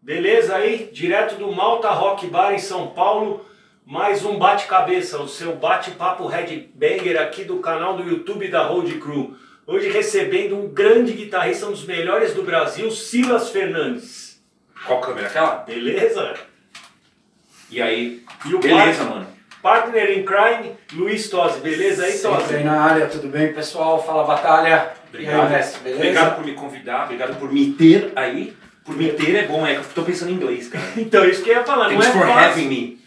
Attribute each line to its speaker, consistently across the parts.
Speaker 1: Beleza aí? Direto do Malta Rock Bar em São Paulo, mais um bate-cabeça, o seu bate-papo headbanger aqui do canal do YouTube da Road Crew. Hoje recebendo um grande guitarrista, um dos melhores do Brasil, Silas Fernandes.
Speaker 2: Qual câmera? Aquela?
Speaker 1: Beleza?
Speaker 2: E aí?
Speaker 1: E o
Speaker 2: Beleza,
Speaker 1: par-
Speaker 2: mano.
Speaker 1: Partner in crime, Luiz Tosi. Beleza aí,
Speaker 3: Sempre
Speaker 1: Tosi?
Speaker 3: aí na área, tudo bem, pessoal? Fala Batalha. E aí, mestre, beleza?
Speaker 2: Obrigado por me convidar, obrigado por me ter aí. Por me ter é bom, é que eu tô pensando em inglês, cara.
Speaker 1: Então, isso que eu ia falar, não
Speaker 2: Thanks
Speaker 1: é
Speaker 2: for having
Speaker 1: fácil.
Speaker 2: me.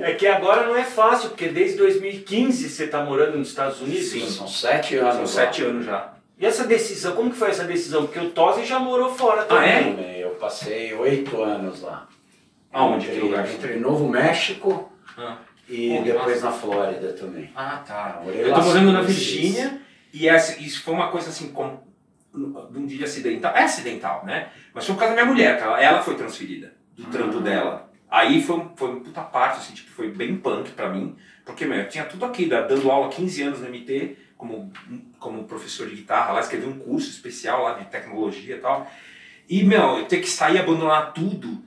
Speaker 1: É que agora não é fácil, porque desde 2015 você está morando nos Estados Unidos.
Speaker 2: Sim.
Speaker 3: São sete anos.
Speaker 2: São sete anos já.
Speaker 1: E essa decisão, como que foi essa decisão? Porque o Tosi já morou fora também.
Speaker 2: é?
Speaker 3: Também, Eu passei oito anos lá.
Speaker 2: Aonde? Que
Speaker 3: Entre,
Speaker 2: lugar?
Speaker 3: entre Novo México
Speaker 2: Ah,
Speaker 3: e
Speaker 2: Pô, que
Speaker 3: depois na Flórida também.
Speaker 2: Ah, tá. Eu
Speaker 3: lá
Speaker 2: tô morando na. Virgínia e essa, isso foi uma coisa assim, como, de um dia acidental. É acidental, né? Mas foi por causa da minha mulher, cara. Ela foi transferida do trampo
Speaker 3: Ah.
Speaker 2: dela. Aí foi, foi uma puta parte, assim, tipo, foi bem punk pra mim. Porque, meu, eu tinha tudo aqui, da- dando aula há 15 anos no MT, como, como professor de guitarra lá, escrevi um curso especial lá de tecnologia e tal. E, meu, eu ter que sair e abandonar tudo.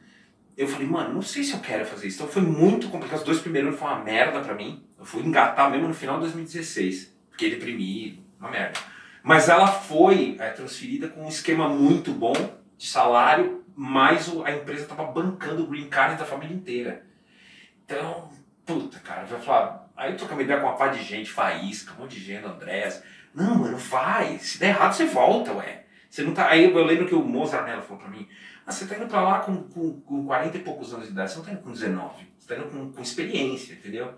Speaker 2: Eu falei, mano, não sei se eu quero fazer isso. Então foi muito complicado. Os dois primeiros anos foi uma merda pra mim. Eu fui engatar mesmo no final de 2016. Fiquei deprimido, uma merda. Mas ela foi é, transferida com um esquema muito bom de salário, mas a empresa tava bancando o green card da família inteira. Então, puta, cara, vai falar. Aí com uma ideia com uma par de gente, Faísca, um monte de gente, Andrés. Não, mano, vai. Se der errado, você volta, ué. Você não tá. Aí eu lembro que o Mozart Mello falou pra mim: ah, você tá indo pra lá com, com, com 40 e poucos anos de idade, você não tá indo com 19. Você tá indo com, com experiência, entendeu?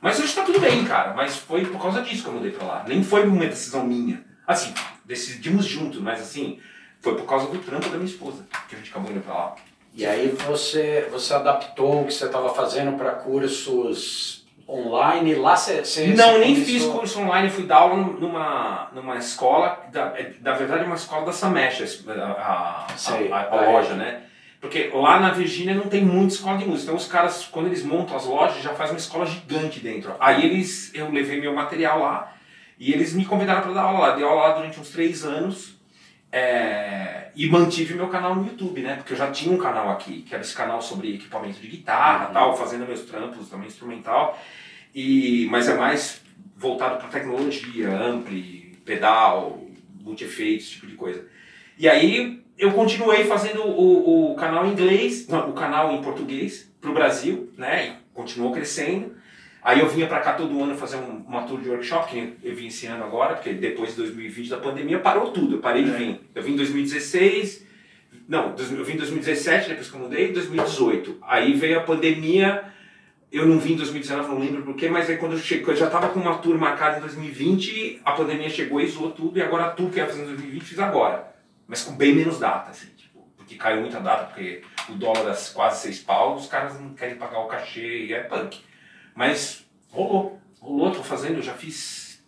Speaker 2: Mas hoje tá tudo bem, cara. Mas foi por causa disso que eu mudei pra lá. Nem foi uma decisão minha. Assim, decidimos juntos, mas assim, foi por causa do trampo da minha esposa que a gente acabou indo pra lá.
Speaker 3: E aí você, você adaptou o que você estava fazendo para cursos online. Lá você, você
Speaker 2: Não,
Speaker 3: você
Speaker 2: nem
Speaker 3: começou-
Speaker 2: fiz curso online, fui dar aula numa, numa escola, da, é, na verdade uma escola da Samecha, a, a,
Speaker 3: Sei.
Speaker 2: a- a
Speaker 3: Ah, é.
Speaker 2: loja, né? Porque lá na Virgínia não tem muita escola de música, então os caras, quando eles montam as lojas, já faz uma escola gigante dentro. Aí eles, eu levei meu material lá e eles me convidaram para dar aula lá. Dei aula lá durante uns três anos é, e mantive meu canal no YouTube, né? Porque eu já tinha um canal aqui, que era esse canal sobre equipamento de guitarra
Speaker 3: Uhum.
Speaker 2: tal, fazendo meus trampos também instrumental. E, mas é mais voltado para tecnologia, ampli, pedal, multi-efeitos, esse tipo de coisa. E aí eu continuei fazendo o, o canal em inglês, não, o canal em português para o Brasil, né? E continuou crescendo. Aí eu vinha para cá todo ano fazer um, uma tour de workshop, que eu vim esse ano agora, porque depois de 2020 da pandemia parou tudo, eu parei de vir. Eu vim em 2016, não, eu vim em 2017, depois que eu mudei, 2018. Aí veio a pandemia, eu não vim em 2019, não lembro porquê, mas aí quando eu cheguei, eu já estava com uma tour marcada em 2020, a pandemia chegou e zoou tudo, e agora a tour que eu ia fazer em 2020 fiz agora. Mas com bem menos data, assim, tipo, porque caiu muita data, porque o dólar é quase 6 pau, os caras não querem pagar o cachê e é punk. Mas rolou, rolou, tô fazendo, eu já fiz,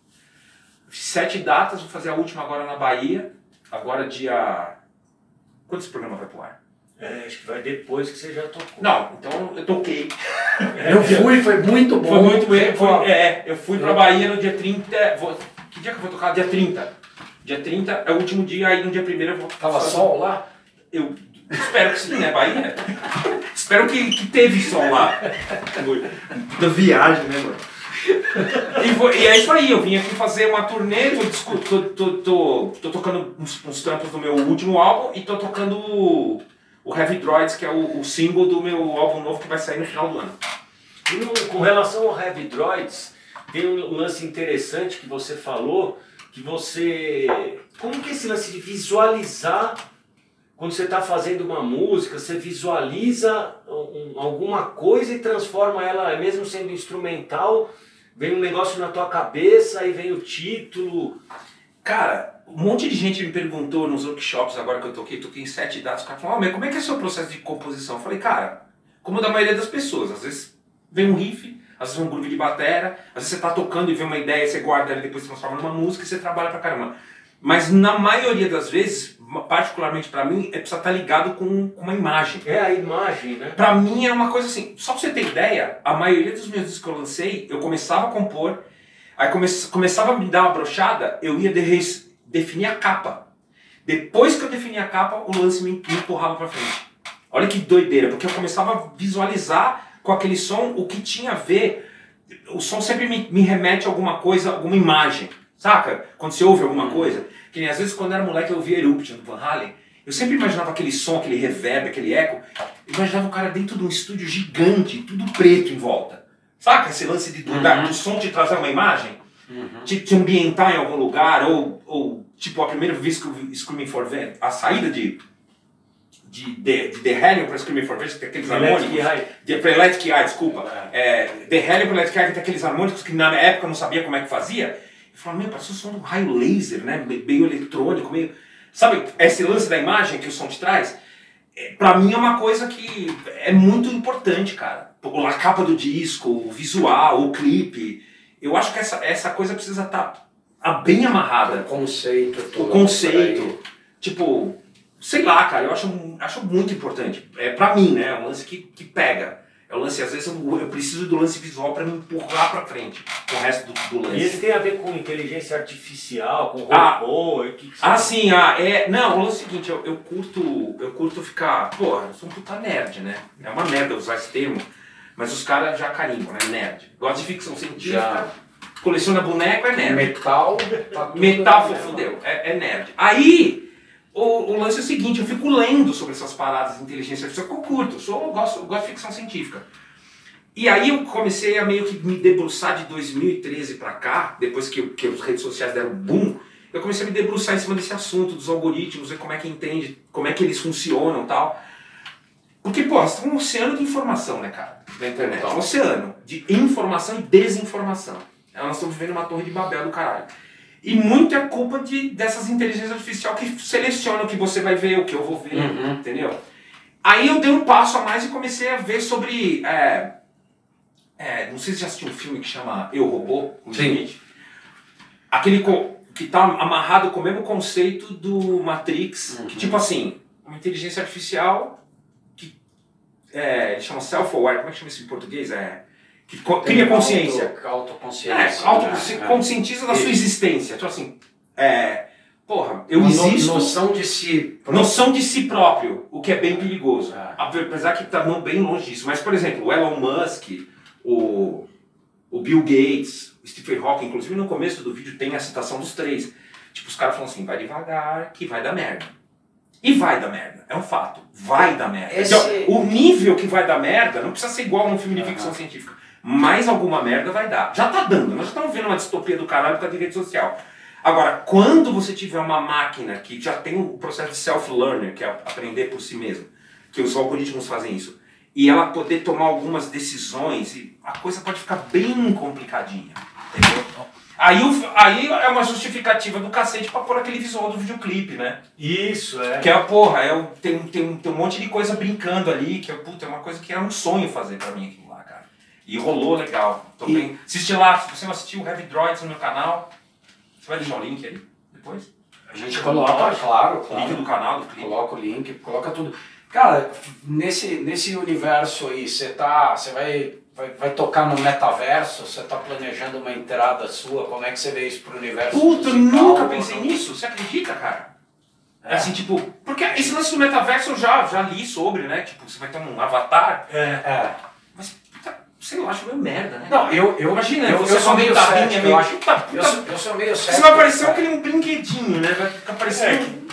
Speaker 2: fiz sete datas, vou fazer a última agora na Bahia, agora dia... Quando esse programa vai pro ar?
Speaker 1: É, acho que vai depois que você já tocou.
Speaker 2: Não, então eu toquei.
Speaker 3: Eu fui, foi muito bom.
Speaker 2: Foi muito bem.
Speaker 3: Foi-
Speaker 2: é, eu fui pra Bahia no dia 30. Vou, que dia que eu vou tocar? Dia 30. Dia 30 é o último dia, aí no dia 1 eu vou.
Speaker 3: Tava sol lá?
Speaker 2: Eu espero que sim, né, Bahia? espero que, que teve sol lá.
Speaker 4: Da viagem, né, mano?
Speaker 2: E, foi- e é isso aí, eu vim aqui fazer uma turnê, tô, tô, tô, tô, tô tocando uns, uns trampos do meu último álbum e tô tocando o, o Heavy Droids, que é o, o single do meu álbum novo que vai sair no final do ano.
Speaker 1: E no- com relação ao Heavy Droids, tem um lance interessante que você falou, que você... Como que é esse lance de visualizar, quando você está fazendo uma música, você visualiza um- alguma coisa e transforma ela, mesmo sendo instrumental, vem um negócio na tua cabeça, aí vem o título...
Speaker 2: Cara, um monte de gente me perguntou nos workshops agora que eu toquei, toquei em sete datas, o cara falou, "Ah, mas como é que é o seu processo de composição? Eu falei, cara, como da maioria das pessoas, às vezes vem um riff, às vezes um groove de batera, às vezes você tá tocando e vem uma ideia, você guarda ela e depois transforma numa música e você trabalha pra caramba. Mas na maioria das vezes particularmente pra mim, é precisa estar ligado com uma imagem.
Speaker 1: É a imagem, né?
Speaker 2: Pra mim é uma coisa assim, só pra você ter ideia, a maioria dos meus discos que eu lancei, eu começava a compor, aí come, começava a me dar uma brochada, eu ia de, definir a capa. Depois que eu definia a capa, o lance me, me empurrava pra frente. Olha que doideira, porque eu começava a visualizar com aquele som o que tinha a ver. O som sempre me, me remete a alguma coisa, alguma imagem. Saca? Quando você ouve alguma coisa. Que nem às vezes quando eu era moleque eu ouvia Eruption do Van Halen. Eu sempre imaginava aquele som, aquele reverb, aquele eco. Eu imaginava o cara dentro de um estúdio gigante, tudo preto em volta. Saca esse lance de, do,
Speaker 3: Uhum.
Speaker 2: da- do som te trazer uma imagem? Te, te ambientar em algum lugar? Ou, ou tipo, a primeira vez que eu vi Screaming for Vent, a saída de, de, de, de The Hellion para Screaming for Vent, tem aqueles
Speaker 1: Electric
Speaker 2: harmônicos.
Speaker 1: High.
Speaker 2: De, pra Electric Eye, desculpa. É, The Hellion para Electric Eye tem aqueles harmônicos que na época eu não sabia como é que fazia. Falava, meu, parece som de um raio laser, né? Me- Meio eletrônico, meio... Sabe, esse lance da imagem que o som te traz? É, pra mim é uma coisa que é muito importante, cara. A capa do disco, o visual, o clipe. Eu acho que essa, essa coisa precisa estar bem amarrada
Speaker 3: O conceito todo.
Speaker 2: o conceito. Tipo, sei lá, cara, eu acho, acho muito importante. É pra mim, né? É um lance que, que pega. É um lance, às vezes eu, eu preciso do lance visual pra me empurrar pra frente com o resto do, do
Speaker 1: E
Speaker 2: lance.
Speaker 1: esse tem a ver com inteligência artificial, com
Speaker 2: Ah.
Speaker 1: robô, e o que que você-
Speaker 2: Ah, sim, ah, é. Não, o lance é o seguinte, eu, eu curto. Eu curto ficar. Porra, eu sou um puta nerd, né? É uma merda usar esse termo, mas os caras já carimbam, né? Nerd. Gosta de ficção científica,
Speaker 3: Já.
Speaker 2: coleciona boneco, é nerd.
Speaker 3: Metal. Tá tudo
Speaker 2: Metal,
Speaker 3: né?
Speaker 2: fudeu, é, é nerd. Aí, o, o lance é o seguinte, eu fico lendo sobre essas paradas de inteligência artificial, que eu curto, eu, sou, gosto, gosto de ficção científica. E aí eu comecei a meio que me debruçar de 2013 pra cá, depois que, que as redes sociais deram boom, eu comecei a me debruçar em cima desse assunto, dos algoritmos, ver como é que entende, como é que eles funcionam e tal. Porque, pô, você tem um oceano de informação, né, cara, na internet.
Speaker 3: Total.
Speaker 2: Um oceano de informação e desinformação. É, Nós estamos vivendo uma torre de Babel do caralho. E muito é culpa de, dessas inteligências artificiais que selecionam o que você vai ver, o que eu vou ver,
Speaker 3: Uhum.
Speaker 2: entendeu? Aí eu dei um passo a mais e comecei a ver sobre. é, é, não sei se já assistiu um filme que chama Eu Robô, com
Speaker 3: Sim.
Speaker 2: Aquele que tá amarrado com o mesmo conceito do Matrix,
Speaker 3: Uhum.
Speaker 2: que tipo assim, uma inteligência artificial que é, eles chamam self-aware, como é que chama isso em português? É, que co- cria consciência.
Speaker 3: auto-
Speaker 2: É,
Speaker 3: Autoconsciência.
Speaker 2: auto,
Speaker 3: né?
Speaker 2: se
Speaker 3: É.
Speaker 2: conscientiza da sua existência. Tipo assim, é, porra, eu
Speaker 3: Uma
Speaker 2: existo.
Speaker 3: Noção de si.
Speaker 2: Noção de si próprio, o que é bem perigoso.
Speaker 3: É.
Speaker 2: Apesar que está bem longe disso. Mas, por exemplo, o Elon Musk, o, o Bill Gates, o Stephen Hawking, inclusive no começo do vídeo tem a citação dos três. Tipo, os caras falam assim, vai devagar que vai dar merda. E vai dar merda, é um fato. Vai dar merda.
Speaker 3: Esse-
Speaker 2: Então, o nível que vai dar merda não precisa ser igual a um filme de ficção científica. Mas alguma merda vai dar. Já tá dando, nós já estamos vendo uma distopia do caralho causa de rede social. Agora, quando você tiver uma máquina que já tem o processo de self-learner, que é aprender por si mesmo, que os algoritmos fazem isso, e ela poder tomar algumas decisões, a coisa pode ficar bem complicadinha. Entendeu? Aí, aí é uma justificativa do cacete pra pôr aquele visual do videoclipe, né?
Speaker 1: Isso, é.
Speaker 2: Que é, porra, é, tem, tem, tem um monte de coisa brincando ali, que é, puta, é uma coisa que era um sonho fazer pra mim cara. E rolou legal. Tô
Speaker 3: E-
Speaker 2: bem. Assiste lá, se você não assistiu Heavy Droids no meu canal, você vai deixar o link aí depois?
Speaker 3: A gente coloca, claro,
Speaker 2: O link
Speaker 3: claro.
Speaker 2: do canal, do clipe.
Speaker 3: Coloca o link, coloca tudo. Cara, nesse, nesse universo aí, você tá. Você vai, vai, vai tocar no metaverso, você tá planejando uma entrada sua, como é que você vê isso pro universo?
Speaker 2: Puta,
Speaker 3: musical?
Speaker 2: nunca pensei nisso, você acredita, cara?
Speaker 3: É.
Speaker 2: Assim, tipo, porque esse lance do metaverso eu já, já li sobre, né? Tipo, você vai ter um avatar,
Speaker 1: É.
Speaker 3: É.
Speaker 2: sei lá, acho meio merda, né?
Speaker 3: Não, eu, eu
Speaker 2: Imagina,
Speaker 3: eu,
Speaker 2: você
Speaker 3: eu sou meio cético,
Speaker 2: meio-
Speaker 3: eu acho.
Speaker 2: puta,
Speaker 3: Eu
Speaker 2: puta,
Speaker 3: sou, eu sou meio cético.
Speaker 2: Você vai parecer aquele um brinquedinho, né? Vai ficar
Speaker 1: É,
Speaker 2: parecendo.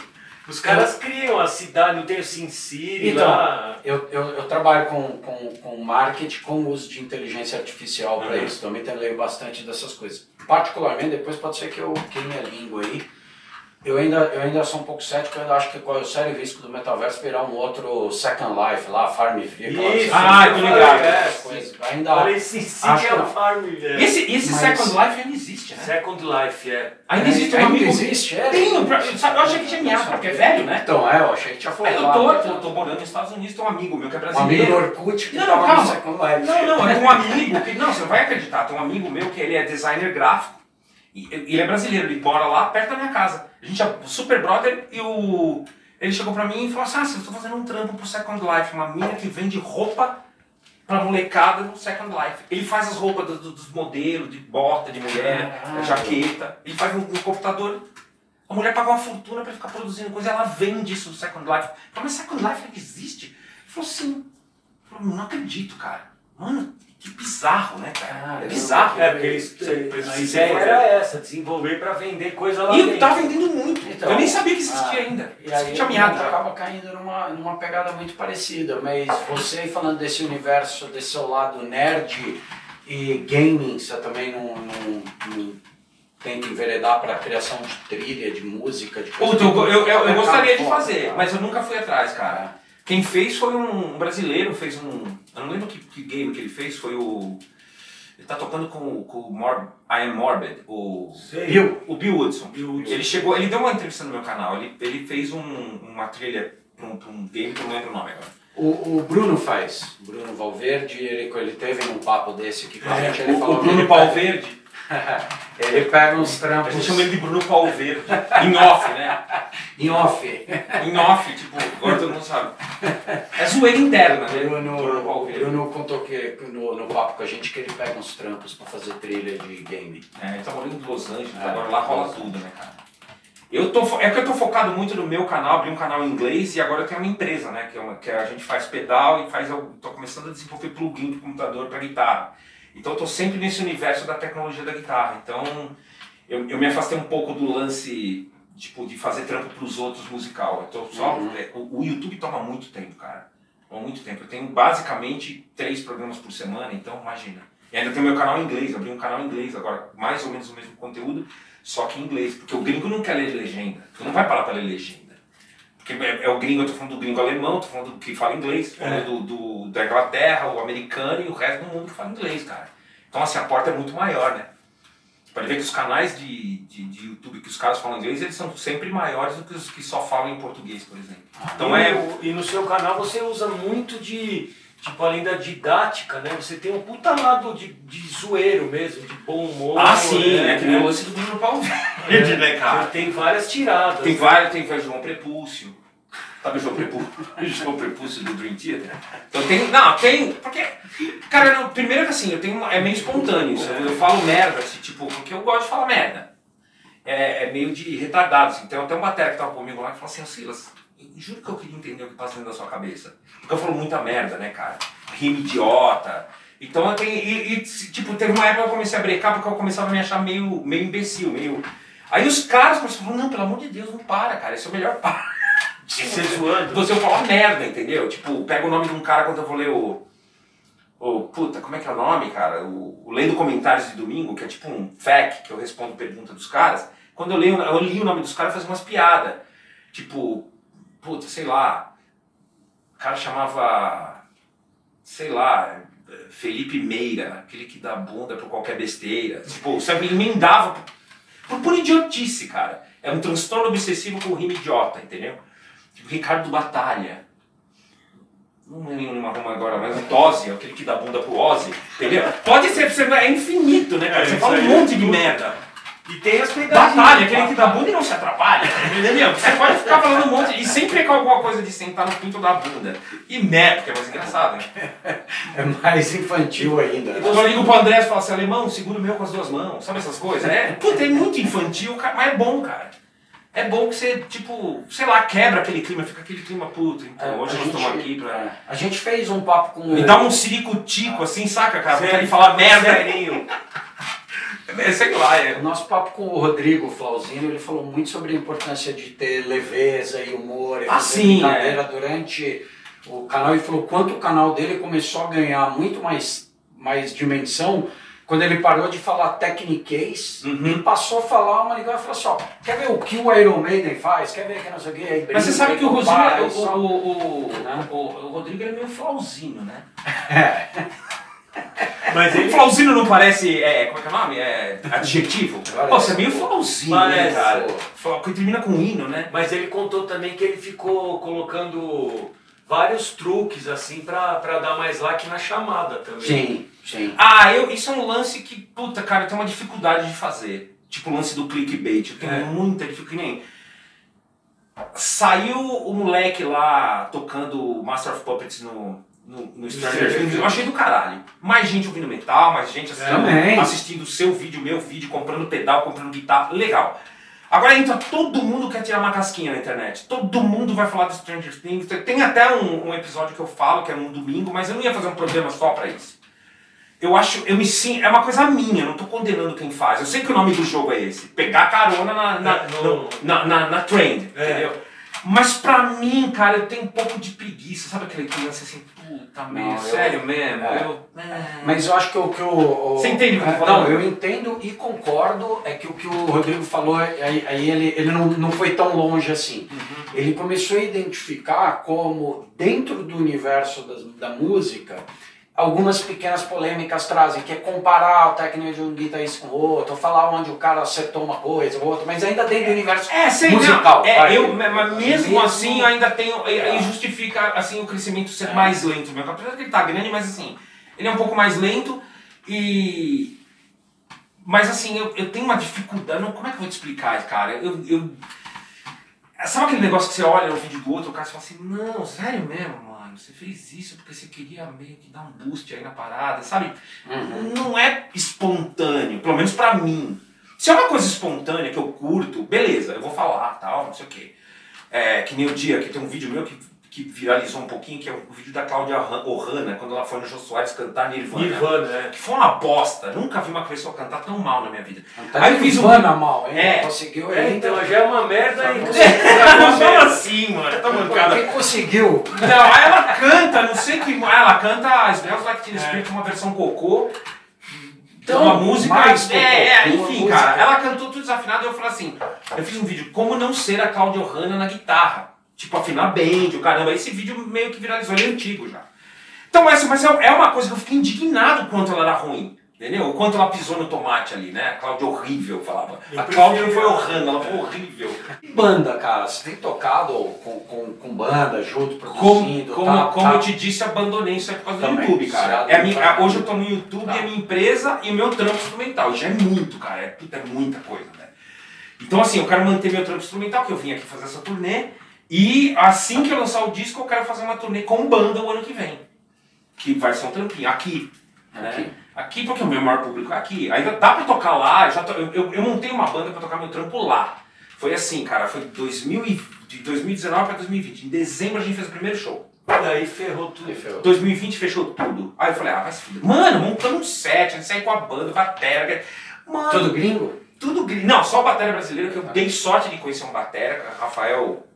Speaker 1: Os caras criam a cidade, não tem o Sin City
Speaker 3: Então,
Speaker 1: lá.
Speaker 3: Eu, eu, eu trabalho com, com, com marketing, com uso de inteligência artificial para
Speaker 2: Uhum.
Speaker 3: isso. Também tenho leio bastante dessas coisas. Particularmente, depois pode ser que eu queime a língua aí. Eu ainda, eu ainda sou um pouco cético, eu ainda acho que qual é o sério risco do metaverso virar um outro Second Life lá, Farmville. aquela-
Speaker 1: Isso,
Speaker 2: Ah, tô ligado.
Speaker 1: é.
Speaker 3: Ainda
Speaker 1: Falei City
Speaker 3: acho
Speaker 1: é
Speaker 3: que
Speaker 1: o
Speaker 3: não.
Speaker 1: Farm. é.
Speaker 2: Esse, esse
Speaker 3: Mas-
Speaker 2: Second Life ainda existe, né?
Speaker 1: Second Life, é.
Speaker 2: Ainda existe um
Speaker 3: ainda
Speaker 2: amigo.
Speaker 3: existe, é?
Speaker 2: Tem, pra- sabe, eu achei que tinha miado, porque é velho, né?
Speaker 3: Então, é, eu achei que tinha falado.
Speaker 2: eu tô, eu tô morando nos Estados Unidos, tem um amigo meu que é
Speaker 3: Um amigo
Speaker 2: brasileiro.
Speaker 3: do Orkut que
Speaker 2: Não,
Speaker 3: tava
Speaker 2: calma.
Speaker 3: no Second Life.
Speaker 2: Não, não, é um amigo que. Não, você não vai acreditar. Tem um amigo meu que ele é designer gráfico. E ele é brasileiro, ele mora lá perto da minha casa. A gente é super brother e o. Ele chegou pra mim e falou assim: Ah, eu tô fazendo um trampo pro Second Life, uma mina que vende roupa pra molecada no Second Life. Ele faz as roupas do- do- dos modelos, de bota de mulher,
Speaker 3: Ah.
Speaker 2: jaqueta, ele faz no, no computador. A mulher paga uma fortuna pra ficar produzindo coisa, ela vende isso no Second Life. Eu falei, mas Second Life ainda existe? Ele falou, sim. Eu falei, não acredito, cara. Mano, que bizarro, né, cara? É bizarro.
Speaker 1: É, porque eles, a ideia era essa, desenvolver pra vender coisa lá
Speaker 2: E
Speaker 1: dentro.
Speaker 2: tava vendendo muito.
Speaker 3: Então,
Speaker 2: eu nem sabia que existia
Speaker 3: ah,
Speaker 2: ainda.
Speaker 3: E aí
Speaker 2: tinha
Speaker 3: acaba caindo numa, numa pegada muito parecida, mas você falando desse universo, desse seu lado nerd e gaming, você também não, não, não tenta enveredar para a criação de trilha, de música, de coisa
Speaker 2: Puta, eu, eu, eu, eu gostaria de fazer,
Speaker 3: cara.
Speaker 2: mas eu nunca fui atrás, cara. Quem fez foi um brasileiro, fez um. Eu não lembro que, que game que ele fez, foi o. Ele tá tocando com, com o Mor I Am Morbid, o.
Speaker 1: Sei.
Speaker 3: Bill,
Speaker 2: O Bill Woodson.
Speaker 1: Bill Woodson.
Speaker 2: Ele chegou, ele deu uma entrevista no meu canal, ele, ele fez um, uma trilha pra um, pra um game que eu não lembro o nome agora.
Speaker 3: o, o Bruno faz, Bruno Valverde, ele, ele teve num papo desse aqui com a gente, ele
Speaker 2: O,
Speaker 3: falou
Speaker 2: o Bruno
Speaker 3: ele
Speaker 2: Pau
Speaker 3: pega-
Speaker 2: Verde,
Speaker 3: ele pega uns
Speaker 2: a
Speaker 3: trampos
Speaker 2: gente chama ele de Bruno Pau Verde, em off, né?
Speaker 3: em off.
Speaker 2: Em off, tipo, agora todo mundo sabe. É zoeira interna, né?
Speaker 3: Bruno,
Speaker 2: Bruno Pau
Speaker 3: o
Speaker 2: Verde.
Speaker 3: Bruno contou que, no, no papo com a gente que ele pega uns trampos pra fazer trilha de game.
Speaker 2: É, ele tá morando em Los Angeles,
Speaker 3: É.
Speaker 2: agora lá rola tudo, né, cara? Eu tô, fo- é que eu tô focado muito no meu canal, abri um canal em inglês e agora eu tenho uma empresa, né? Que, é uma, que a gente faz pedal e faz. Eu tô começando a desenvolver plugin de computador para guitarra. Então eu tô sempre nesse universo da tecnologia da guitarra. Então eu, eu me afastei um pouco do lance tipo, de fazer trampo pros outros musical. Eu tô só,
Speaker 3: Uhum.
Speaker 2: é, o, o YouTube toma muito tempo, cara. Toma muito tempo. Eu tenho basicamente três programas por semana, então imagina. E ainda tem meu canal em inglês, abri um canal em inglês agora, mais ou menos o mesmo conteúdo, só que em inglês. Porque o gringo não quer ler legenda. Tu não vai parar pra ler legenda. Porque é, é o gringo, eu tô falando do gringo alemão, tô falando do que fala inglês, tô falando do, do- da Inglaterra, o americano e o resto do mundo que fala inglês, cara. Então assim, a porta é muito maior, né? Pode ver que os canais de, de, de YouTube que os caras falam inglês, eles são sempre maiores do que os que só falam em português, por exemplo. Então
Speaker 1: e,
Speaker 2: é.
Speaker 1: no- e no seu canal você usa muito de, tipo, além da didática, né? Você tem um puta lado de, de zoeiro mesmo, de bom humor.
Speaker 2: Ah, sim,
Speaker 1: né?
Speaker 2: é que nem o lance do Bruno Paulo Verde, né, cara?
Speaker 1: Tem várias tiradas.
Speaker 2: Tem vários, tem o João Prepúcio. Sabe o João Prepúcio? João Prepúcio do Dream Theater? Então tem. Não, tem. Porque. Cara, não, primeiro que assim, eu tenho. É meio espontâneo isso. Eu, eu falo merda, assim, tipo, porque eu gosto de falar merda. É, é meio de retardado, assim. Tem até uma matéria que tava comigo lá que falou assim, "Ô, Silas, eu juro que eu queria entender o que passa dentro da sua cabeça. Porque eu falo muita merda, né, cara? Rima idiota. Então eu tenho. E, e, tipo, teve uma época que eu comecei a brecar porque eu começava a me achar meio, meio imbecil, meio. Aí os caras começaram a falar, não, pelo amor de Deus, não para, cara, esse é o melhor par.
Speaker 1: Você zoando.
Speaker 2: Você falar merda, entendeu? Tipo, pega o nome de um cara quando eu vou ler o. O. Puta, como é que é o nome, cara? O, o Lendo Comentários de Domingo, que é tipo um FAQ, que eu respondo pergunta dos caras. Quando eu, leio, eu li o nome dos caras, fazia umas piadas. Tipo, puta, sei lá. O cara chamava. Sei lá. Felipe Meira, aquele que dá bunda pra qualquer besteira. Tipo, sabe, emendava por, por, por idiotice, cara. É um transtorno obsessivo com rima idiota, entendeu? Ricardo Batalha. Não lembro uma rima agora, mas o Tosi, aquele que dá bunda pro Ozzy, entendeu? Pode ser, você- é infinito, né, cara?
Speaker 1: É,
Speaker 2: Você fala um
Speaker 1: aí
Speaker 2: monte
Speaker 1: é
Speaker 2: de merda.
Speaker 1: E tem as pegadinhas.
Speaker 2: Batalha, aquele que dá bunda e não se atrapalha, entendeu? Você pode ficar falando um monte, e sempre é com alguma coisa de sentar no pinto da bunda. E merda, porque é mais engraçado, né?
Speaker 3: É mais infantil ainda. né?
Speaker 2: Então eu ligo pro André e falo assim, alemão, segura o meu com as duas mãos, sabe essas coisas? É, puta, é muito infantil, mas é bom, cara. É bom que você, tipo, sei lá, quebra aquele clima, fica aquele clima puto. Então,
Speaker 3: É,
Speaker 2: hoje
Speaker 3: a
Speaker 2: nós estamos
Speaker 3: gente-
Speaker 2: aqui pra.
Speaker 3: é, A gente fez um papo com
Speaker 2: Me dá um sirico-tico assim, saca, cara?
Speaker 1: Sério,
Speaker 2: ele fala merda.
Speaker 1: Serinho.
Speaker 2: É, sei lá, é.
Speaker 3: O nosso papo com o Rodrigo Flauzino, ele falou muito sobre a importância de ter leveza e humor e
Speaker 2: Ah, sim,
Speaker 3: brincadeira durante o canal. Ele falou quanto o canal dele começou a ganhar muito mais, mais dimensão quando ele parou de falar techniquez
Speaker 2: Uhum.
Speaker 3: e passou a falar uma linguagem e falou assim, ó, quer ver o que o Iron Maiden faz? Quer ver que não sei o que? Aí
Speaker 2: Mas você sabe que o Rodrigo,
Speaker 3: aí
Speaker 2: o,
Speaker 3: só-
Speaker 2: o, o,
Speaker 3: Né?
Speaker 2: o, o Rodrigo é meio flauzinho, né?
Speaker 1: Mas
Speaker 2: O
Speaker 1: ele.
Speaker 2: flauzinho não parece, é, como é que é o nome? É adjetivo?
Speaker 3: Parece.
Speaker 2: Pô, você é meio flauzinho, né,
Speaker 1: Parece.
Speaker 2: cara? Que termina com hino, né?
Speaker 1: Mas ele contou também que ele ficou colocando vários truques assim pra, pra dar mais like na chamada também.
Speaker 3: Sim, sim.
Speaker 2: Ah, eu, isso é um lance que, puta, cara, eu tenho uma dificuldade de fazer. Tipo o lance do clickbait. Eu tenho
Speaker 1: É.
Speaker 2: muita dificuldade. que nem- Saiu o moleque lá tocando Master of Puppets no, no, no Stranger Things. Eu achei do caralho. Mais gente ouvindo metal, mais gente assistindo, assistindo seu vídeo, meu vídeo, comprando pedal, comprando guitarra. Legal. Agora entra todo mundo quer tirar uma casquinha na internet. Todo mundo vai falar do Stranger Things. Tem até um, um episódio que eu falo, que é um domingo, mas eu não ia fazer um programa só pra isso. Eu acho, eu me sinto, é uma coisa minha, não tô condenando quem faz. Eu sei que o nome do jogo é esse, pegar carona na, na,
Speaker 1: É, no-
Speaker 2: na, na, na trend,
Speaker 1: É.
Speaker 2: entendeu? Mas pra mim, cara, eu tenho um pouco de preguiça, sabe aquele que lança assim, puta merda,
Speaker 3: eu-
Speaker 2: sério mesmo?
Speaker 3: é.
Speaker 2: Eu, é.
Speaker 3: Mas eu acho que o que o. o-
Speaker 2: Você entende o que eu
Speaker 3: é? Não, eu entendo e concordo. É que o que o Rodrigo falou, aí, aí ele, ele não, não foi tão longe assim.
Speaker 2: Uhum.
Speaker 3: Ele começou a identificar como, dentro do universo das- da música, algumas pequenas polêmicas trazem, que é comparar o técnico de um guitarrista com o outro, falar onde o cara acertou uma coisa ou outra, mas ainda dentro do universo
Speaker 2: É, sei,
Speaker 3: musical.
Speaker 2: não, é, eu, mas mesmo,
Speaker 3: Mesmo-
Speaker 2: assim eu ainda tenho. Aí
Speaker 3: É.
Speaker 2: justifica assim, o crescimento ser
Speaker 3: É.
Speaker 2: mais lento mesmo. Apesar que ele tá grande, mas assim, ele é um pouco mais lento e. Mas assim, eu, eu tenho uma dificuldade. Não, como é que eu vou te explicar, cara? Eu, eu. Sabe aquele negócio que você olha no vídeo do outro, o cara fala assim, não, sério mesmo, mano, você fez isso porque você queria meio que dar um boost aí na parada, sabe?
Speaker 3: Uhum.
Speaker 2: não é espontâneo, pelo menos pra mim. Se é uma coisa espontânea que eu curto, beleza, eu vou falar, tal, não sei o quê. É, que nem o dia que tem um vídeo meu que, que viralizou um pouquinho, que é o vídeo da Cláudia Han- Ohana, quando ela foi no Jô Soares cantar Nirvana.
Speaker 1: Nirvana, é.
Speaker 2: Que foi uma bosta. Nunca vi uma pessoa cantar tão mal na minha vida.
Speaker 3: Tá
Speaker 2: Aí eu fiz um-
Speaker 3: Nirvana mal, hein?
Speaker 2: É.
Speaker 3: Conseguiu
Speaker 1: É, então já é uma merda e
Speaker 3: Tá
Speaker 2: fala assim, mano. Tá mancada.
Speaker 3: Quem conseguiu?
Speaker 2: Não, aí ela canta, não sei que. Ela canta Smells Like Teen Spirit, uma versão cocô.
Speaker 3: Então,
Speaker 2: uma música.
Speaker 3: mais
Speaker 2: É, é, enfim,
Speaker 3: música.
Speaker 2: cara. Ela cantou tudo desafinado e eu falei assim: eu fiz um vídeo, como não ser a Claudia Hanna na guitarra. Tipo, afinar bem, o caramba. Esse vídeo meio que viralizou, ele é antigo já. Então, essa, mas é é uma coisa que eu fiquei indignado quanto ela era ruim. Entendeu? O quanto ela pisou no tomate ali, né? A Cláudia horrível, falava.
Speaker 1: Eu
Speaker 2: a Cláudia
Speaker 1: prefiro-
Speaker 2: foi Ohana, ela foi horrível.
Speaker 3: E banda, cara? Você tem tocado com, com, com banda, junto,
Speaker 2: Como,
Speaker 3: produzindo?
Speaker 2: como,
Speaker 3: tá,
Speaker 2: como
Speaker 3: tá.
Speaker 2: eu te disse, abandonei isso aí por causa do
Speaker 3: Também,
Speaker 2: YouTube, cara. É a minha, a- hoje eu tô no YouTube,
Speaker 3: Tá.
Speaker 2: é minha empresa e o meu trampo instrumental. Já é muito, cara. É, puta, é muita coisa, né? Então, assim, eu quero manter meu trampo instrumental, que eu vim aqui fazer essa turnê. E assim que eu lançar o disco, eu quero fazer uma turnê com banda o ano que vem. Que vai ser um trampinho. Aqui. Né?
Speaker 3: Aqui.
Speaker 2: Aqui, porque o meu maior público é aqui. Ainda dá pra tocar lá. Eu, tô- eu, eu, eu montei uma banda pra tocar meu trampo lá. Foi assim, cara. Foi 2000 e- de 2019 pra 2020. Em dezembro a gente fez o primeiro show.
Speaker 1: Daí ferrou tudo.
Speaker 3: Ferrou.
Speaker 2: 2020 fechou tudo. Aí eu falei, ah, vai se fuder. Mano, montamos um set, a gente saiu com a banda, batera. Mano,
Speaker 3: Tudo gringo?
Speaker 2: tudo gringo. Não, só batera brasileira, que eu dei sorte de conhecer um batera, Rafael.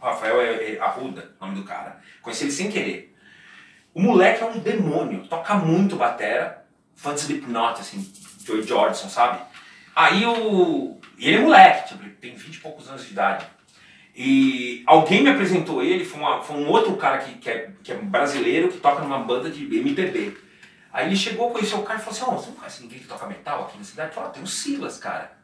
Speaker 2: Rafael é, é Arruda, nome do cara. Conheci ele sem querer. O moleque é um demônio, toca muito batera, fã de Slipknot, assim, Joey Jordison, sabe? Aí o. E ele é moleque, tipo, ele tem 20 e poucos anos de idade. E alguém me apresentou ele, foi, uma- foi um outro cara que, que, é, que é brasileiro que toca numa banda de MPB. Aí ele chegou, conheceu o cara e falou assim: Ó, você não conhece ninguém que toca metal aqui na cidade? Falou: "Ah, tem o Silas, cara.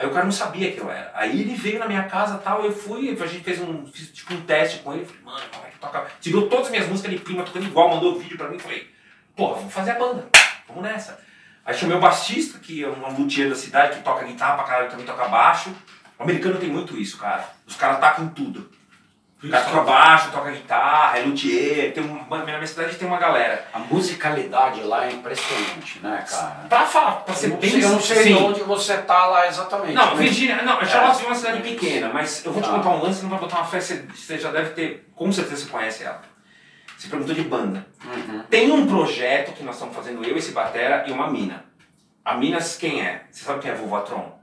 Speaker 2: Aí o cara não sabia que eu era. Aí ele veio na minha casa tal, eu fui, a gente fez um, fiz tipo um teste com ele, falei, mano, como é que toca? Tirou todas as minhas músicas de prima tocando igual, mandou vídeo pra mim, falei, porra, vamos fazer a banda, vamos nessa. Aí chamei o baixista, que é um luthier da cidade, que toca guitarra pra caralho, também toca baixo. O americano tem muito isso, cara. Os caras tacam tudo. Cara toca baixo, toca guitarra, é luthier, tem uma, na minha cidade tem uma galera.
Speaker 3: A musicalidade lá é impressionante, né, cara?
Speaker 2: Pra falar, pra ser bem
Speaker 3: sei, eu não sei
Speaker 2: sim.
Speaker 3: onde você tá lá exatamente.
Speaker 2: Não,
Speaker 3: mas-
Speaker 2: Virgínia, não,
Speaker 3: É.
Speaker 2: Charlotte é uma cidade pequena, mas eu vou te
Speaker 3: Tá.
Speaker 2: contar um lance, não vai botar uma fé, você, já deve ter, com certeza você conhece ela. Você perguntou de banda.
Speaker 3: Uhum.
Speaker 2: Tem um projeto que nós estamos fazendo, eu, esse Batera e uma mina. A Minas quem é? Você sabe quem é a Vovotron?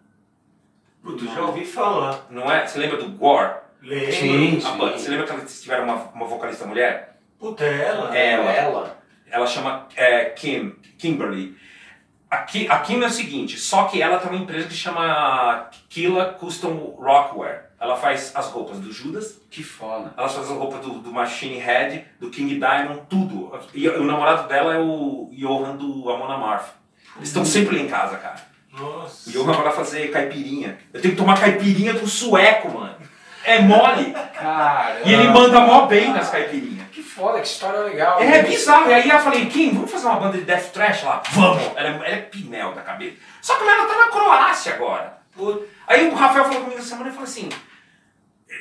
Speaker 1: Puta, já ouvi falar.
Speaker 2: Não é? Você lembra do Gore?
Speaker 1: Lembro.
Speaker 3: Sim.
Speaker 2: A banda. Você lembra que eles tiveram uma, uma vocalista mulher?
Speaker 1: Puta, ela?
Speaker 2: Ela.
Speaker 3: Ela.
Speaker 2: Ela chama é, Kim, Kimberly. A, Ki- a Kim é o seguinte, só que ela tem uma empresa que chama Killa Custom Rockwear. Ela faz as roupas do Judas,
Speaker 3: Que foda.
Speaker 2: ela faz as roupas do, do Machine Head, do King Diamond, tudo. E o namorado dela é o Johan do Amon Amarth. Eles estão sempre lá em casa, cara.
Speaker 1: Nossa.
Speaker 2: O Johan vai lá fazer caipirinha. Eu tenho que tomar caipirinha do sueco, mano. É mole.
Speaker 3: Cara.
Speaker 2: E ele manda mó bem nas caipirinhas.
Speaker 3: Que foda, que história legal.
Speaker 2: É bizarro. E aí eu falei, Kim, vamos fazer uma banda de death trash lá? Vamos. Ela é, ela é pinel da cabeça. Só que ela tá na Croácia agora. Aí o Rafael falou comigo essa semana e falou assim,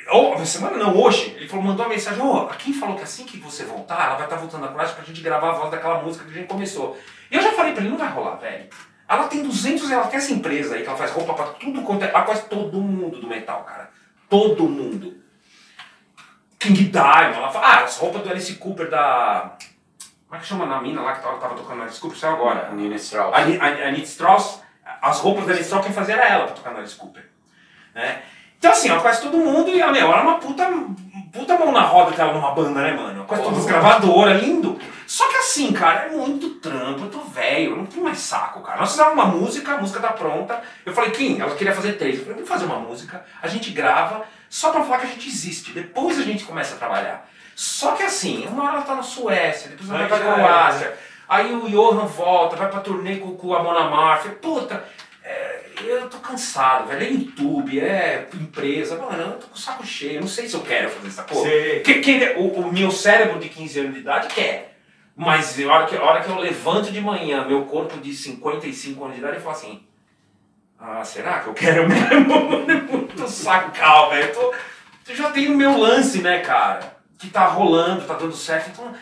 Speaker 2: ou, semana não, hoje, ele falou, mandou uma mensagem, ô, quem falou que assim que você voltar, ela vai estar voltando a coragem pra gente gravar a voz daquela música que a gente começou. E eu já falei pra ele, não vai rolar, velho. Ela tem 200, ela tem essa empresa aí que ela faz roupa pra tudo quanto é, ela quase todo mundo do metal, cara. Todo mundo. King Diamond, ela fala, ah, as roupas do Alice Cooper da... Como é que chama na mina lá que ela tava tocando no Alice Cooper, saiu agora?
Speaker 3: Nina Strauss.
Speaker 2: A, a, a Anita Strauss, as roupas da Anita Strauss quem fazia era ela pra tocar no Alice Cooper. Né? Então assim, ela conhece todo mundo e ela, meu, ela é uma puta, puta mão na roda que ela numa banda, né, mano? Quase todas as gravadoras, lindo. Só que assim, cara, é muito trampo, eu tô velho, eu não tenho mais saco, cara. Nós fizemos uma música, a música tá pronta. Eu falei, Kim, ela queria fazer três. Eu falei, vamos fazer uma música, a gente grava, só pra falar que a gente existe. Depois a gente começa a trabalhar. Só que assim, uma hora ela tá na Suécia, depois ela vai pra Croácia. Aí o Johan volta, vai pra turnê com, com a Mona Marfa. Puta, é, eu tô cansado, velho. É YouTube, é empresa. Mano, eu tô com o saco cheio. Eu não sei se eu quero fazer essa porra. Que, que, o, o meu cérebro de 15 anos de idade quer. Mas a hora, que, a hora que eu levanto de manhã, meu corpo de 55 anos de idade, eu falo assim: Ah, será que eu quero mesmo? É muito sacal, velho. Tô- eu já tenho o meu lance, né, cara? Que tá rolando, tá dando certo. Então,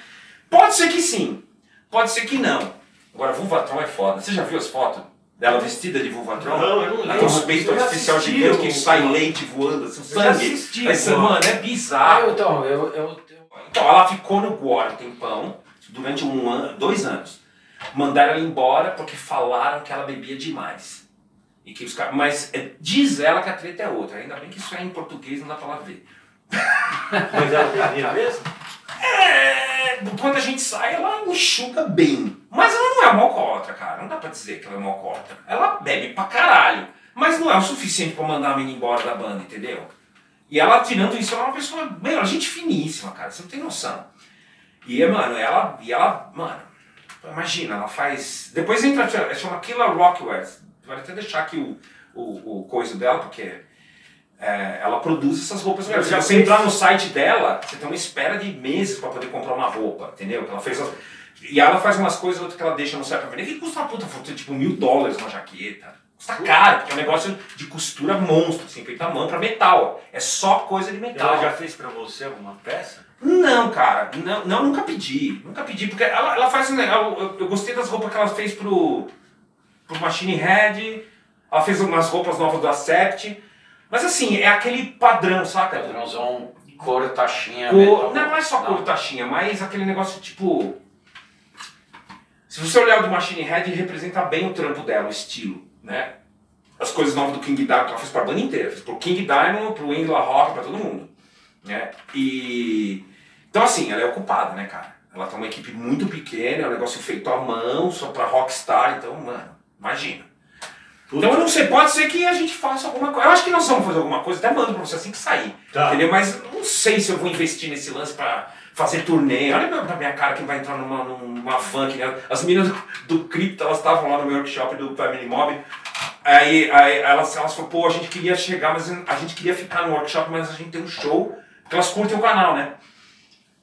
Speaker 2: pode ser que sim, pode ser que não. Agora, Vulvatron é foda. Você já viu as fotos dela vestida de Vulvatron?
Speaker 1: Não, eu não lembro.
Speaker 2: tem uns peitos artificial que sai leite voando, assim, sangue.
Speaker 1: assisti, pô.
Speaker 2: mano, é
Speaker 3: Ah,
Speaker 2: bizarro.
Speaker 3: eu, então, eu, eu, eu-
Speaker 2: Então, ela ficou no Gore um tempão, durante um ano, dois anos. Mandaram ela embora porque falaram que ela bebia demais. E que os caras- Mas é, diz ela que a treta é outra. Ainda bem que isso é em português, não dá pra ela ver.
Speaker 1: Mas ela bebia mesmo?
Speaker 2: É, quando a gente sai, ela enxuga bem. Mas ela não é uma alcoólatra, cara. Não dá pra dizer que ela é uma alcoólatra. Ela bebe pra caralho. Mas não é o suficiente pra mandar a menina embora da banda, entendeu? E ela, tirando isso, ela é uma pessoa, meu, gente finíssima, cara. Você não tem noção. E, mano, ela, e ela, mano, imagina, ela faz. Depois entra, chama Killer Rockwell. Vai até deixar aqui o, o, o coisa dela, porque é, ela produz essas roupas. Se
Speaker 1: Já
Speaker 2: você entrar no site dela, você tem uma espera de meses pra poder comprar uma roupa, entendeu? Que ela fez as- E ela faz umas coisas outras que ela deixa no site pra vender que custa uma puta fortuna, tipo mil dólares uma jaqueta. Custa caro, porque é um negócio de costura monstro, assim, feito à mão pra metal. É só coisa de metal.
Speaker 1: Ela já fez pra você alguma peça?
Speaker 2: Não, cara, não, não, nunca pedi. Nunca pedi, porque ela, ela faz um negócio. Eu, eu gostei das roupas que ela fez pro, pro Machine Head. Ela fez umas roupas novas do Acept. Mas assim, é aquele padrão, saca?
Speaker 3: padrãozão, cor, taxinha.
Speaker 2: Cor, não, não é só cor
Speaker 3: Não.
Speaker 2: taxinha, mas aquele negócio tipo. Se você olhar o do Machine Head, ele representa bem o trampo dela, o estilo, né? As coisas novas do King Diamond, que ela fez pra banda inteira, fez pro King Diamond, pro Angela Rock, pra todo mundo, né? E. Então, assim, ela é ocupada, né, cara? Ela tem uma equipe muito pequena, é um negócio feito à mão, só pra rockstar, então, mano, imagina. Então eu não sei, pode ser que a gente faça alguma coisa. Eu acho que nós vamos fazer alguma coisa, até mando pra você assim que sair.
Speaker 1: Tá.
Speaker 2: Entendeu? Mas não sei se eu vou investir nesse lance pra fazer turnê. Olha pra- minha cara que vai entrar numa, numa van. Que, nem- as meninas do, do Crypto, elas estavam lá no meu workshop do Family Mob. Aí, aí elas, elas falaram, pô, a gente queria chegar, mas a gente queria ficar no workshop, mas a gente tem um show. Porque elas curtem o canal, né?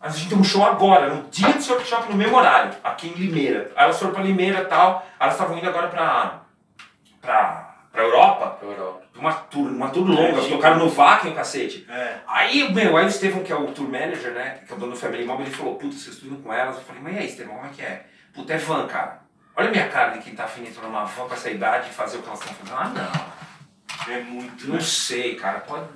Speaker 2: A gente tem um show agora, no dia do workshop, no mesmo horário, aqui em Limeira. Aí elas foram pra Limeira e tal. Elas estavam indo agora pra, pra, pra Europa,
Speaker 3: Europa.
Speaker 2: uma tour, uma tour longa,
Speaker 1: Imagina.
Speaker 2: tocaram no Vakin, o cacete.
Speaker 1: É.
Speaker 2: Aí, meu, aí o Estevão, que é o tour manager, né, que é o dono do Family Mob, ele falou, puta, vocês indo com elas? Eu falei, mas e aí, Estevão, como é que é? Puta, é van, cara. Olha a minha cara de quem tá afim de entrar numa van com essa idade e fazer o que elas estão fazendo. Ah, não.
Speaker 1: É muito,
Speaker 2: Não
Speaker 1: né?
Speaker 2: sei, cara. Pode...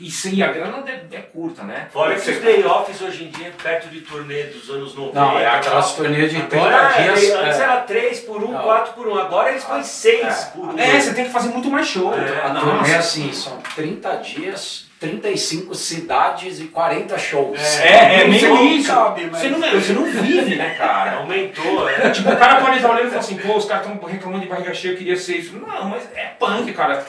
Speaker 2: Isso aí, a grana é, é curta, né?
Speaker 1: Fora que
Speaker 2: Você-
Speaker 1: os day-offs hoje em dia, perto de turnê dos anos 90.
Speaker 3: Não, é aquelas turnês de 30
Speaker 1: Agora,
Speaker 3: dias.
Speaker 1: antes
Speaker 3: é.
Speaker 1: era 3 por 1,
Speaker 3: Não.
Speaker 1: 4 por 1. Agora eles põem 6
Speaker 3: É.
Speaker 1: por 1.
Speaker 2: É, você tem que fazer muito mais show.
Speaker 1: É,
Speaker 2: Ah,
Speaker 3: A turnê assim, são 30 dias, 35 cidades e 40 shows.
Speaker 2: É, é
Speaker 3: sei
Speaker 2: meio isso.
Speaker 3: cabe, mas-
Speaker 2: Você não, você não vive, né, cara?
Speaker 1: Aumentou, é.
Speaker 2: Tipo, o cara pode estar olhando e falar assim, pô, os caras estão reclamando de barriga cheia, eu queria ser isso. Não, mas é punk, cara.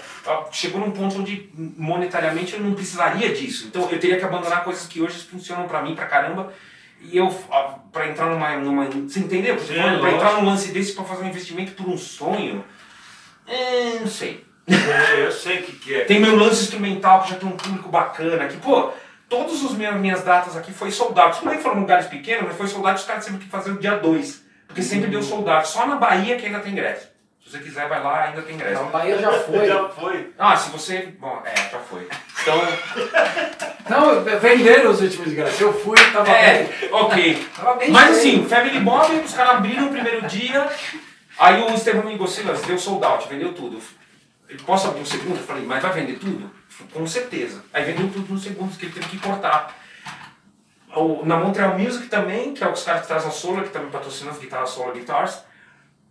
Speaker 2: Chegou num ponto onde monetariamente eu não precisaria disso. Então eu teria que abandonar coisas que hoje funcionam pra mim pra caramba. E eu, pra entrar numa. numa você entendeu?
Speaker 1: Sim,
Speaker 2: falando? Pra
Speaker 1: lógico.
Speaker 2: entrar num lance desse pra fazer um investimento por um sonho. É, não sei.
Speaker 1: É, Eu sei o que, que é.
Speaker 2: Tem meu lance instrumental que já tem um público bacana aqui. Pô, todas as minhas, minhas datas aqui foi soldado. Tudo bem que foram lugares pequenos, mas foi soldado os caras sempre que fazer o dia 2. Porque sempre deu soldado. Só na Bahia que ainda tem ingresso. Se você quiser, vai lá, ainda tem ingresso.
Speaker 3: A Bahia já foi.
Speaker 1: Já foi.
Speaker 2: Ah, se você. Bom, é, já foi. Então,
Speaker 3: Não, venderam os últimos ingressos. Eu fui, tava
Speaker 2: é,
Speaker 3: bem.
Speaker 2: ok.
Speaker 3: Tava bem
Speaker 2: Mas
Speaker 3: cheio.
Speaker 2: assim, Family Bob, os caras abriram o primeiro dia, aí o Estevão me ligou, Silas, deu sold out, vendeu tudo. Ele, posso abrir um segundo? Eu falei, mas vai vender tudo? Com certeza. Aí vendeu tudo no segundo, que ele teve que cortar. O- na Montreal Music também, que é os caras que trazem a Solar, que também patrocinam as guitarras Solar Guitars,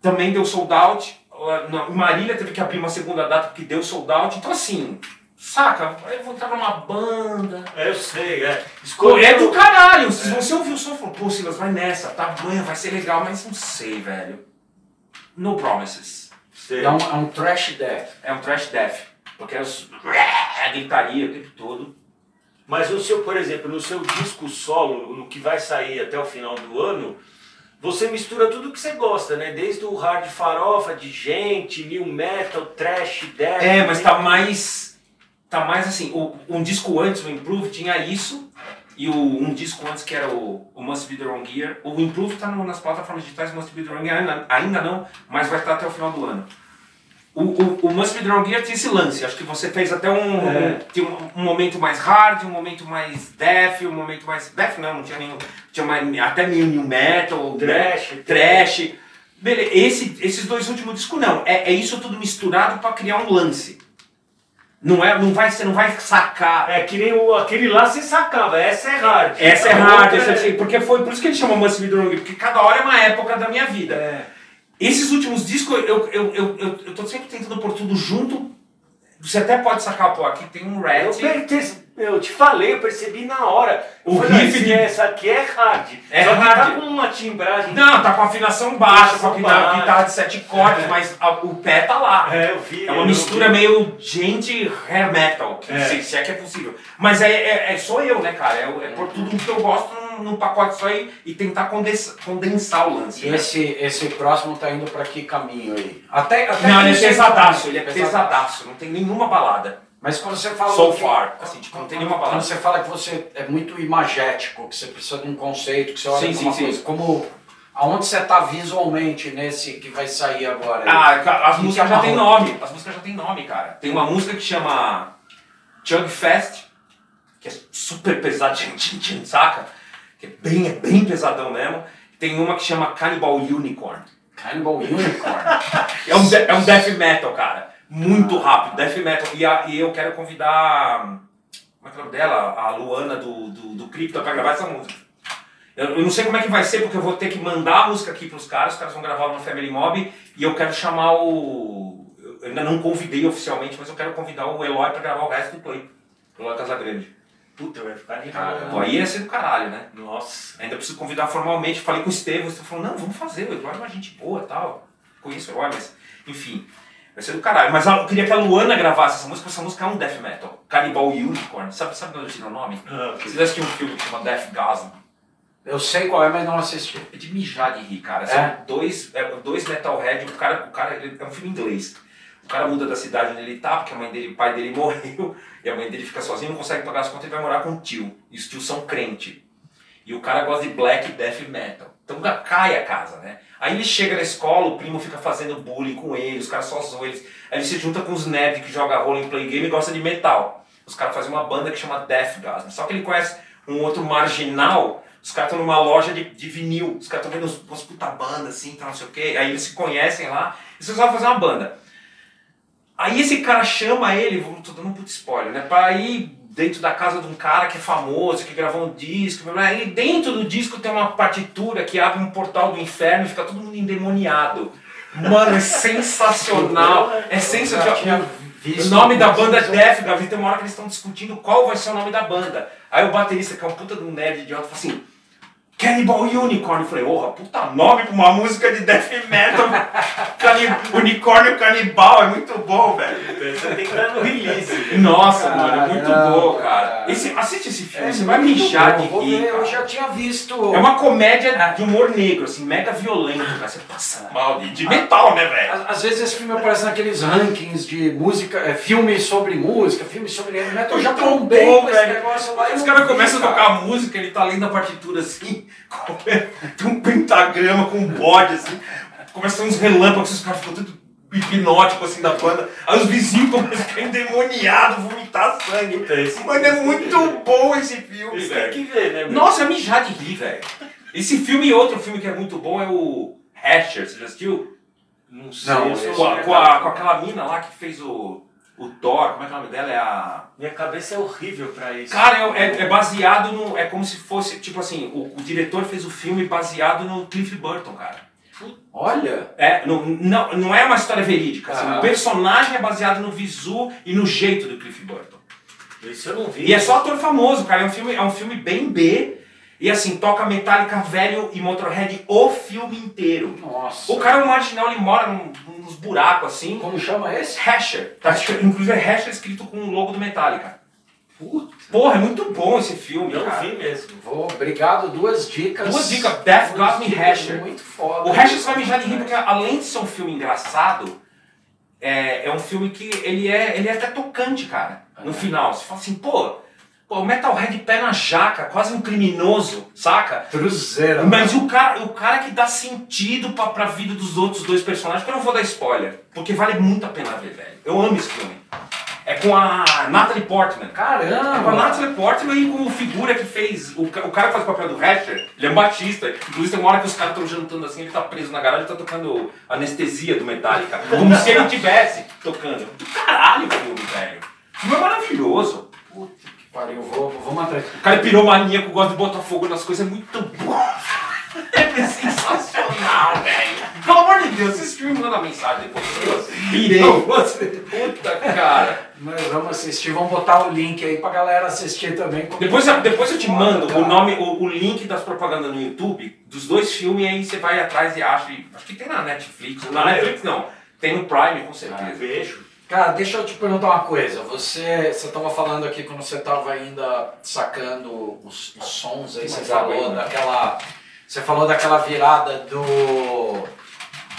Speaker 2: também deu sold out. Na- Marília teve que abrir uma segunda data porque deu sold out. Então assim, saca, eu vou entrar numa banda,
Speaker 1: É, eu sei, é.
Speaker 2: Pô, é do caralho. Se você ouviu o som e falou, pô, Silas, vai nessa, tá bom, vai ser legal, mas não sei, velho. No promises.
Speaker 1: Sei.
Speaker 3: É um, é um trash death.
Speaker 2: É um trash death. Porque é é gritaria o tempo todo.
Speaker 1: Mas no seu, por exemplo, no seu disco solo, no que vai sair até o final do ano, você mistura tudo que você gosta, né? Desde o hard farofa, de gente, new metal, trash, death.
Speaker 2: É, mas tá mais. Tá mais assim. O, um disco antes, o Improve, tinha isso. E o, um disco antes que era o, o Must Be The Wrong Gear. O Improve tá no- nas plataformas digitais, Must Be The Wrong Gear ainda, ainda não, mas vai estar até o final do ano. O, o, o Must Be The Wrong Gear tinha esse lance. Acho que você fez até um,
Speaker 1: É.
Speaker 2: um, tinha um, um momento mais hard, um momento mais death, um momento mais. Death não, não tinha nenhum. Tinha mais, até meio new metal,
Speaker 1: Trash.
Speaker 2: né? trash. Beleza, esse, esses dois últimos discos não. É, é isso tudo misturado para criar um lance. Não é, não vai, você não vai sacar.
Speaker 1: É que nem o, aquele lá você sacava, essa é hard.
Speaker 2: Essa é hard, essa é assim, porque foi por isso que ele chama Must Be Gear, porque cada hora é uma época da minha vida.
Speaker 1: É.
Speaker 2: Esses últimos discos, eu, eu, eu, eu, eu tô sempre tentando pôr tudo junto. Você até pode sacar, pô, aqui tem um
Speaker 1: Eu, Eu te falei, eu percebi na hora. Eu
Speaker 2: O
Speaker 1: falei,
Speaker 2: riff
Speaker 1: "Ah,
Speaker 2: de-
Speaker 1: Essa aqui é hard.
Speaker 2: É
Speaker 1: Só que
Speaker 2: hard.
Speaker 1: tá com uma timbragem.
Speaker 2: Não, tá com afinação baixa, com a
Speaker 1: Afinação
Speaker 2: guitarra,
Speaker 1: baixa.
Speaker 2: guitarra de sete cordas,
Speaker 1: É.
Speaker 2: mas a- o pé tá lá.
Speaker 1: É, eu vi.
Speaker 2: É uma
Speaker 1: eu
Speaker 2: mistura
Speaker 1: vi.
Speaker 2: meio gente hair metal, que
Speaker 1: É.
Speaker 2: se, se é que é possível. Mas é, é, é só eu, né, cara? É, é pôr tudo que eu gosto num, num pacote só e, e tentar condensar, condensar o lance.
Speaker 3: E
Speaker 2: né?
Speaker 3: esse, esse próximo tá indo pra que caminho aí? Até, até
Speaker 2: Não,
Speaker 3: que
Speaker 2: ele é
Speaker 3: sei
Speaker 2: pesadaço,
Speaker 3: como-
Speaker 2: ele é pesadaço, não tem nenhuma balada.
Speaker 3: Mas quando você fala.
Speaker 2: So
Speaker 3: que-
Speaker 2: far, assim, tipo, não tem nenhuma
Speaker 3: Quando
Speaker 2: balada.
Speaker 3: você fala que você é muito imagético, que você precisa de um conceito, que você olha
Speaker 2: Sim, sim,
Speaker 3: uma
Speaker 2: sim.
Speaker 3: coisa, como. Aonde você tá visualmente nesse que vai sair agora?
Speaker 2: Ah, ca- as músicas já
Speaker 3: é
Speaker 2: tem nome. As músicas já tem nome, cara. Tem uma música que chama Chug Fest, que é super pesadinho, tchim, tchim, saca? Que é bem, é bem pesadão mesmo. Tem uma que chama Cannibal Unicorn.
Speaker 3: Cannibal Unicorn.
Speaker 2: É um, de- é um death metal, cara. Muito rápido, death metal. E, a- e eu quero convidar. Como é que é o nome dela? A Luana do, do, do Crypto pra gravar essa música. Eu, eu não sei como é que vai ser, porque eu vou ter que mandar a música aqui pros caras, os caras vão gravar no Family Mob e eu quero chamar o. Eu ainda não convidei oficialmente, mas eu quero convidar o Eloy pra gravar o resto do play. O Eloy Casagrande.
Speaker 1: Puta, vai ficar animado.
Speaker 2: aí ia ser do caralho, né?
Speaker 1: Nossa.
Speaker 2: Ainda preciso convidar formalmente. Falei com o Estevam, o Estevam falou, não, vamos fazer, o Eduardo é uma gente boa e tal. Conheço o Eloy, mas enfim. Vai ser do caralho. Mas eu queria que a Luana gravasse essa música, porque essa música é um death metal. Cannibal Unicorn. Sabe, sabe de onde eu tirei o nome?
Speaker 1: Ah,
Speaker 2: Você já assistiu um filme que chama Death Gasm?
Speaker 3: Eu sei qual é, mas não assisti.
Speaker 2: É de mijar de rir, cara.
Speaker 3: É?
Speaker 2: São dois, é, dois metalhead, o cara, o cara ele- é um filme inglês. O cara muda da cidade onde ele tá, porque a mãe dele, o pai dele morreu, e a mãe dele fica sozinha, não consegue pagar as contas, ele vai morar com o tio. E os tios são crente. E o cara gosta de black death metal. Então cai a casa, né? Aí ele chega na escola, o primo fica fazendo bullying com ele, os caras só zoam eles. Aí ele se junta com os nerds que jogam role em play game e gosta de metal. Os caras fazem uma banda que chama Death Gasm. Só que ele conhece um outro marginal, os caras estão numa loja de, de vinil, os caras estão vendo umas puta banda assim, tá, não sei o quê. Aí eles se conhecem lá, e eles vão fazer uma banda. Aí esse cara chama ele, tô dando um puto spoiler, né? Pra ir dentro da casa de um cara que é famoso, que gravou um disco, e dentro do disco tem uma partitura que abre um portal do inferno e fica todo mundo endemoniado. Mano, é sensacional. É sensacional. O nome da banda é. Death, Gavi. Tem uma hora que eles estão discutindo qual vai ser o nome da banda. Aí o baterista, que é um puta de um nerd idiota, fala assim: Cannibal Unicorn. Eu falei, porra, puta nome pra uma música de death metal. Cani unicórnio canibal, é muito bom, velho.
Speaker 1: Você tem que dar no release.
Speaker 2: Nossa, mano, é muito
Speaker 3: Caramba,
Speaker 2: bom, cara.
Speaker 3: cara.
Speaker 2: Esse, assiste esse filme,
Speaker 3: É
Speaker 2: você vai mijar
Speaker 3: bom,
Speaker 2: de rir, cara.
Speaker 3: Eu já tinha visto.
Speaker 2: É uma comédia de humor negro, assim, mega violento, cara. Você passa mal de, de metal, né, velho?
Speaker 3: Às, vezes esse filme aparece naqueles rankings de música, é, filme sobre música, filme sobre metal. Eu já trombei
Speaker 2: bom,
Speaker 3: com esse
Speaker 2: velho.
Speaker 3: negócio lá.
Speaker 2: Os
Speaker 3: não
Speaker 2: caras começam a
Speaker 3: cara.
Speaker 2: tocar música, ele tá lendo a partitura assim, com um pentagrama com um bode assim, começam uns relâmpagos, os caras ficam tudo hipnótico assim da banda. Aí os vizinhos começam a ficar endemoniados, vomitar sangue.
Speaker 1: Puta, esse-
Speaker 2: Mano, é muito bom esse filme,
Speaker 1: Isso tem que ver, né? meu?
Speaker 2: Nossa, é mijar de rir, velho. Esse filme e outro filme que é muito bom é o Hasher, você já assistiu?
Speaker 1: Não sei.
Speaker 3: Não,
Speaker 2: Com, a- com, a- com aquela mina lá que fez o, o Thor, como é que é o nome dela? É a.
Speaker 1: Minha cabeça é horrível pra isso.
Speaker 2: Cara, é, é- é baseado no. É como se fosse, tipo assim, o, o diretor fez o filme baseado no Cliff Burton, cara.
Speaker 3: Olha,
Speaker 2: É, não, não, não é uma história verídica. assim,
Speaker 3: Aham.
Speaker 2: o personagem é baseado no visu e no jeito do Cliff Burton.
Speaker 1: Isso eu não vi.
Speaker 2: E é só ator famoso, cara. É um filme, é um filme bem B. E assim, toca Metallica velho e Motorhead o filme inteiro.
Speaker 3: nossa.
Speaker 2: O cara é um marginal, ele mora num- nos buracos assim.
Speaker 3: Como chama esse?
Speaker 2: Hasher. Tá, escrito- inclusive é Hasher escrito com o logo do Metallica.
Speaker 3: Puta.
Speaker 2: Porra, é muito bom esse filme,
Speaker 1: Não
Speaker 2: cara.
Speaker 1: vi mesmo.
Speaker 3: Vou, obrigado, duas dicas.
Speaker 2: Duas dicas, Death
Speaker 3: Duas
Speaker 2: Got Me Hasher.
Speaker 3: Muito foda.
Speaker 2: O Hasher você vai mijar de rir porque além de ser um filme engraçado, é, é um filme que ele é, ele é até tocante, cara. No
Speaker 3: É.
Speaker 2: final. Você fala assim, pô, pô, o Metalhead pé na jaca, quase um criminoso, saca?
Speaker 3: Cruzeiro.
Speaker 2: Mas o cara, o cara que dá sentido pra, pra vida dos outros dois personagens, que eu não vou dar spoiler, porque vale muito a pena ver, velho. Eu amo esse filme. É com a Natalie Portman. É com a
Speaker 3: Caramba.
Speaker 2: Natalie Portman e com o figura que fez. O, o cara que faz o papel do Hatcher, ele é um baixista. Inclusive tem uma hora que os caras estão jantando assim, ele tá preso na garagem e tá tocando anestesia do Metallica. Como se ele tivesse tocando. Do caralho o filme, velho. O filme é maravilhoso.
Speaker 3: Puta pariu. Vou, vou matar
Speaker 2: O cara é piromaníaco, gosta de botar fogo nas coisas, é muito bom. É sensacional, velho. Pelo amor de Deus, esse filme manda mensagem depois. Pirei. Puta, cara.
Speaker 3: Nós vamos assistir, vamos botar o link aí pra galera assistir também.
Speaker 2: Depois, eu- depois eu te
Speaker 3: Foda,
Speaker 2: mando
Speaker 3: cara.
Speaker 2: o nome, o, o link das propagandas no YouTube, dos dois filmes, aí você vai atrás e acha. Acho que tem na Netflix. Na
Speaker 1: Ah, é?
Speaker 2: Netflix não. Tem no Prime, com
Speaker 1: Ah,
Speaker 2: certeza.
Speaker 1: vejo.
Speaker 3: Cara, deixa eu te perguntar uma coisa. Você você estava falando aqui quando você estava ainda sacando os, os sons aí, você
Speaker 2: água
Speaker 3: falou
Speaker 2: né?
Speaker 3: daquela. Você falou daquela virada do.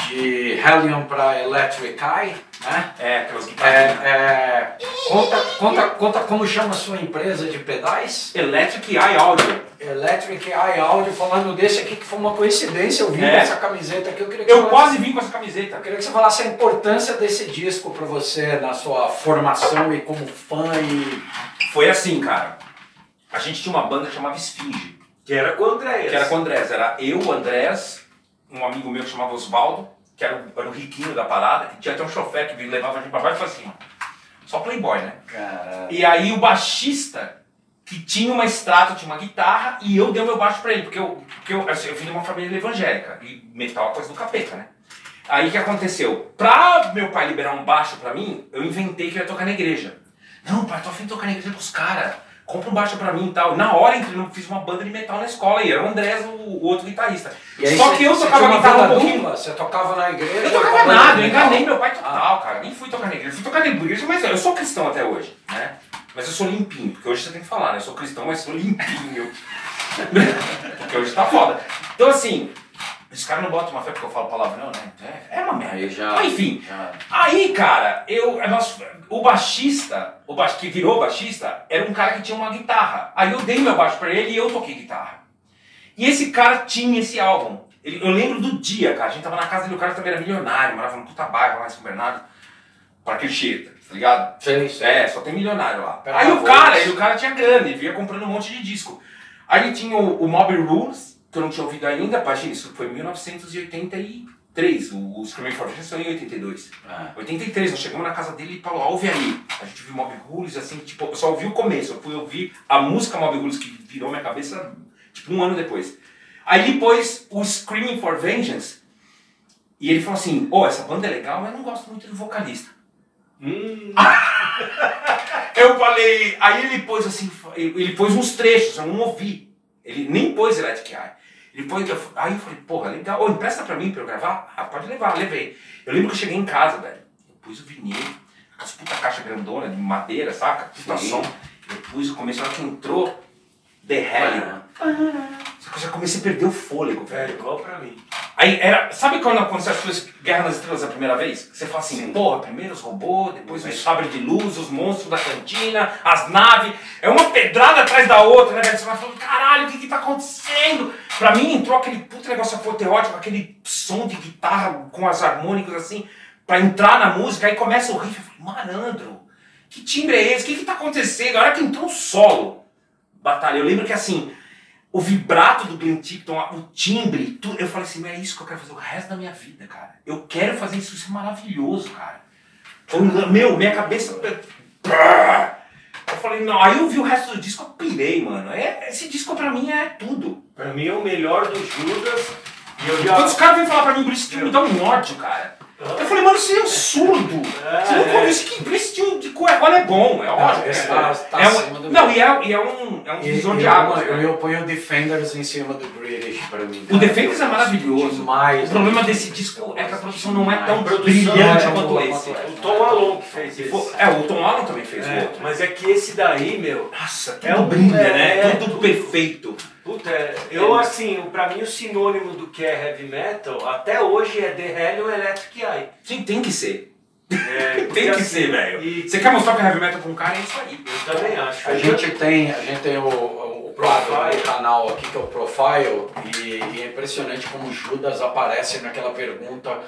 Speaker 3: De Helium para Electric Eye, né?
Speaker 2: É, aquelas
Speaker 3: É,
Speaker 2: guitarras.
Speaker 3: é, conta, conta, conta como chama a sua empresa de pedais?
Speaker 2: Electric Eye Audio.
Speaker 3: Electric Eye Audio, falando desse aqui, que foi uma coincidência, eu vi
Speaker 2: É.
Speaker 3: essa camiseta aqui, eu queria que
Speaker 2: Eu
Speaker 3: falasse-
Speaker 2: quase vim com essa camiseta.
Speaker 3: eu queria que você falasse a importância desse disco para você na sua formação e como fã e
Speaker 2: Foi assim, cara. A gente tinha uma banda que chamava Esfinge.
Speaker 1: Que era com o Andréas.
Speaker 2: Que era com o Andrés. Era eu, o Andrés, um amigo meu que chamava Osvaldo, que era o, era o riquinho da parada, que tinha até um chofer que levava a gente pra baixo e pra cima. Só playboy, né?
Speaker 3: Cara.
Speaker 2: E aí o baixista, que tinha uma extrato, tinha uma guitarra, e eu dei o meu baixo pra ele, porque eu, porque eu, assim, eu vim de uma família evangélica, e metal é coisa do capeta, né? Aí o que aconteceu? Pra meu pai liberar um baixo pra mim, eu inventei que eu ia tocar na igreja. Não, pai, tô afim de tocar na igreja com os caras. Compra um baixo pra mim e tal. Na hora entrei, eu fiz uma banda de metal na escola e era o Andrés, o, o outro guitarrista.
Speaker 3: Aí
Speaker 2: Só que eu tocava guitarra um pouquinho.
Speaker 3: dupla? Você tocava na igreja?
Speaker 2: Eu tocava nada, eu enganei meu pai total, cara. Nem fui tocar na igreja. Fui tocar na igreja, mas eu sou cristão até hoje, né? Mas eu sou limpinho, porque hoje você tem que falar, né? Eu sou cristão, mas sou limpinho. porque hoje tá foda. Então assim, esse cara não bota uma fé porque eu falo palavrão, né? É, é uma merda.
Speaker 3: Aí já.
Speaker 2: Mas, enfim,
Speaker 3: já-
Speaker 2: Aí, cara, eu, é nós- o baixista, o baix, que virou baixista, era um cara que tinha uma guitarra. Aí eu dei meu baixo pra ele e eu toquei guitarra. E esse cara tinha esse álbum. Ele- eu lembro do dia, cara. A gente tava na casa dele, o cara também era milionário, morava no puta bairro lá em São Bernardo. Parque Anchieta, tá ligado?
Speaker 3: Feliz.
Speaker 2: É, só tem milionário lá.
Speaker 3: Pera
Speaker 2: aí o cara, ele, o cara tinha grana, ele vinha comprando um monte de disco. Aí tinha o, o Mob Rules, que eu não tinha ouvido ainda, imagina, isso foi em 1983, o, o Screaming for Vengeance foi em 82.
Speaker 3: Ah.
Speaker 2: 83, nós chegamos na casa dele e falou, ó, ouve aí. A gente viu Mob Rules, assim, tipo, eu só ouvi o começo, eu fui ouvir a música Mob Rules que virou minha cabeça, tipo, um ano depois. Aí ele pôs o Screaming for Vengeance, e ele falou assim, ô, essa banda é legal, mas eu não gosto muito do vocalista.
Speaker 1: Hum,
Speaker 2: Eu falei, aí ele pôs assim, ele pôs uns trechos, eu não ouvi. Ele nem pôs Electric Eye. Pôs, eu- aí eu falei, porra, legal, ô, empresta pra mim pra eu gravar? Ah, pode levar, levei. Eu lembro que eu cheguei em casa, velho, eu pus o vinil, com as puta caixa grandona de madeira, saca? Puta som. Eu pus o começo, hora que entrou, The Hell. Eu já comecei a perder o fôlego,
Speaker 1: é
Speaker 2: velho.
Speaker 1: igual pra mim.
Speaker 2: Aí era. Sabe quando aconteceu as coisas Guerra nas Estrelas a primeira vez? Você fala assim,
Speaker 3: Sim.
Speaker 2: porra, primeiro os robôs, depois os sabres de luz, os monstros da cantina, as naves. É uma pedrada atrás da outra, né, velho? Você vai falando, caralho, o que que tá acontecendo? Pra mim entrou aquele puto negócio apoteótico, aquele som de guitarra com as harmônicas assim. pra entrar na música, aí começa o riff, eu falei, malandro, que timbre é esse? O que que tá acontecendo? A hora que entrou o solo, batalha, eu lembro que assim, o vibrato do Glenn Tipton, o timbre, tudo, eu falei assim, é isso que eu quero fazer o resto da minha vida, cara. Eu quero fazer isso, isso é maravilhoso, cara. Um- meu, minha cabeça... Eu falei, não, aí eu vi o resto do disco, eu pirei, mano. É, esse disco pra mim é tudo.
Speaker 1: Pra mim é o melhor do Judas. E eu
Speaker 2: Quando os
Speaker 1: já.
Speaker 2: caras vêm falar pra mim, Bruce me dá um ódio, cara. Eu falei, mano, você é um surdo. Você não
Speaker 1: É,
Speaker 2: conhece que Bruce Steel de Coerrola é bom, é ótimo.
Speaker 3: esse
Speaker 2: é, é um, não, e é, e é um, é um divisor de
Speaker 3: eu-
Speaker 2: águas.
Speaker 3: Eu,
Speaker 2: né?
Speaker 3: eu ponho o Defenders em cima do British pra mim.
Speaker 2: O. Defenders é maravilhoso.
Speaker 3: Demais.
Speaker 2: O problema desse disco é que a produção não é tão
Speaker 1: Produção
Speaker 2: brilhante
Speaker 3: é
Speaker 2: quanto esse.
Speaker 1: O Tom Malone que fez esse.
Speaker 2: for- É, o Tom Allen também fez o
Speaker 1: É,
Speaker 2: outro.
Speaker 1: mas é que esse daí, meu.
Speaker 2: Nossa, tudo
Speaker 1: É um-
Speaker 2: brilha,
Speaker 1: é,
Speaker 2: né?
Speaker 1: é,
Speaker 2: tudo perfeito.
Speaker 1: Puta, é, eu assim, o- pra mim o sinônimo do que é heavy metal até hoje é The Hell e o Electric Eye.
Speaker 2: Sim, tem que ser.
Speaker 1: É, porque,
Speaker 2: Tem que
Speaker 1: assim,
Speaker 2: ser, velho.
Speaker 1: E
Speaker 2: Você quer mostrar que é heavy metal com um cara, é isso aí.
Speaker 1: eu também acho.
Speaker 3: A gente tem, a gente tem o, o, o
Speaker 1: Profile.
Speaker 3: no canal aqui que é o Profile e, e é impressionante como Judas aparece naquela pergunta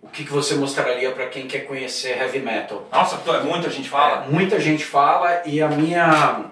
Speaker 3: o que, que você mostraria para quem quer conhecer heavy metal.
Speaker 2: Nossa, pô, muita gente fala.
Speaker 3: É, muita gente fala e a minha,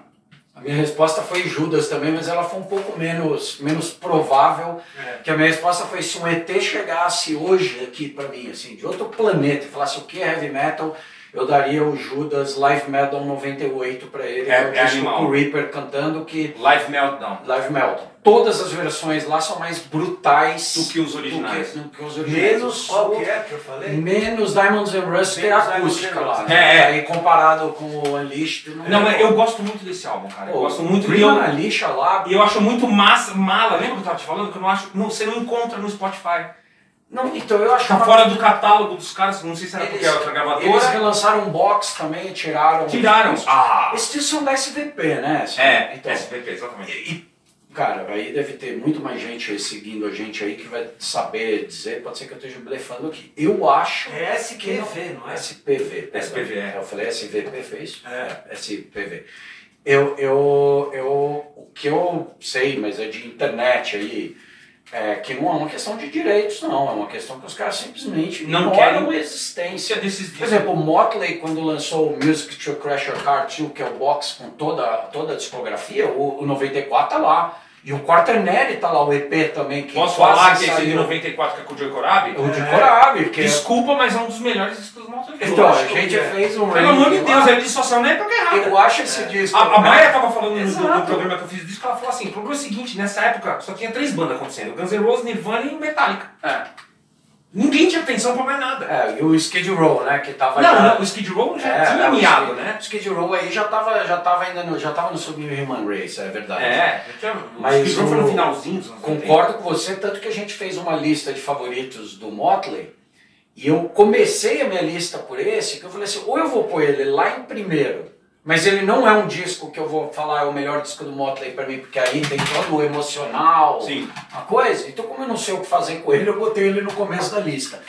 Speaker 3: a minha resposta foi Judas também, mas ela foi um pouco menos, menos provável.
Speaker 1: É.
Speaker 3: Que a minha resposta foi se um ET chegasse hoje aqui para mim, assim, de outro planeta, e falasse o que é heavy metal, eu daria o Judas Live Metal 98 para ele,
Speaker 2: É- é
Speaker 3: disco
Speaker 2: animal.
Speaker 3: o Reaper cantando que
Speaker 2: Live Meltdown.
Speaker 3: Live Metal. Todas as versões lá são mais brutais
Speaker 2: Do que os originais.
Speaker 3: do que, do que os originais.
Speaker 1: Menos qual que é que eu falei?
Speaker 3: Menos Diamonds and Rust, que é acústica lá. Né?
Speaker 2: É, é.
Speaker 3: Aí comparado com o Unleashed, não,
Speaker 2: Não,
Speaker 3: é.
Speaker 2: mas eu gosto muito desse álbum, cara. Eu
Speaker 3: Pô,
Speaker 2: gosto muito e
Speaker 3: Prima
Speaker 2: eu,
Speaker 3: na lixa lá.
Speaker 2: e eu acho muito massa, mala. Lembra que eu tava te falando? Que eu não acho. Não, você não encontra no Spotify.
Speaker 3: Não, então eu acho
Speaker 2: Tá
Speaker 3: uma-
Speaker 2: fora do catálogo dos caras, não sei se era porque é outra
Speaker 3: Eles
Speaker 2: gravadora.
Speaker 3: relançaram um box também, tiraram.
Speaker 2: Tiraram. Ah!
Speaker 3: Esses discos são da SVP, né? Assim,
Speaker 2: É,
Speaker 3: então.
Speaker 2: SPP, exatamente.
Speaker 3: E, cara, aí deve ter muito mais gente seguindo a gente aí que vai saber dizer, pode ser que eu esteja blefando aqui. Eu acho.
Speaker 1: É SQV, não é?
Speaker 3: SPV.
Speaker 2: SPV, é.
Speaker 3: Eu falei SVP, fez?
Speaker 1: É.
Speaker 3: SPV. Eu, eu, eu, o que eu sei, mas é de internet aí, é que não é uma questão de direitos, não. É uma questão que os caras simplesmente
Speaker 2: Não querem-
Speaker 3: a existência.
Speaker 2: Desses
Speaker 3: Por
Speaker 2: discos.
Speaker 3: exemplo, o Motley, quando lançou o Music to Crash Your Car 2, que é o box com toda, toda a discografia, o, o 94 tá lá. E o Quaternary tá lá, o EP também. Que
Speaker 2: Posso falar que esse de
Speaker 3: saiu.
Speaker 2: 94 que é com o Joey Corabi?
Speaker 3: O de Corabi, que é-
Speaker 2: Desculpa, mas é um dos melhores discos do Crue.
Speaker 3: Então, a gente
Speaker 1: é.
Speaker 3: fez um
Speaker 2: Pelo amor de Deus, ele dissociou na época errada.
Speaker 3: Eu acho esse disco.
Speaker 2: A, a Maia tava falando no, programa que eu fiz o disco, ela falou assim, o problema é o seguinte, nessa época só tinha três bandas acontecendo, Guns N' Roses, Nirvana e Metallica.
Speaker 3: É.
Speaker 2: Ninguém tinha atenção pra mais nada.
Speaker 3: É, e o Skid Row, né, que tava
Speaker 2: Não,
Speaker 3: já...
Speaker 2: não, o Skid Row já
Speaker 3: É,
Speaker 2: tinha
Speaker 3: é,
Speaker 2: miado, né?
Speaker 3: O Skid Row aí já tava, já tava ainda no, já tava no Subhuman Race, é verdade.
Speaker 2: É, tinha,
Speaker 3: Mas
Speaker 2: o Skid Row foi no finalzinho dos anos 80.
Speaker 3: Concordo com você, tanto que a gente fez uma lista de favoritos do Motley, e eu comecei a minha lista por esse, que eu falei assim, ou eu vou pôr ele lá em primeiro, mas ele não é um disco que eu vou falar é o melhor disco do Motley pra mim, porque aí tem todo o emocional,
Speaker 2: Sim.
Speaker 3: a coisa. Então, como eu não sei o que fazer com ele, eu botei ele no começo da lista.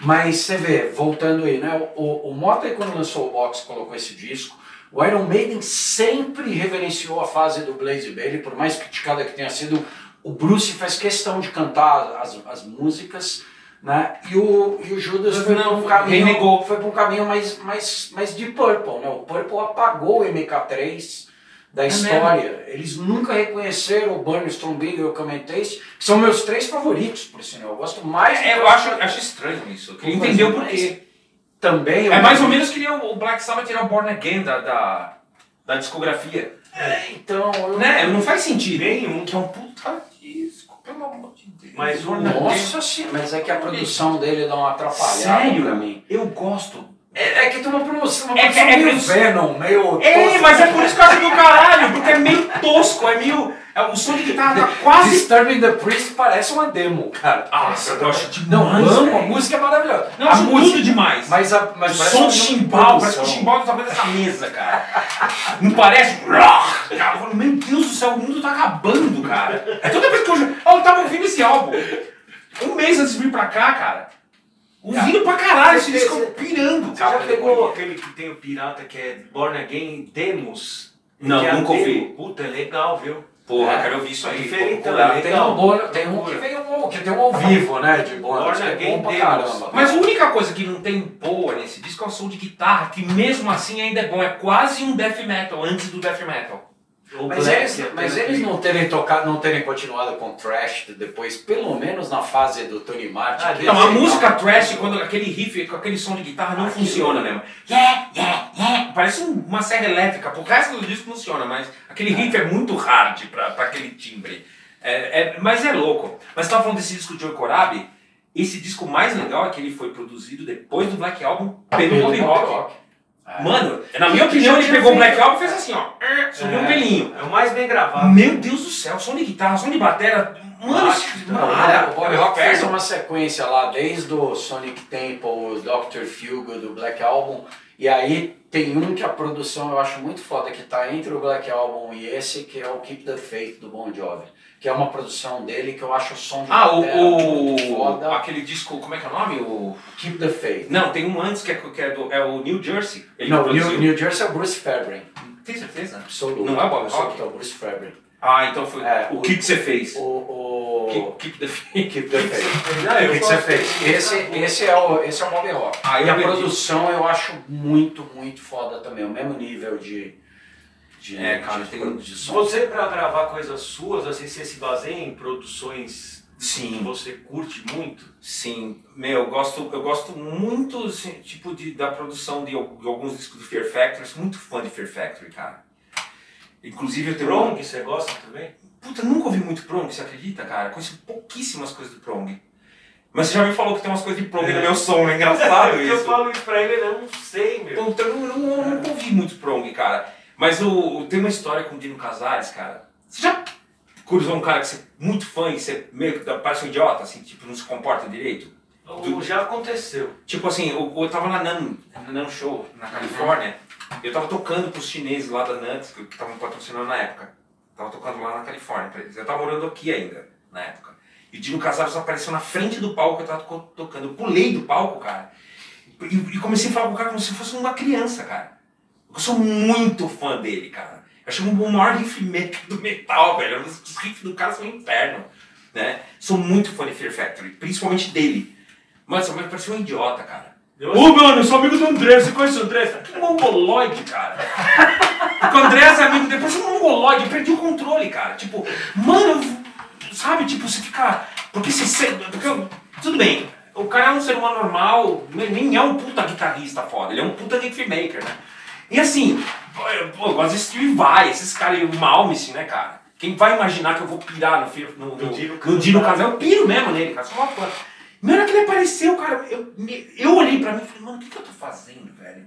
Speaker 3: Mas você vê, voltando aí, né? O, o Motley, quando lançou o box, colocou esse disco. O Iron Maiden sempre reverenciou a fase do Blaze Bailey, por mais criticada que tenha sido. O Bruce faz questão de cantar as, as músicas, né? E o, e o Judas foi para um caminho,
Speaker 2: renegou.
Speaker 3: foi pra um caminho mais, mais, mais de Purple, né? O Purple apagou o MK3 da história. Eles nunca reconheceram o Burn Stromberg e o Commentace, que são meus três favoritos, por sinal. Eu gosto mais
Speaker 2: É, eu acho, acho estranho isso. Eu queria entender o porquê.
Speaker 3: Também
Speaker 2: É mais ou menos que nem o Black Sabbath tirar o Born Again da, da, da discografia.
Speaker 3: É, então, eu...
Speaker 2: Né? Não faz sentido.
Speaker 1: Nenhum.
Speaker 2: Que é um puta disco, pelo amor.
Speaker 1: Mas o-
Speaker 3: Nossa senhora, mas é que a produção dele dá uma atrapalhada
Speaker 2: Sério?
Speaker 3: pra mim.
Speaker 2: Eu gosto.
Speaker 3: É, é que tem uma produção, uma
Speaker 2: É
Speaker 3: produção
Speaker 2: que- é
Speaker 3: meio
Speaker 2: que-
Speaker 3: Venom, meio...
Speaker 2: É, mas é por isso que eu acho do caralho, porque é meio tosco, é meio. É, o som de guitarra tá quase.
Speaker 3: Disturbing the Priest parece uma demo, cara.
Speaker 2: Ah, eu acho demais.
Speaker 3: Não, amo, a música é maravilhosa.
Speaker 2: Não, eu
Speaker 3: a
Speaker 2: acho
Speaker 3: música,
Speaker 2: tudo demais.
Speaker 3: Mas, a, mas
Speaker 2: o som de chimbal, parece que o chimbal é do tamanho dessa mesa, cara. Não parece? Cara, eu falo, meu Deus do céu, o mundo tá acabando, cara. É toda vez que eu. Eu tava ouvindo esse álbum. Um mês antes de vir pra cá, cara. Ouvindo pra caralho esse disco pirando.
Speaker 1: Você já pegou aquele que tem o pirata que é Born Again Demos?
Speaker 2: Não,
Speaker 1: é
Speaker 2: nunca ouvi.
Speaker 1: Puta, é legal, viu?
Speaker 2: Porra,
Speaker 3: É.
Speaker 2: quero ouvir isso aí.
Speaker 1: Diferentão?
Speaker 3: Tem um, bolo, tem um que veio um porque tem um ao vivo, né? De que é bom pra caramba.
Speaker 2: Mas a única coisa que não tem boa nesse disco é o som de guitarra, que mesmo assim ainda é bom. É quase um death metal, antes do death metal.
Speaker 1: O
Speaker 3: Mas,
Speaker 1: Black,
Speaker 3: eles,
Speaker 1: é
Speaker 3: mas eles não terem tocado, não terem continuado com Trash depois, pelo menos na fase do Tony Martin.
Speaker 1: Ah,
Speaker 2: Não, a música trash, quando aquele riff, com aquele som de guitarra, não
Speaker 1: Aquilo-
Speaker 2: funciona mesmo. Yeah, yeah, yeah. Parece um- uma serra elétrica. Pro resto do disco funciona, mas aquele riff é muito hard pra, pra aquele timbre. É, é- mas é louco. Mas você tava falando desse disco de Joe Corabi. Esse disco mais legal é que ele foi produzido depois do Black Album pelo Moby Rock.
Speaker 3: É.
Speaker 2: Mano, na minha opinião, ele pegou o. Black Album e fez assim, ó. Subiu um
Speaker 1: É.
Speaker 2: pelinho.
Speaker 1: É o mais bem gravado.
Speaker 2: Meu Deus do céu, som de guitarra, som de batera. Mano, mano,
Speaker 3: o Bob
Speaker 2: é
Speaker 3: Rock fez uma sequência lá, desde o Sonic Temple, o Dr. Fugo, do Black Album, e aí tem um que a produção eu acho muito foda, que tá entre o Black Album e esse, que é o Keep the Faith, do Bon Jovi, que é uma produção dele que eu acho o som de
Speaker 2: Ah, o, aquele disco, como é que é o nome? O
Speaker 3: Keep the Faith.
Speaker 2: Não, tem um antes que é, que é, do, é o New Jersey. Ele
Speaker 3: Não. New, New Jersey é o Bruce Fairbrain,
Speaker 2: Tem certeza?
Speaker 3: absoluto.
Speaker 2: Não é o Bob Rock?
Speaker 3: É o Bruce Fairbrain.
Speaker 2: Ah, então foi.
Speaker 3: É,
Speaker 2: o
Speaker 3: o-
Speaker 2: que, que você fez?
Speaker 3: O, o...
Speaker 2: Keep, keep the faith.
Speaker 3: Keep the Faith.
Speaker 1: Ah,
Speaker 3: O que, que você fez? Esse, esse, é o, esse é o Bob Rock.
Speaker 2: Ah,
Speaker 3: e a produção eu acho muito, muito foda também. O mesmo nível de. De
Speaker 2: É, cara,
Speaker 3: de,
Speaker 2: tem-
Speaker 3: de som.
Speaker 1: Você, pra gravar coisas suas, assim, você se baseia em produções que
Speaker 2: Sim,
Speaker 1: você curte muito?
Speaker 2: sim. Meu, eu gosto, eu gosto muito, assim, tipo, de, da produção de, de alguns discos do Fear Factory. Eu sou muito fã de Fear Factory, cara. Inclusive eu tenho.
Speaker 1: Prong, você gosta também?
Speaker 2: Puta, eu nunca ouvi muito Prong, você acredita, cara? Conheço pouquíssimas coisas do Prong. Mas você já me falou que tem umas coisas de Prong
Speaker 1: É.
Speaker 2: no meu som, é engraçado
Speaker 1: eu
Speaker 2: isso.
Speaker 1: falo isso pra ele, ele não sei, meu.
Speaker 2: Puta, eu não, eu nunca ouvi muito Prong, cara. Mas o, tem uma história com o Dino Casares, cara. Você já cruzou um cara que você é muito fã e você meio que parece um idiota, assim, tipo, não se comporta direito?
Speaker 1: O- Já aconteceu.
Speaker 2: Tipo assim, eu, eu tava na NAN, na NAN Show, na Califórnia. Eu tava tocando pros chineses lá da Nuts, que estavam patrocinando na época. Tava tocando lá na Califórnia pra eles. Eu tava morando aqui ainda, na época. E o Dino Casares apareceu na frente do palco que eu tava to- tocando. Eu pulei do palco, cara. E, e comecei a falar com o cara como se fosse uma criança, cara. Eu sou muito fã dele, cara. Eu acho o maior riff do metal, velho. Os riffs do cara são um inferno, né? Sou muito fã de Fear Factory, principalmente dele. Mano, essa mulher parecia um idiota, cara.
Speaker 1: Eu
Speaker 2: Ô, mano, eu sou amigo do André, você conhece o André? Que mongoloide, cara. Porque o André é amigo parece um mongoloide, eu perdi o controle, cara. Tipo, mano, sabe, tipo, você fica. Porque você. Porque, eu- tudo bem, o cara é um ser humano normal, nem é um puta guitarrista foda, ele é um puta riff maker, né? E assim, pô, eu, gosto de Steve Vai, esses caras o Malmsteen, né, cara? Quem vai imaginar que eu vou pirar no, no, no,
Speaker 1: No Dino
Speaker 2: no Dino Casal? Eu piro mesmo nele, cara, sou uma fã. Na hora que ele apareceu, cara, eu, eu olhei pra mim e falei, mano, o que, que eu tô fazendo, velho?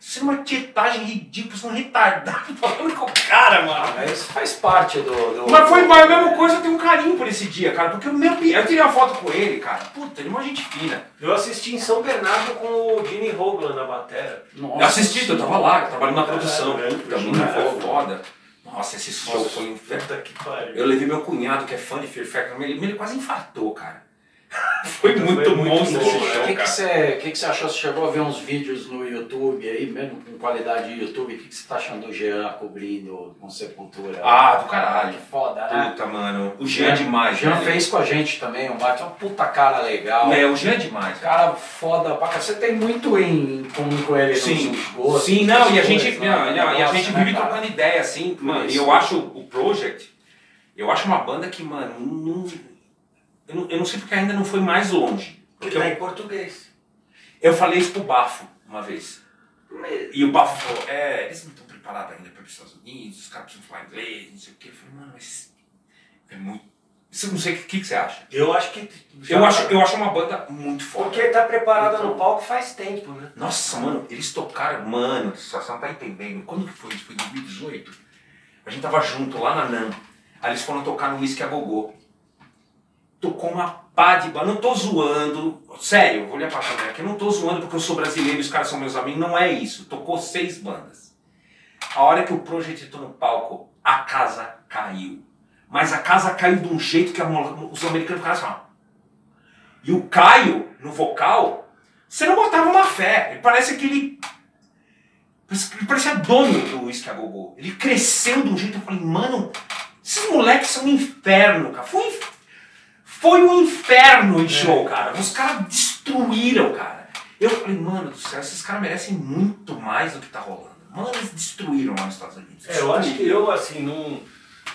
Speaker 2: Isso é uma tietagem ridícula, eu sou um retardado falando com o cara, mano.
Speaker 3: Mas faz parte do. do
Speaker 2: Mas foi mas a mesma coisa, eu tenho um carinho por esse dia, cara, porque o meu, eu tirei uma foto com ele, cara. Puta, ele é uma gente fina.
Speaker 1: Eu assisti em São Bernardo com o Gene Hoglan na batera.
Speaker 3: Nossa,
Speaker 2: Eu assisti, eu tava lá, eu trabalho na produção. Puta,
Speaker 1: velho.
Speaker 2: mano, foi foda. Nossa, esse show foi um inferno.
Speaker 1: Puta que pariu.
Speaker 2: Eu levei meu cunhado, que é fã de Fear Factory, ele, ele quase infartou, cara. Foi
Speaker 1: Foi
Speaker 2: muito
Speaker 1: muito
Speaker 2: monstro
Speaker 1: bom,
Speaker 2: esse
Speaker 1: né?
Speaker 3: O
Speaker 2: show,
Speaker 3: que, que,
Speaker 2: cara.
Speaker 3: você, que, que você achou? Você chegou a ver uns vídeos no YouTube aí, mesmo com qualidade de YouTube? O que, que você tá achando do Jean cobrindo com Sepultura?
Speaker 2: Ah, do caralho.
Speaker 3: Que foda, né?
Speaker 2: Puta, mano. O Jean é demais,
Speaker 3: Jean
Speaker 2: velho.
Speaker 3: fez com a gente também, um bate, uma puta cara legal.
Speaker 2: É, o Jean é demais.
Speaker 3: Cara foda pra. Você tem muito em comum com ele
Speaker 2: Sim,
Speaker 3: nos gostos.
Speaker 2: sim, não, e a gente,
Speaker 3: coisas,
Speaker 2: não,
Speaker 3: né?
Speaker 2: não, e a gente
Speaker 3: né,
Speaker 2: vive
Speaker 3: cara?
Speaker 2: trocando ideia, assim, mano, e eu acho o Project, eu acho uma banda que, mano, não, eu, não, eu não sei porque ainda não foi mais longe.
Speaker 1: Porque tá
Speaker 2: eu,
Speaker 1: em português.
Speaker 2: eu falei isso pro Bafo uma vez. E o Bafo falou, é, eles não estão preparados ainda para os Estados Unidos, os caras precisam falar inglês, não sei o quê. Eu falei, mano, mas é muito... Isso eu não sei o que, que, você acha.
Speaker 1: Eu acho que.
Speaker 2: Eu acho, eu acho uma banda muito forte.
Speaker 1: Porque tá preparada no palco faz tempo, né?
Speaker 2: Nossa, mano, eles tocaram, mano, só você não tá entendendo. Quando que foi isso? Foi em 2018? A gente tava junto lá na NAM. Aí eles foram tocar no Whisky a Gogô. Tocou uma pá de. Não tô zoando. Sério, vou olhar pra câmera aqui. Eu não tô zoando porque eu sou brasileiro e os caras são meus amigos. Não é isso. Tocou seis bandas. A hora que o Project entrou no palco, a casa caiu. Mas a casa caiu de um jeito que a os americanos ficaram assim. E o Caio, no vocal, você não botava uma fé. Ele parece aquele. Ele parecia dono do Whisky a Gogô. Ele cresceu de um jeito. Eu falei, mano, esses moleques são um inferno, cara. Foi um inf- Foi um inferno em show, cara. Os caras destruíram, cara. Eu falei, mano do céu, esses caras merecem muito mais do que tá rolando. Mano, eles destruíram lá nos Estados Unidos.
Speaker 1: É, eu acho que eu, assim, não,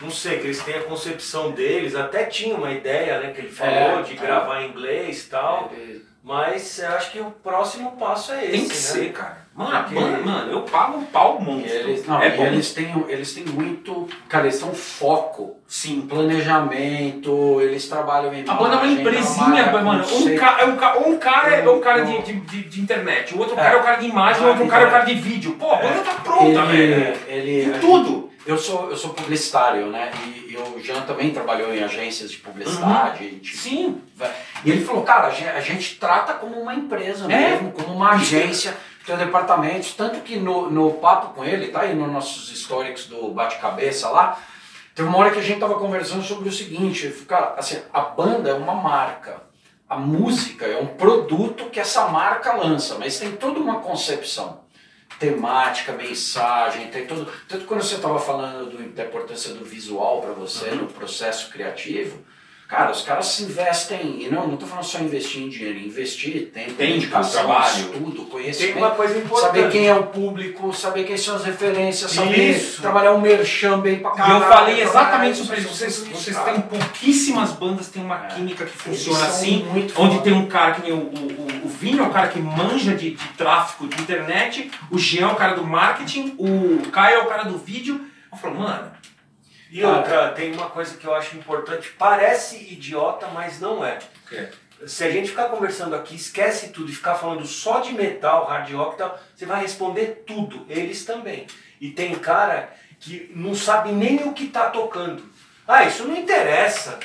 Speaker 1: não sei, que eles têm a concepção deles, até tinha uma ideia, né, que ele falou
Speaker 3: É,
Speaker 1: de
Speaker 3: é.
Speaker 1: gravar em inglês e tal,
Speaker 3: Ele-
Speaker 1: mas eu acho que o próximo passo é esse,
Speaker 2: Tem que
Speaker 1: né?
Speaker 2: ser, cara. Mano,
Speaker 1: Porque-
Speaker 2: mano, mano, eu pago um pau monstro.
Speaker 3: eles, não,
Speaker 2: é
Speaker 3: eles têm, eles têm muito. Cara, eles têm um foco
Speaker 2: Sim.
Speaker 3: planejamento, eles trabalham em.
Speaker 2: A banda é uma empresinha, mano. Um, ca, é um, ca, um cara é o cara de, de, de, internet, o outro
Speaker 3: É.
Speaker 2: cara é o cara de imagem, o outro cara é o
Speaker 3: é.
Speaker 2: cara de vídeo. Pô, a banda tá pronta, velho.
Speaker 3: ele, ele,
Speaker 2: Tem tudo.
Speaker 3: Eu sou, eu sou publicitário, né? E, e o Jean também trabalhou em agências de publicidade.
Speaker 2: Uhum.
Speaker 3: tipo,
Speaker 2: Sim.
Speaker 3: E ele falou, cara, a gente, a gente trata como uma empresa
Speaker 2: É.
Speaker 3: mesmo, como uma agência, tem departamentos, tanto que no, no papo com ele, tá aí nos nossos históricos do bate-cabeça lá, teve uma hora que a gente tava conversando sobre o seguinte, cara, assim, a banda é uma marca, a música é um produto que essa marca lança, mas tem toda uma concepção temática, mensagem, tem tudo. Tanto quando você estava falando do- da importância do visual para você
Speaker 2: Uhum.
Speaker 3: no processo criativo, cara, os caras se investem, e não, não tô falando só investir em dinheiro, investir tempo,
Speaker 2: Tempo,
Speaker 3: dedicação,
Speaker 2: trabalho.
Speaker 3: estudo,
Speaker 1: Tem
Speaker 3: conhecimento.
Speaker 1: uma coisa importante.
Speaker 3: Saber quem é o público, saber quem são as referências, saber
Speaker 1: Isso.
Speaker 3: trabalhar um merchan bem pra
Speaker 2: E
Speaker 3: caralho.
Speaker 2: eu falei exatamente
Speaker 3: isso,
Speaker 2: sobre isso. Vocês, vocês têm pouquíssimas bandas, tem uma química que funciona assim. Onde
Speaker 3: foda.
Speaker 2: tem um cara que nem o, o, o, o Vinho é o cara que manja de, de tráfego de internet, o Jean é o cara do marketing, o Caio é o cara do vídeo. Eu falo, mano,
Speaker 1: E outra, tem uma coisa que eu acho importante, parece idiota, mas não é.
Speaker 2: o quê?
Speaker 1: Se a gente ficar conversando aqui, esquece tudo e ficar falando só de metal, hard rock e tal, você vai responder tudo, eles também. E tem cara que não sabe nem o que tá tocando. Ah, isso não interessa.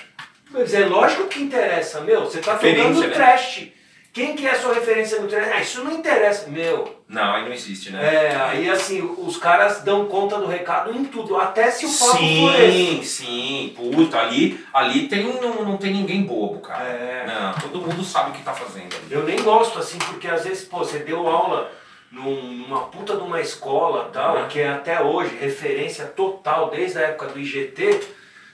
Speaker 1: Mas é lógico que interessa, meu. Você tá tocando
Speaker 2: né?
Speaker 1: Quem que é a sua referência no? Ah, isso não interessa, meu.
Speaker 2: Não, aí não existe, né?
Speaker 1: É, aí assim, os caras dão conta do recado em tudo, até se o foco for esse.
Speaker 2: Sim, sim, puta, ali, ali tem, não, não tem ninguém bobo, cara.
Speaker 1: É.
Speaker 2: Não, todo mundo sabe o que tá fazendo ali.
Speaker 1: Eu nem gosto assim, porque às vezes, pô, você deu aula num- numa puta de uma escola tal,
Speaker 2: Uhum.
Speaker 1: que é até hoje referência total, desde a época do IGT.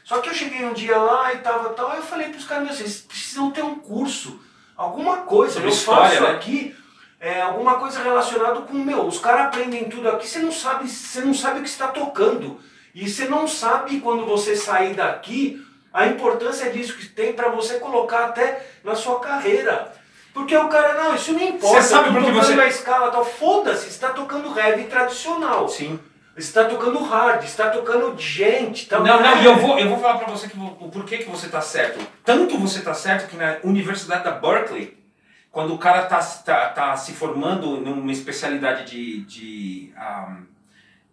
Speaker 1: Só que eu cheguei um dia lá e tava tal, aí eu falei pros caras, meu, vocês precisam ter um curso, alguma coisa. Eu
Speaker 2: história,
Speaker 1: faço
Speaker 2: né?
Speaker 1: aqui é, alguma coisa relacionada com, meu, os caras aprendem tudo aqui, você não sabe, você não sabe o que está tocando. E você não sabe quando você sair daqui a importância disso que tem para você colocar até na sua carreira. Porque o cara, não, isso não importa.
Speaker 2: Você sabe porque você-
Speaker 1: na escala tal. Foda-se, você está tocando heavy tradicional.
Speaker 2: Sim.
Speaker 1: Está tocando hard, está tocando gente. Tá
Speaker 2: Não, não, e eu vou, eu vou falar pra você que, o porquê que você tá certo. Tanto você tá certo que na Universidade da Berkeley, quando o cara tá, tá, tá se formando numa especialidade de, de, ah,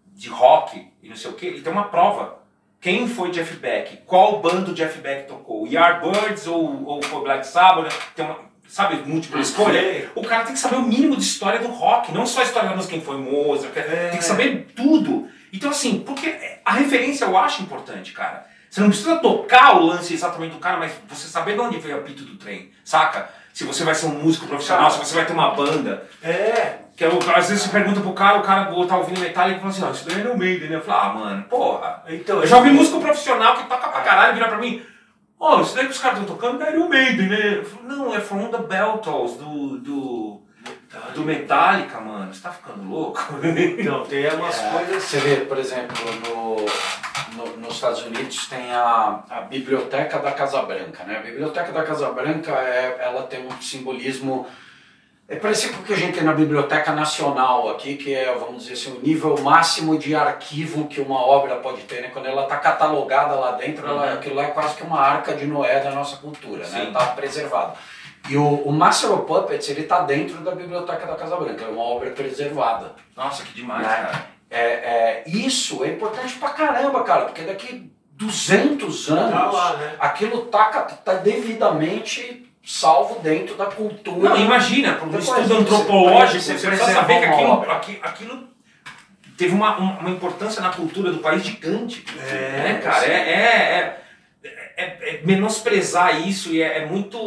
Speaker 2: de rock e não sei o que, ele tem uma prova. Quem foi Jeff Beck? Qual bando Jeff Beck tocou? Yardbirds ou, ou foi Black Sabbath? Tem uma, sabe, múltipla escolha. O cara tem que saber o mínimo de história do rock, não só a história da música, quem foi Mozart,
Speaker 1: É.
Speaker 2: tem que saber tudo. Então, assim, porque a referência eu acho importante, cara. Você não precisa tocar o lance exatamente do cara, mas você saber de onde veio o apito do trem, saca? Se você vai ser um músico profissional, se você vai ter uma banda.
Speaker 1: É,
Speaker 2: Que eu, às vezes você pergunta pro cara, o cara tá ouvindo metal e fala assim, ó, isso daí é Iron Maiden, né? Eu falo, ah, mano, porra.
Speaker 1: então.
Speaker 2: Eu já ouvi músico profissional que toca pra caralho virar pra mim, ó, isso daí que os caras estão tocando é Iron Maiden, né? Eu falo, não, é From the Beltals, do, do, do Metallica, mano. Você tá ficando louco?
Speaker 1: Então, tem umas
Speaker 3: É,
Speaker 1: coisas.
Speaker 3: Você vê, por exemplo, no, no- nos Estados Unidos tem a, a Biblioteca da Casa Branca. Né? A Biblioteca da Casa Branca é, ela tem um simbolismo. É parecido com o que a gente tem na Biblioteca Nacional aqui, que é, vamos dizer assim, o nível máximo de arquivo que uma obra pode ter. Né? Quando ela está catalogada lá dentro, ela,
Speaker 2: Uhum.
Speaker 3: aquilo lá é quase que uma arca de Noé da nossa cultura. Né?
Speaker 2: Sim.
Speaker 3: Está preservado. E o, o Master of Puppets, ele está dentro da Biblioteca da Casa Branca. É uma obra preservada.
Speaker 2: Nossa, que demais,
Speaker 3: Né?
Speaker 2: cara.
Speaker 3: É, é, isso é importante pra caramba, cara, porque daqui 200 anos
Speaker 1: Tá lá, né?
Speaker 3: aquilo tá, ca- tá devidamente salvo dentro da cultura.
Speaker 2: Não, imagina, para um estudo antropológico,
Speaker 3: você
Speaker 2: você precisa saber que aquilo, aquilo teve uma, uma, importância na cultura do país gigante.
Speaker 1: É,
Speaker 2: né, cara? É, é, é, é- é menosprezar isso e é, é muito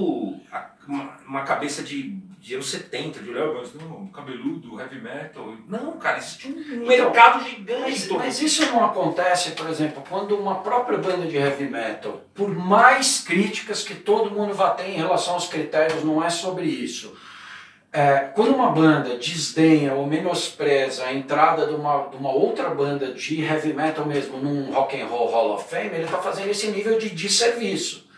Speaker 2: uma, uma cabeça de, de anos 70, de mas não, cabeludo, heavy metal. Não, cara, existe um
Speaker 3: Então,
Speaker 2: mercado gigante.
Speaker 3: Mas, mas isso não acontece, por exemplo, quando uma própria banda de heavy metal, por mais críticas que todo mundo vá ter em relação aos critérios, não é sobre isso. É, quando uma banda desdenha ou menospreza a entrada de uma, de uma outra banda de heavy metal mesmo num rock and roll Hall of Fame, ele está fazendo esse nível de desserviço.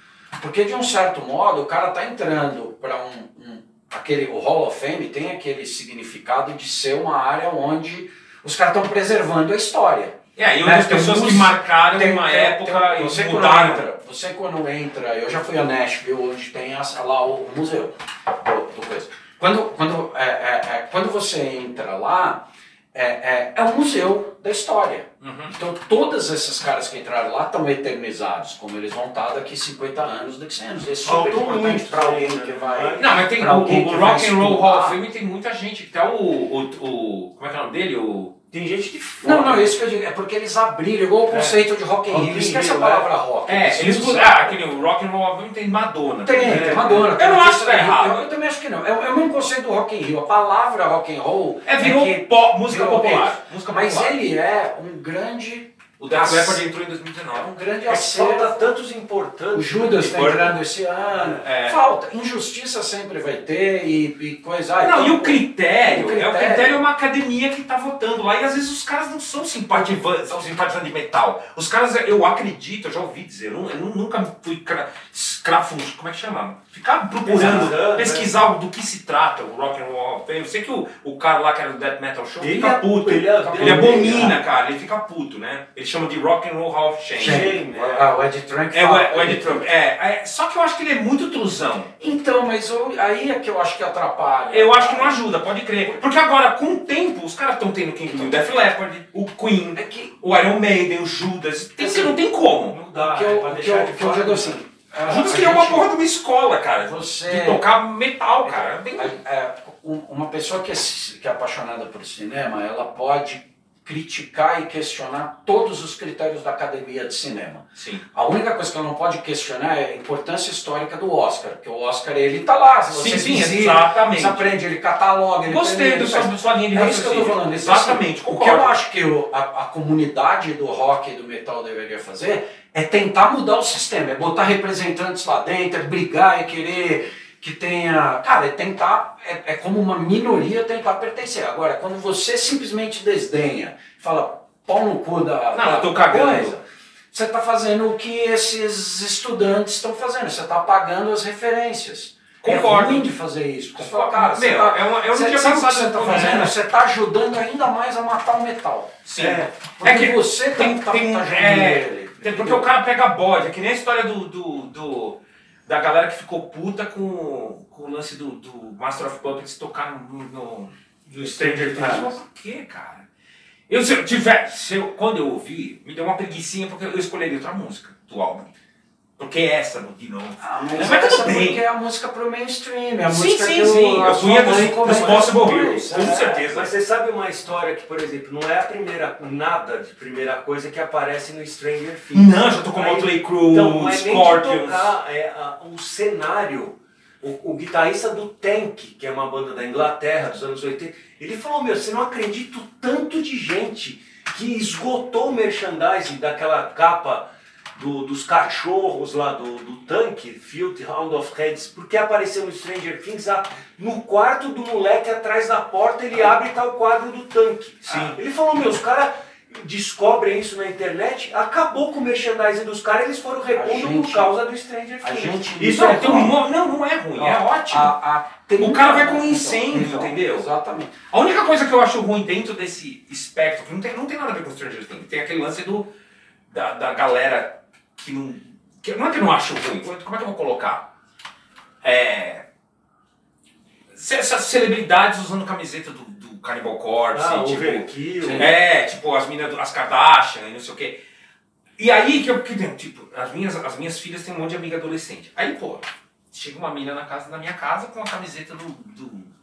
Speaker 3: Porque de um certo modo o cara está entrando para um, um, aquele o Hall of Fame tem aquele significado de ser uma área onde os caras estão preservando a história.
Speaker 2: É, e
Speaker 3: Né,
Speaker 2: as
Speaker 3: tem
Speaker 2: pessoas que marcaram
Speaker 3: Tem-
Speaker 2: uma
Speaker 3: tem-
Speaker 2: época
Speaker 3: tem-
Speaker 2: e
Speaker 3: você quando
Speaker 2: mudaram.
Speaker 3: entra, você quando entra, eu já fui a Nashville onde tem essa, lá o museu do, do coisa. Quando, quando, é, é, é, quando você entra lá, é, é, é um museu da história.
Speaker 2: Uhum.
Speaker 3: Então todos esses caras que entraram lá estão eternizados, como eles vão estar daqui 50 anos, daqui 100 anos. É super
Speaker 1: Faltou
Speaker 3: importante
Speaker 1: muito
Speaker 3: para alguém que
Speaker 1: né?
Speaker 3: vai...
Speaker 2: Não, mas tem o, o Rock and Roll Hall of. Fame tem muita gente. Até o, o, o. Como é que é o nome dele? O.
Speaker 1: Tem gente de fora.
Speaker 3: Não, não, isso que eu digo, é porque eles abriram, igual o conceito de Rock Rio.
Speaker 1: in
Speaker 3: Esquece a palavra rock.
Speaker 2: É, eles
Speaker 3: usam-
Speaker 2: Ah, aquele Rock and Roll Fame tem Madonna.
Speaker 3: Tem,
Speaker 2: também.
Speaker 3: tem Madonna.
Speaker 2: Eu não acho que
Speaker 3: Rio.
Speaker 2: errado.
Speaker 3: Eu, eu também acho que não. É, o- é o mesmo conceito do Rock in Rio. A palavra Rock and Roll
Speaker 2: É, virou
Speaker 3: que-
Speaker 2: pop, música
Speaker 3: virou
Speaker 2: popular. Música
Speaker 3: Mas
Speaker 2: popular.
Speaker 3: ele é um grande...
Speaker 2: O Death
Speaker 3: As-
Speaker 2: Leppard entrou em
Speaker 3: É
Speaker 2: 2019.
Speaker 3: um grande
Speaker 1: É que falta
Speaker 3: acerto.
Speaker 1: tantos importantes.
Speaker 3: O Judas
Speaker 1: né?
Speaker 3: está entrando esse ano.
Speaker 2: É.
Speaker 3: Falta. Injustiça sempre vai ter e, e coisa... ah,
Speaker 2: Não,
Speaker 3: então-
Speaker 2: e o critério,
Speaker 3: O
Speaker 2: é o
Speaker 3: critério.
Speaker 2: critério é uma academia que tá votando lá e às vezes os caras não são simpatizantes, são simpatizantes de metal. Os caras, eu acredito, eu já ouvi dizer, eu, eu nu- nunca fui cra, como é que chama? Ficar procurando,
Speaker 1: Pesquisando, né?
Speaker 2: pesquisar do que se trata o Rock and Roll Hall of Fame. Eu sei que o, o cara lá que era do Death Metal Show
Speaker 1: Ele
Speaker 2: fica
Speaker 1: é-
Speaker 2: puto,
Speaker 1: ele
Speaker 2: ele,
Speaker 1: é-
Speaker 2: ele abomina, cara, ele fica puto, né? Ele chama de Rock and Roll Hall of Shame.
Speaker 1: Shame, é.
Speaker 3: Ah, o Ed Trunk
Speaker 2: É o, o Ed Trump. É, é, só que eu acho que ele é muito trusão.
Speaker 3: Então, mas eu- aí é que eu acho que atrapalha.
Speaker 2: Eu acho que não ajuda, pode crer. Porque agora, com o tempo, os caras estão tendo que incluir o Def Leppard, o Queen,
Speaker 3: É que
Speaker 2: o Iron Maiden, o Judas. Tem que, não tem como.
Speaker 1: Não dá,
Speaker 3: que
Speaker 1: é
Speaker 3: eu,
Speaker 1: pra
Speaker 3: que
Speaker 1: deixar
Speaker 3: eu,
Speaker 1: de
Speaker 3: que eu
Speaker 1: fora.
Speaker 3: digo assim.
Speaker 2: O Judas
Speaker 3: a
Speaker 2: criou uma
Speaker 3: gente-
Speaker 2: porra de uma escola, cara.
Speaker 3: Você-
Speaker 2: De tocar metal, cara. Tem-
Speaker 3: É, é, um- uma pessoa que é, que é apaixonada por cinema, ela pode criticar e questionar todos os critérios da academia de cinema.
Speaker 2: Sim.
Speaker 3: A única coisa que ela não pode questionar é a importância histórica do Oscar, porque o Oscar ele tá lá, se você
Speaker 2: Sim, sim, exatamente.
Speaker 3: você aprende, ele cataloga, ele
Speaker 2: Gostei do
Speaker 3: ele faz-
Speaker 2: sua linha de
Speaker 3: É isso que eu tô falando.
Speaker 2: Exatamente,
Speaker 3: assim, O que eu acho que o- a, a comunidade do rock e do metal deveria fazer é tentar mudar o sistema, é botar representantes lá dentro, é brigar, é querer que tenha. Cara, é tentar. É, é como uma minoria tentar pertencer. Agora, quando você simplesmente desdenha, fala pau no cu da,
Speaker 2: Não,
Speaker 3: da
Speaker 2: eu tô cagando.
Speaker 3: coisa, você está fazendo o que esses estudantes estão fazendo, você está apagando as referências.
Speaker 2: Concordo.
Speaker 3: É ruim de fazer isso. Você fala, cara,
Speaker 2: Meu,
Speaker 3: tá-
Speaker 2: é uma- eu não
Speaker 3: você
Speaker 2: tinha
Speaker 3: sabe o que
Speaker 2: pensado
Speaker 3: você está fazendo?
Speaker 2: né?
Speaker 3: Você está ajudando ainda mais a matar o metal.
Speaker 2: Sim.
Speaker 3: É, porque
Speaker 2: É que
Speaker 3: você tá,
Speaker 2: tem,
Speaker 3: tá,
Speaker 2: tem,
Speaker 3: tá ajudando
Speaker 2: é, porque o cara pega bode, é que nem a história do, do, do- da galera que ficou puta com, com o lance do, do Master of Puppets tocar no, no, no Stranger Things. Por quê, cara? Eu, se eu tiver, se eu, quando eu ouvi, me deu uma preguicinha porque eu escolheria outra música do álbum. Porque essa, de novo. Mas tudo
Speaker 3: essa
Speaker 2: bem.
Speaker 3: porque é a música pro mainstream, é a
Speaker 2: Sim,
Speaker 3: música
Speaker 2: sim,
Speaker 3: que o-
Speaker 2: sim.
Speaker 3: a
Speaker 2: Eu fui dos, Possible Heroes, com
Speaker 3: é.
Speaker 2: certeza.
Speaker 1: Mas você sabe uma história que, por exemplo, não é a primeira, nada de primeira coisa que aparece no Stranger Things.
Speaker 2: Não, já tocou Motley Crue,
Speaker 1: Então, é
Speaker 2: Scorpions.
Speaker 1: tocar, é a- o cenário. O, o guitarrista do Tank, que é uma banda da Inglaterra dos anos 80, ele falou, meu, você não acredita o tanto de gente que esgotou o merchandising daquela capa do- dos cachorros lá do, do tanque, Filth Hound of Heads, porque apareceu no Stranger Things, ah, no quarto do moleque atrás da porta, ele abre e tá o quadro do tanque.
Speaker 2: Sim.
Speaker 1: Ele falou, meu, os caras descobrem isso na internet, acabou com o merchandising dos caras, eles foram repondo
Speaker 3: gente-
Speaker 1: por causa do Stranger Things.
Speaker 3: gente-
Speaker 1: isso
Speaker 2: Não,
Speaker 1: é
Speaker 2: tem um mo- não, não é ruim, é
Speaker 3: Ó,
Speaker 2: ótimo.
Speaker 3: a- a- tem
Speaker 2: O cara vai com um
Speaker 3: então,
Speaker 2: incêndio, entendeu?
Speaker 3: Exatamente.
Speaker 2: A única coisa que eu acho ruim dentro desse espectro, que não tem, não tem nada a ver com Stranger Things, tem aquele lance do, da, da galera que não. Que, não é que eu não acho ruim, como é que eu vou colocar? É. Essas celebridades usando camiseta do, do Cannibal Corpse,
Speaker 1: Ah,
Speaker 2: tipo,
Speaker 1: overkill.
Speaker 2: é, tipo, as minas, do- as Kardashian e não sei o quê. E aí que eu, que, tipo, as minhas, as minhas filhas têm um monte de amiga adolescente. Aí, pô, chega uma mina na casa da minha casa com a camiseta do, do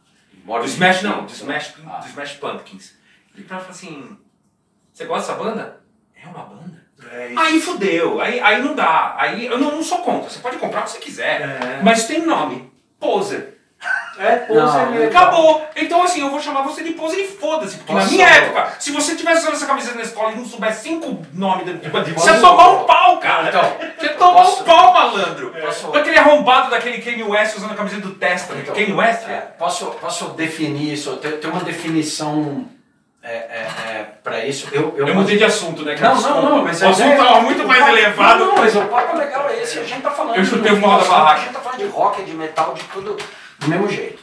Speaker 2: do Smash não, do Smash,
Speaker 3: Ah.
Speaker 2: do Smash Pumpkins. Ele fala assim, você gosta dessa banda? É uma banda?
Speaker 1: É.
Speaker 2: Aí fudeu, aí, aí não dá. Aí eu não, não sou contra, você pode comprar o que você quiser.
Speaker 1: É.
Speaker 2: Mas tem nome, Poser.
Speaker 1: É, poser mesmo.
Speaker 2: Acabou! Então assim, eu vou chamar você de poser e foda-se. Porque na
Speaker 3: Posso-
Speaker 2: minha época, se você tivesse usando essa camiseta na escola e não soubesse cinco nomes de bandido, você ia tomar um pau, cara.
Speaker 3: Então,
Speaker 2: você ia tomar
Speaker 3: posso-
Speaker 2: um pau, malandro.
Speaker 3: Posso-
Speaker 2: Aquele arrombado daquele Kanye West usando a camiseta do Testament.
Speaker 3: Então,
Speaker 2: Kanye West?
Speaker 3: É, posso, posso definir isso? Tem, tem uma definição é, é, é, para isso. Eu, eu,
Speaker 2: Eu mudei de assunto, né?
Speaker 3: Não, não, não, mas
Speaker 2: o assunto estava muito mais elevado.
Speaker 3: Não, mas o papo legal é esse. A gente tá falando.
Speaker 2: Eu chutei pau da barraca.
Speaker 3: A gente tá falando de rock, de metal, de tudo do mesmo jeito.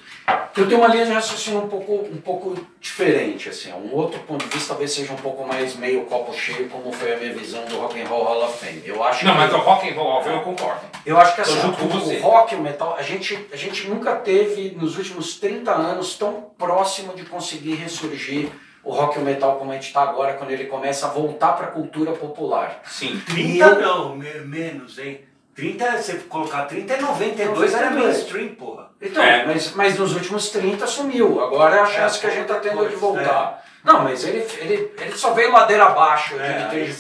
Speaker 3: Eu tenho uma linha de raciocínio um pouco, um pouco diferente, assim. Um outro ponto de vista talvez seja um pouco mais meio copo cheio, como foi a minha visão do Rock and Roll Hall of Fame. Eu acho
Speaker 2: Não,
Speaker 3: que,
Speaker 2: mas o rock and roll, eu concordo.
Speaker 3: eu acho que assim, o, o rock e o metal, a gente, a gente nunca teve nos últimos 30 anos tão próximo de conseguir ressurgir o rock e o metal como a gente está agora, quando ele começa a voltar para a cultura popular.
Speaker 2: Sim.
Speaker 1: 30 não, me- menos, hein? 30, você colocar 30 é 92, era
Speaker 3: 92.
Speaker 1: mainstream, porra.
Speaker 3: Então,
Speaker 2: É.
Speaker 3: mas, mas nos últimos 30 sumiu. Agora é a chance que a gente está tendo de voltar. Não, mas ele, ele, ele só veio ladeira abaixo de,
Speaker 1: É,
Speaker 3: termos de
Speaker 1: sim.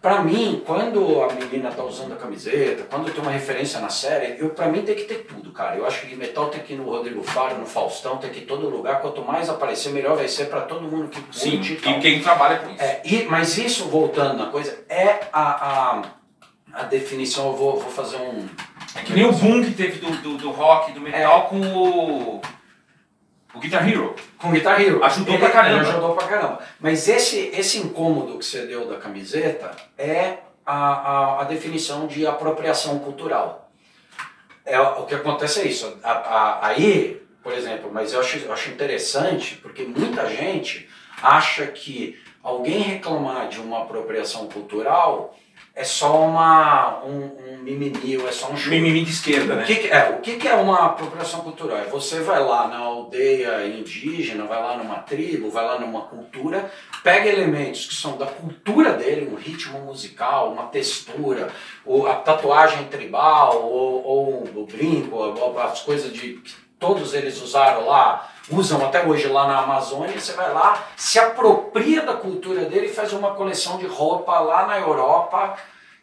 Speaker 3: Pra mim, quando a menina tá usando a camiseta, quando tem uma referência na série, eu para mim tem que ter tudo, cara. Eu acho que metal tem que ir no Rodrigo Faro, no Faustão, tem que ir em todo lugar. Quanto mais aparecer, melhor vai ser para todo mundo que curte
Speaker 2: Sim,
Speaker 3: e
Speaker 2: e quem trabalha com isso.
Speaker 3: É, e, mas isso, voltando na coisa, é a, a, a definição. Eu vou, vou fazer um.
Speaker 2: É que nem o boom que teve do, do, do rock, do metal com o. O Guitar Hero.
Speaker 3: Com Guitar Hero.
Speaker 2: Ajudou
Speaker 3: Ele-
Speaker 2: pra caramba.
Speaker 3: ele ajudou pra caramba. Mas esse, esse incômodo que você deu da camiseta é a, a, a definição de apropriação cultural. É, o que acontece é isso. A- a- aí, por exemplo, mas eu acho, eu acho interessante porque muita gente acha que alguém reclamar de uma apropriação cultural é só uma, um, um mimimi, ou é só um chute.
Speaker 2: Mimimi de esquerda,
Speaker 3: O
Speaker 2: né?
Speaker 3: que, que- é, o que, que é uma apropriação cultural? É você vai lá na aldeia indígena, vai lá numa tribo, vai lá numa cultura, pega elementos que são da cultura dele, um ritmo musical, uma textura, ou a tatuagem tribal, ou, ou o brinco, ou as coisas de que todos eles usaram lá, usam até hoje lá na Amazônia, você vai lá, se apropria da cultura dele e faz uma coleção de roupa lá na Europa,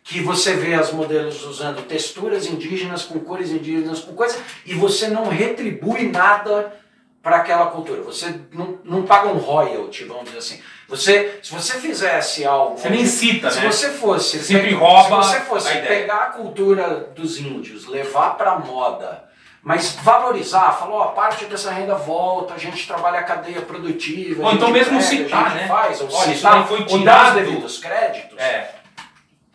Speaker 3: que você vê as modelos usando texturas indígenas, com cores indígenas, com coisa, e você não retribui nada para aquela cultura. Você não, não paga um royalty, vamos dizer assim. Você, se você fizesse algo.
Speaker 2: Você nem cita,
Speaker 3: se
Speaker 2: né?
Speaker 3: você fosse.
Speaker 2: Sempre
Speaker 3: pe-
Speaker 2: rouba
Speaker 3: Se você fosse
Speaker 2: a
Speaker 3: pegar a cultura dos índios, levar para moda, mas valorizar, falou, a parte dessa renda volta, a gente trabalha a cadeia produtiva.
Speaker 2: Ou
Speaker 3: a
Speaker 2: então
Speaker 3: gente
Speaker 2: mesmo
Speaker 3: pega,
Speaker 2: citar,
Speaker 3: a gente
Speaker 2: né?
Speaker 3: faz, ou
Speaker 2: Olha, isso
Speaker 3: citar,
Speaker 2: daí foi
Speaker 3: ou dar os
Speaker 2: tirado.
Speaker 3: devidos créditos.
Speaker 2: É.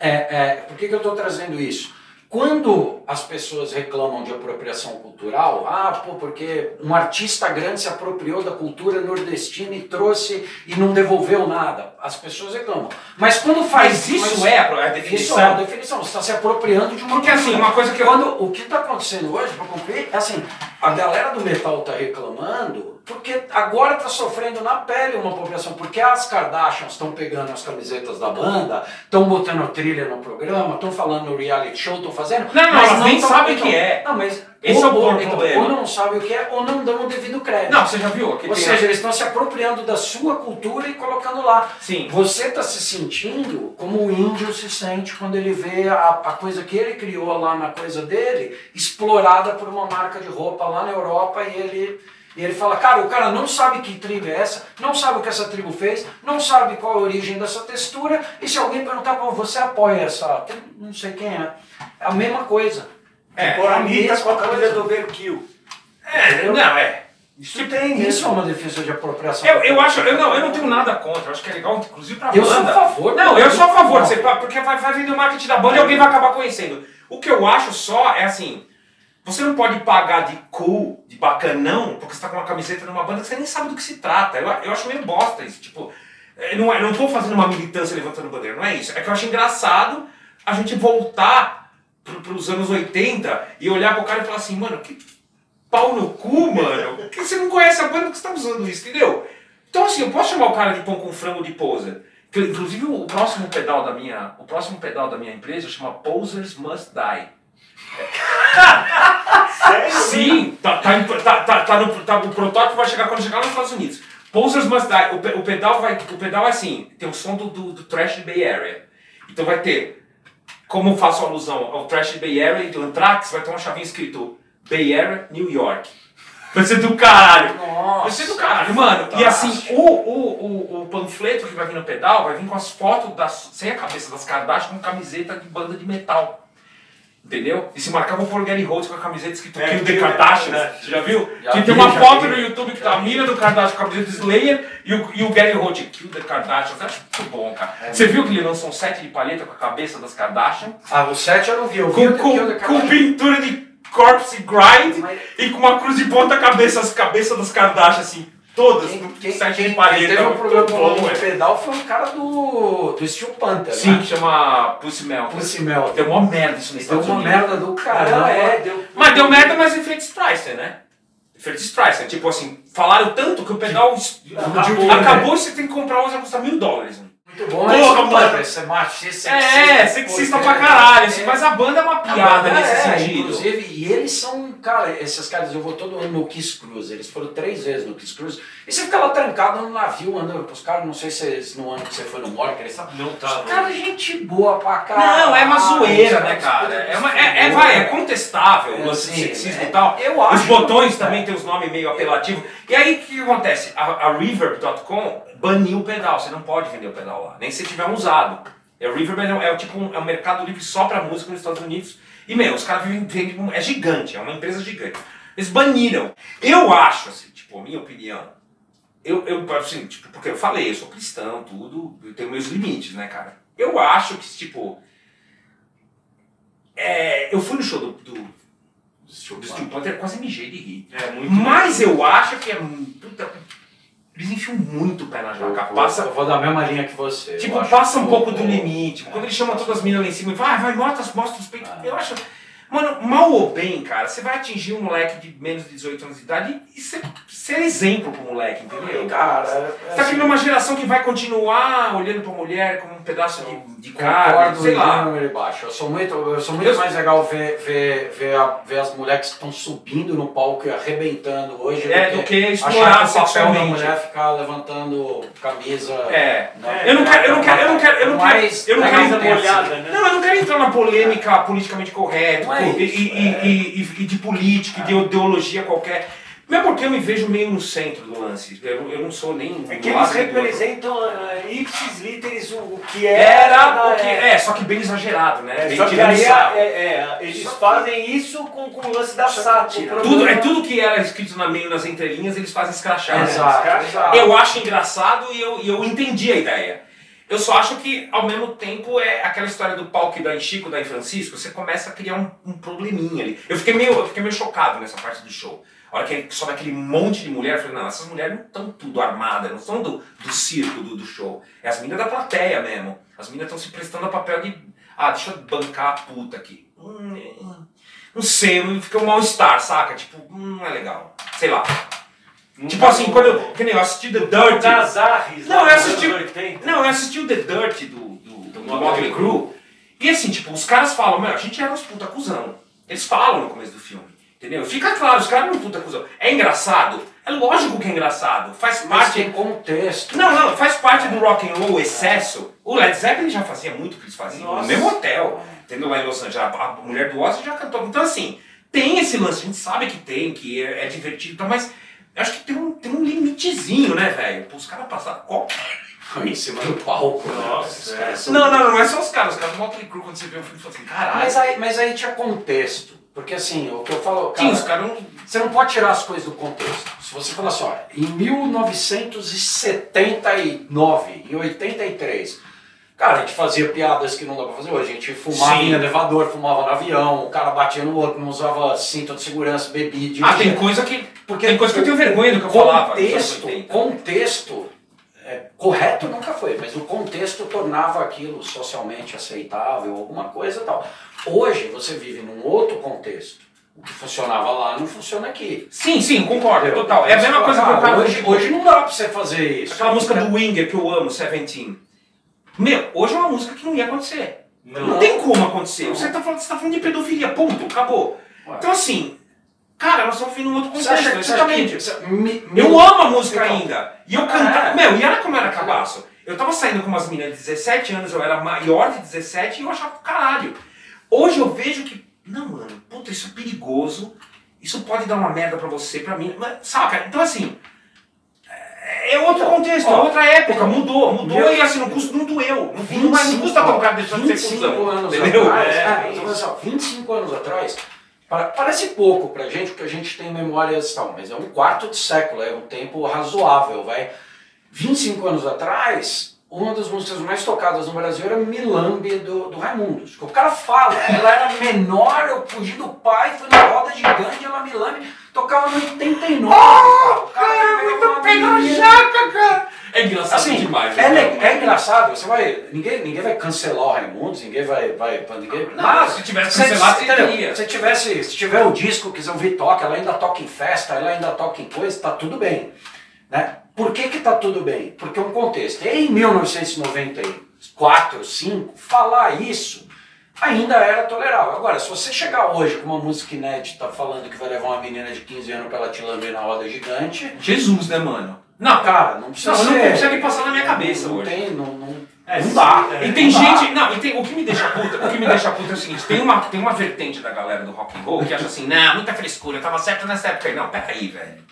Speaker 3: É, é, por que, que eu estou trazendo isso? Quando as pessoas reclamam de apropriação cultural, ah, pô, porque um artista grande se apropriou da cultura nordestina e trouxe e não devolveu nada. As pessoas reclamam. Mas quando faz
Speaker 2: Mas isso
Speaker 3: mas
Speaker 2: é a
Speaker 3: Isso
Speaker 2: definição.
Speaker 3: é a definição. Você está se apropriando de uma
Speaker 2: Porque assim,
Speaker 3: cultura.
Speaker 2: uma coisa que eu.
Speaker 3: Quando, o que está acontecendo hoje, para concluir, é assim, a galera do metal está reclamando porque agora está sofrendo na pele uma apropriação, porque as Kardashians estão pegando as camisetas da banda, estão botando trilha no programa, estão falando no reality show, estão fazendo...
Speaker 2: Não, não,
Speaker 3: mas
Speaker 2: elas nem sabem o que é.
Speaker 3: Não, mas...
Speaker 2: Esse
Speaker 3: ou,
Speaker 2: é o problema.
Speaker 3: então, ou não sabem o que é, ou não dão o devido crédito.
Speaker 2: Não, você já viu? Que
Speaker 3: Ou seja, eles estão se apropriando da sua cultura e colocando lá.
Speaker 2: Sim.
Speaker 3: Você está se sentindo como o índio se sente quando ele vê a, a coisa que ele criou lá na coisa dele explorada por uma marca de roupa lá na Europa e ele, e ele fala, cara, o cara não sabe que tribo é essa, não sabe o que essa tribo fez, não sabe qual é a origem dessa textura e se alguém perguntar, pô, você apoia essa, não sei quem é, é a mesma coisa.
Speaker 2: É.
Speaker 1: Tipo, a Anitta
Speaker 3: mesma
Speaker 1: com a camisa do Overkill.
Speaker 2: É, não, é.
Speaker 1: Isso tem,
Speaker 3: Isso é uma defesa de apropriação.
Speaker 2: Eu, eu acho, eu não, eu não tenho nada contra, eu acho que é legal, inclusive pra
Speaker 3: Eu sou
Speaker 2: banda.
Speaker 3: a favor.
Speaker 2: Não, eu sou a favor,
Speaker 3: Não.
Speaker 2: porque vai, vai vender o marketing da banda e alguém vai acabar conhecendo. O que eu acho só é assim, você não pode pagar de cool, de bacanão, porque você tá com uma camiseta numa banda que você nem sabe do que se trata. Eu, eu acho meio bosta isso, tipo, eu não, eu não tô fazendo uma militância levantando bandeira, não é isso. É que eu acho engraçado a gente voltar pro, pros anos 80 e olhar pro cara e falar assim, mano, que pau no cu, mano. Porque você não conhece a banda que você tá usando isso, entendeu? Então assim, eu posso chamar o cara de pão com frango de poser. Inclusive o próximo pedal da minha, o próximo pedal da minha empresa chama Posers Must Die.
Speaker 1: Sério?
Speaker 2: Sim, tá, tá, tá, tá, tá no, tá, o protótipo vai chegar quando chegar nos Estados Unidos. Posers Must Die. O, pe- o pedal vai, o pedal é assim, tem o som do, do, do Trash Bay Area. Então vai ter, como faço alusão ao Trash Bay Area e do Anthrax, vai ter uma chavinha escrito Bay Area, New York. Vai ser do caralho.
Speaker 3: Nossa.
Speaker 2: Vai ser do caralho, mano. E assim, o, o, o, o panfleto que vai vir no pedal vai vir com as fotos das, sem a cabeça das Kardashian com camiseta de banda de metal. Entendeu? E se marcava por Gary Holtz com a camiseta escrito
Speaker 1: É,
Speaker 2: Kill the
Speaker 1: the-
Speaker 2: Kardashians.
Speaker 1: é.
Speaker 2: Você já viu?
Speaker 3: Já
Speaker 2: que
Speaker 3: vi,
Speaker 2: tem uma foto
Speaker 3: vi.
Speaker 2: no YouTube que tá a mina do Kardashian com a camiseta do Slayer e o, e o Gary Holtz, Kill the Kardashians. Eu acho muito bom, cara. Você viu que ele lançou um set de palheta com a cabeça das Kardashian?
Speaker 3: Ah, o 7 eu não vi, eu vi
Speaker 2: Com, com, com pintura de corpse grind
Speaker 3: Mas-
Speaker 2: e com uma cruz de ponta cabeça, as cabeças das Kardashian, assim, todas,
Speaker 3: Quem, quem,
Speaker 2: set
Speaker 3: quem,
Speaker 2: de palheta.
Speaker 3: quem teve um
Speaker 2: muito
Speaker 3: problema
Speaker 2: bom, é.
Speaker 3: pedal foi um cara do, do Steel Panther,
Speaker 2: Sim,
Speaker 3: né?
Speaker 2: que chama Pussy Melt.
Speaker 3: Pussy Melt.
Speaker 2: Deu uma merda isso nos
Speaker 3: Deu
Speaker 2: Estados
Speaker 3: uma
Speaker 2: Unidos.
Speaker 3: merda do caramba.
Speaker 1: Ah, é, deu.
Speaker 2: Mas deu merda, mas efeito Streisand, né? Efeito Streisand. Tipo assim, falaram tanto que o pedal
Speaker 1: Acabou,
Speaker 2: acabou, e você tem que comprar hoje, vai custar mil dólares. né?
Speaker 3: Muito bom,
Speaker 2: Porra,
Speaker 3: é
Speaker 2: mano.
Speaker 3: Panther, você machista,
Speaker 2: É, sexista pra caralho, assim, mas a banda é uma piada
Speaker 3: É,
Speaker 2: nesse
Speaker 3: é,
Speaker 2: sentido.
Speaker 3: Inclusive, e eles são, cara, esses caras, eu vou todo ano no Kiss Cruise, eles foram três vezes no Kiss Cruise, e você fica lá trancado no navio, andando com os caras, não sei se eles, no ano que você foi no Morgan, eles estavam.
Speaker 1: Não
Speaker 3: Os
Speaker 1: tava.
Speaker 3: caras, gente boa pra caralho.
Speaker 2: Não, é uma zoeira,
Speaker 3: os
Speaker 2: né, cara? É, uma, é, é, vai, é contestável
Speaker 3: É,
Speaker 2: o lance
Speaker 3: assim,
Speaker 2: sexismo
Speaker 3: é,
Speaker 2: e tal.
Speaker 3: eu acho-
Speaker 2: Os botões também tem os nomes meio apelativos. E aí o que acontece? A, a Reverb.com baniu o pedal, você não pode vender o pedal lá, nem se tiver usado. É, o Reverb é, é, tipo um, é um mercado livre só pra música nos Estados Unidos. E, meu, os caras vivem, vendem- é gigante, é uma empresa gigante. Eles baniram. Eu acho, assim, tipo, a minha opinião, eu, eu assim, tipo, porque eu falei, eu sou cristão, tudo, eu tenho meus limites, né, cara? Eu acho que, tipo, é, eu fui no show do, do, do Steel Panther, quase mijei de rir.
Speaker 1: É muito.
Speaker 2: Mas eu acho que é. Eles enfiam muito o pé na jaca. Passa,
Speaker 3: Eu vou dar a mesma linha que você.
Speaker 2: tipo,
Speaker 3: Eu
Speaker 2: passa um pouco do limite. Quando eles chamam todas as minas lá em cima e falam, ah, vai, mostra, mostra os peitos.
Speaker 3: Ah.
Speaker 2: Eu acho. Mano, mal ou bem, cara, você vai atingir um moleque de menos de 18 anos de idade e ser, ser exemplo pro moleque, entendeu?
Speaker 3: Cara,
Speaker 2: Você
Speaker 3: é,
Speaker 2: tá
Speaker 3: assim,
Speaker 2: criando uma geração que vai continuar olhando pra mulher como um pedaço de, de carne,
Speaker 3: Concordo
Speaker 2: sei lá.
Speaker 3: baixo. Eu sou muito, eu sou muito
Speaker 2: Eu-
Speaker 3: mais legal ver, ver, ver, a- ver as mulheres que estão subindo no palco e arrebentando hoje
Speaker 2: É, do que
Speaker 3: achar
Speaker 2: explorar
Speaker 3: que o papel da mulher é ficar levantando camisa.
Speaker 2: É.
Speaker 3: né?
Speaker 2: Eu não quero, eu não quero, eu não quero, eu não quero, eu não
Speaker 3: mas
Speaker 2: quero
Speaker 3: não
Speaker 2: entrar
Speaker 3: tem
Speaker 1: molhada,
Speaker 3: assim.
Speaker 1: né?
Speaker 2: Não, eu não quero entrar na polêmica politicamente correta
Speaker 3: Não é
Speaker 2: e,
Speaker 3: isso,
Speaker 2: e-
Speaker 3: é.
Speaker 2: e- e- e de política, de ideologia qualquer. Mesmo porque eu me vejo meio no centro do lance. Eu, eu não sou nem.
Speaker 1: É que eles representam uh, ipsis literis o, o que era.
Speaker 2: Era o que.
Speaker 1: é.
Speaker 2: É, só que bem exagerado, né?
Speaker 1: É,
Speaker 2: bem
Speaker 1: só que aí
Speaker 2: sarro.
Speaker 1: é, é, eles
Speaker 3: Só que-
Speaker 1: fazem isso com, com o lance da
Speaker 3: que
Speaker 1: sátira.
Speaker 2: Tudo, é tudo que era escrito na meio nas entrelinhas, eles fazem escrachar. né?
Speaker 3: Exato,
Speaker 1: Escrachado.
Speaker 3: exato.
Speaker 2: Eu acho engraçado e eu, e eu entendi a ideia. Eu só acho que, ao mesmo tempo, é aquela história do pau que dá em Chico, dá em Francisco, você começa a criar um, um probleminha ali. Eu fiquei, meio, eu fiquei meio chocado nessa parte do show. A hora que ele sobe aquele monte de mulher, eu falei, não, essas mulheres não estão tudo armadas, não são do, do circo, do, do show. É as meninas da plateia mesmo. As meninas estão se prestando a papel de, ah, deixa eu bancar a puta aqui. Hum, hum, não sei, fica um mal-estar, saca? Tipo, hum, não é legal. Sei lá. Tipo assim, quando eu, que nem eu assisti The Dirty.
Speaker 1: Das Arres,
Speaker 2: Não, eu assisti-
Speaker 1: anos 80.
Speaker 2: Não, eu assisti o The Dirt do, do, do,
Speaker 1: Motley
Speaker 2: Motley Crue. E assim, tipo, os caras falam, meu, a gente era uns puta cuzão. Eles falam no começo do filme. Entendeu? Fica claro, os caras não puta cuzão. É engraçado? É lógico que é engraçado. Faz
Speaker 3: Mas
Speaker 2: parte.
Speaker 3: tem contexto.
Speaker 2: Não, não, faz parte do rock and roll, o excesso. O Led Zeppelin já fazia muito o que eles faziam.
Speaker 1: Nossa.
Speaker 2: No mesmo hotel. Entendeu? Lá em Los Angeles. A, mulher do Ozzy já cantou. Então, assim, tem esse lance, a gente sabe que tem, que é, é divertido, e tal, mas eu acho que tem um, tem um limitezinho, né, velho? Os caras passaram qualquer
Speaker 3: Em cima do palco. né?
Speaker 1: Nossa,
Speaker 3: Esses
Speaker 1: é.
Speaker 3: são-
Speaker 2: Não, não, não é só os caras. Os caras Motley Crue, quando você vê o filme, fala assim, caralho.
Speaker 3: Mas aí, mas aí tinha contexto. Porque assim, o que eu falo.
Speaker 2: Sim,
Speaker 3: cara,
Speaker 2: os caras não...
Speaker 3: Você não pode tirar as coisas do contexto. Se você falar assim, ó, em 1979, em 83, cara, a gente fazia piadas que não dá pra fazer hoje. A gente fumava
Speaker 2: Sim.
Speaker 3: em elevador, fumava no avião, o cara batia no outro, não usava cinto de segurança, bebia,
Speaker 2: Ah, tem coisa que...
Speaker 3: Porque
Speaker 2: tem coisa que eu tenho vergonha do que eu falava.
Speaker 3: Contexto,
Speaker 2: 80.
Speaker 3: contexto é, correto nunca foi, mas o contexto tornava aquilo socialmente aceitável, alguma coisa e tal. Hoje você vive num outro contexto. O que funcionava lá não funciona aqui.
Speaker 2: Sim, sim, concordo,
Speaker 3: Entendeu?
Speaker 2: total. É a mesma coisa que o
Speaker 3: cara... hoje, hoje não dá pra você fazer isso.
Speaker 2: Aquela música do Winger que eu amo, Seventeen. Meu, hoje é uma música que não ia acontecer. Não, tem como acontecer.
Speaker 3: Não.
Speaker 2: Você tá falando, você tá falando de pedofilia, ponto, acabou.
Speaker 3: Ué.
Speaker 2: Então assim, cara, nós estamos vivendo um outro contexto,
Speaker 3: acha, você- mi-
Speaker 2: Eu amo a música
Speaker 3: Então.
Speaker 2: ainda. E eu cantava.
Speaker 3: É.
Speaker 2: Meu, e era como era cabaço. Eu tava saindo com umas meninas de 17 anos, eu era maior de 17 e eu achava caralho. Hoje eu vejo que. Não, mano, puta, isso é perigoso. isso pode dar uma merda pra você, pra mim. Mas, saca? Então assim. É outro contexto, é outra época, mudou, mudou
Speaker 3: meu-
Speaker 2: e assim, não, custa, não doeu. Não, não, vai- não custa tão caro deixando de ser
Speaker 3: 25
Speaker 2: cuzão.
Speaker 3: anos
Speaker 2: Entendeu?
Speaker 3: atrás,
Speaker 1: É, é
Speaker 3: então,
Speaker 1: isso.
Speaker 3: olha só, 25 anos atrás, pa- parece pouco pra gente, porque a gente tem memórias e tal, mas é um quarto de século, é um tempo razoável, vai. 25 anos atrás, uma das músicas mais tocadas no Brasil era Milambe do, do Raimundos. O cara fala, ela era menor, eu fugi do pai, fui na roda gigante, ela Milambe tocava no 89. cara. O cara pegou uma menina-
Speaker 2: cara! É engraçado
Speaker 3: Assim,
Speaker 2: demais.
Speaker 3: é,
Speaker 2: né?
Speaker 3: é engraçado, você vai. Ninguém, ninguém vai cancelar o Raimundos, ninguém vai. vai ninguém,
Speaker 2: Não, se tivesse
Speaker 3: se-
Speaker 2: cancelado,
Speaker 3: se,
Speaker 2: teria.
Speaker 3: Se tivesse, se tiver o disco, quiser ouvir toca, ela ainda toca em festa, ela ainda toca em coisa, tá tudo bem. Né? Por que que tá tudo bem? Porque é um contexto. Em 1994, 5, falar isso ainda era tolerável. Agora, se você chegar hoje com uma música inédita falando que vai levar uma menina de 15 anos pra ela te lamber na roda gigante,
Speaker 2: Jesus, né, mano? Não,
Speaker 3: cara, não precisa
Speaker 2: Não,
Speaker 3: ser.
Speaker 2: não consegue passar na minha cabeça
Speaker 3: não
Speaker 2: hoje.
Speaker 3: Tem, não, não,
Speaker 1: É,
Speaker 3: não dá.
Speaker 1: é.
Speaker 2: E tem
Speaker 3: Não dá.
Speaker 2: gente. Não, e tem, o que me deixa puta, o que me deixa puta é o seguinte, tem uma, tem uma vertente da galera do rock and roll que acha assim, não, muita frescura, eu tava certo nessa época aí. Não, peraí, velho.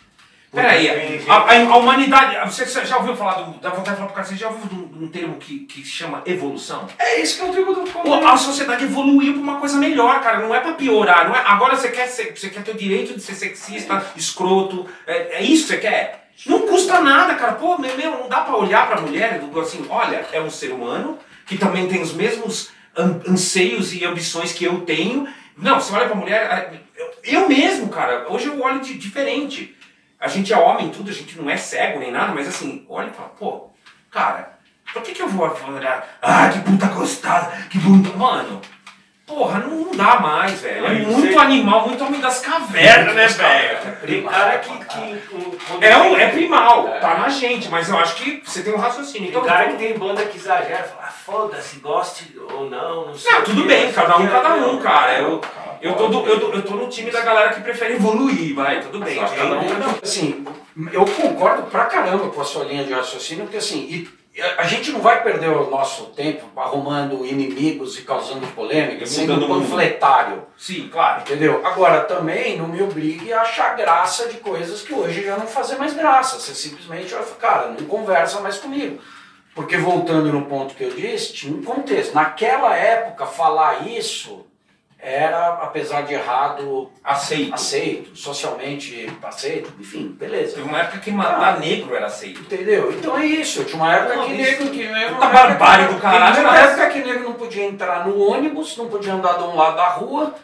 Speaker 2: Peraí, a, a, a humanidade. Você já ouviu falar do. Dá vontade de falar pro cara, você já ouviu de um, um termo que, que se chama evolução?
Speaker 3: É isso que eu digo do
Speaker 2: Pô, a sociedade evoluiu pra uma coisa melhor, cara. Não é pra piorar. Não é, agora você quer, ser, você quer ter o direito de ser sexista, escroto. É, é isso que você quer? Não custa nada, cara. Pô, meu, não dá pra olhar pra mulher e assim, olha, é um ser humano que também tem os mesmos an- anseios e ambições que eu tenho. Não, você olha pra mulher. é, Eu, eu mesmo, cara, hoje eu olho de, diferente. A gente é homem, tudo, a gente não é cego nem nada, mas assim, olha e fala, pô, cara, por que, que eu vou falar, ah, que puta gostosa, que puta. Mano, porra, não, não dá mais, velho. É
Speaker 1: Aí
Speaker 2: muito
Speaker 1: você-
Speaker 2: animal, muito homem das cavernas, né, velho?
Speaker 1: Tem cara que. que
Speaker 2: É, um,
Speaker 1: tem-
Speaker 2: é primal,
Speaker 3: É.
Speaker 2: tá na gente, mas eu acho que você tem um raciocínio.
Speaker 1: Tem
Speaker 2: Então,
Speaker 1: cara que tem banda que exagera, fala, ah, foda-se, goste ou não, não sei.
Speaker 2: Não, tudo bem, cada um, cada um, cara. Eu, eu, tô do- eu, tô- eu tô no time da galera que prefere evoluir, vai, tudo bem.
Speaker 3: Mas
Speaker 2: Cada um.
Speaker 3: Não, assim, eu concordo pra caramba com a sua linha de raciocínio, porque assim, e a gente não vai perder o nosso tempo arrumando inimigos e causando polêmica,
Speaker 2: E
Speaker 3: sendo panfletário,
Speaker 2: Sim, claro.
Speaker 3: entendeu? Agora, também não me obrigue a achar graça de coisas que hoje já não fazem mais graça. Você simplesmente vai falar, cara, não conversa mais comigo. Porque voltando no ponto que eu disse, tinha um contexto. Naquela época, falar isso era, apesar de errado,
Speaker 2: Aceito.
Speaker 3: aceito, socialmente aceito, enfim, beleza.
Speaker 2: Teve uma época que matar negro era aceito.
Speaker 3: Entendeu? Então é isso. Tinha uma época
Speaker 1: Não,
Speaker 3: que negro que negro. Uma época
Speaker 2: barbárie do caralho,
Speaker 3: Tinha uma época que negro não podia entrar no ônibus, não podia andar de um lado da rua,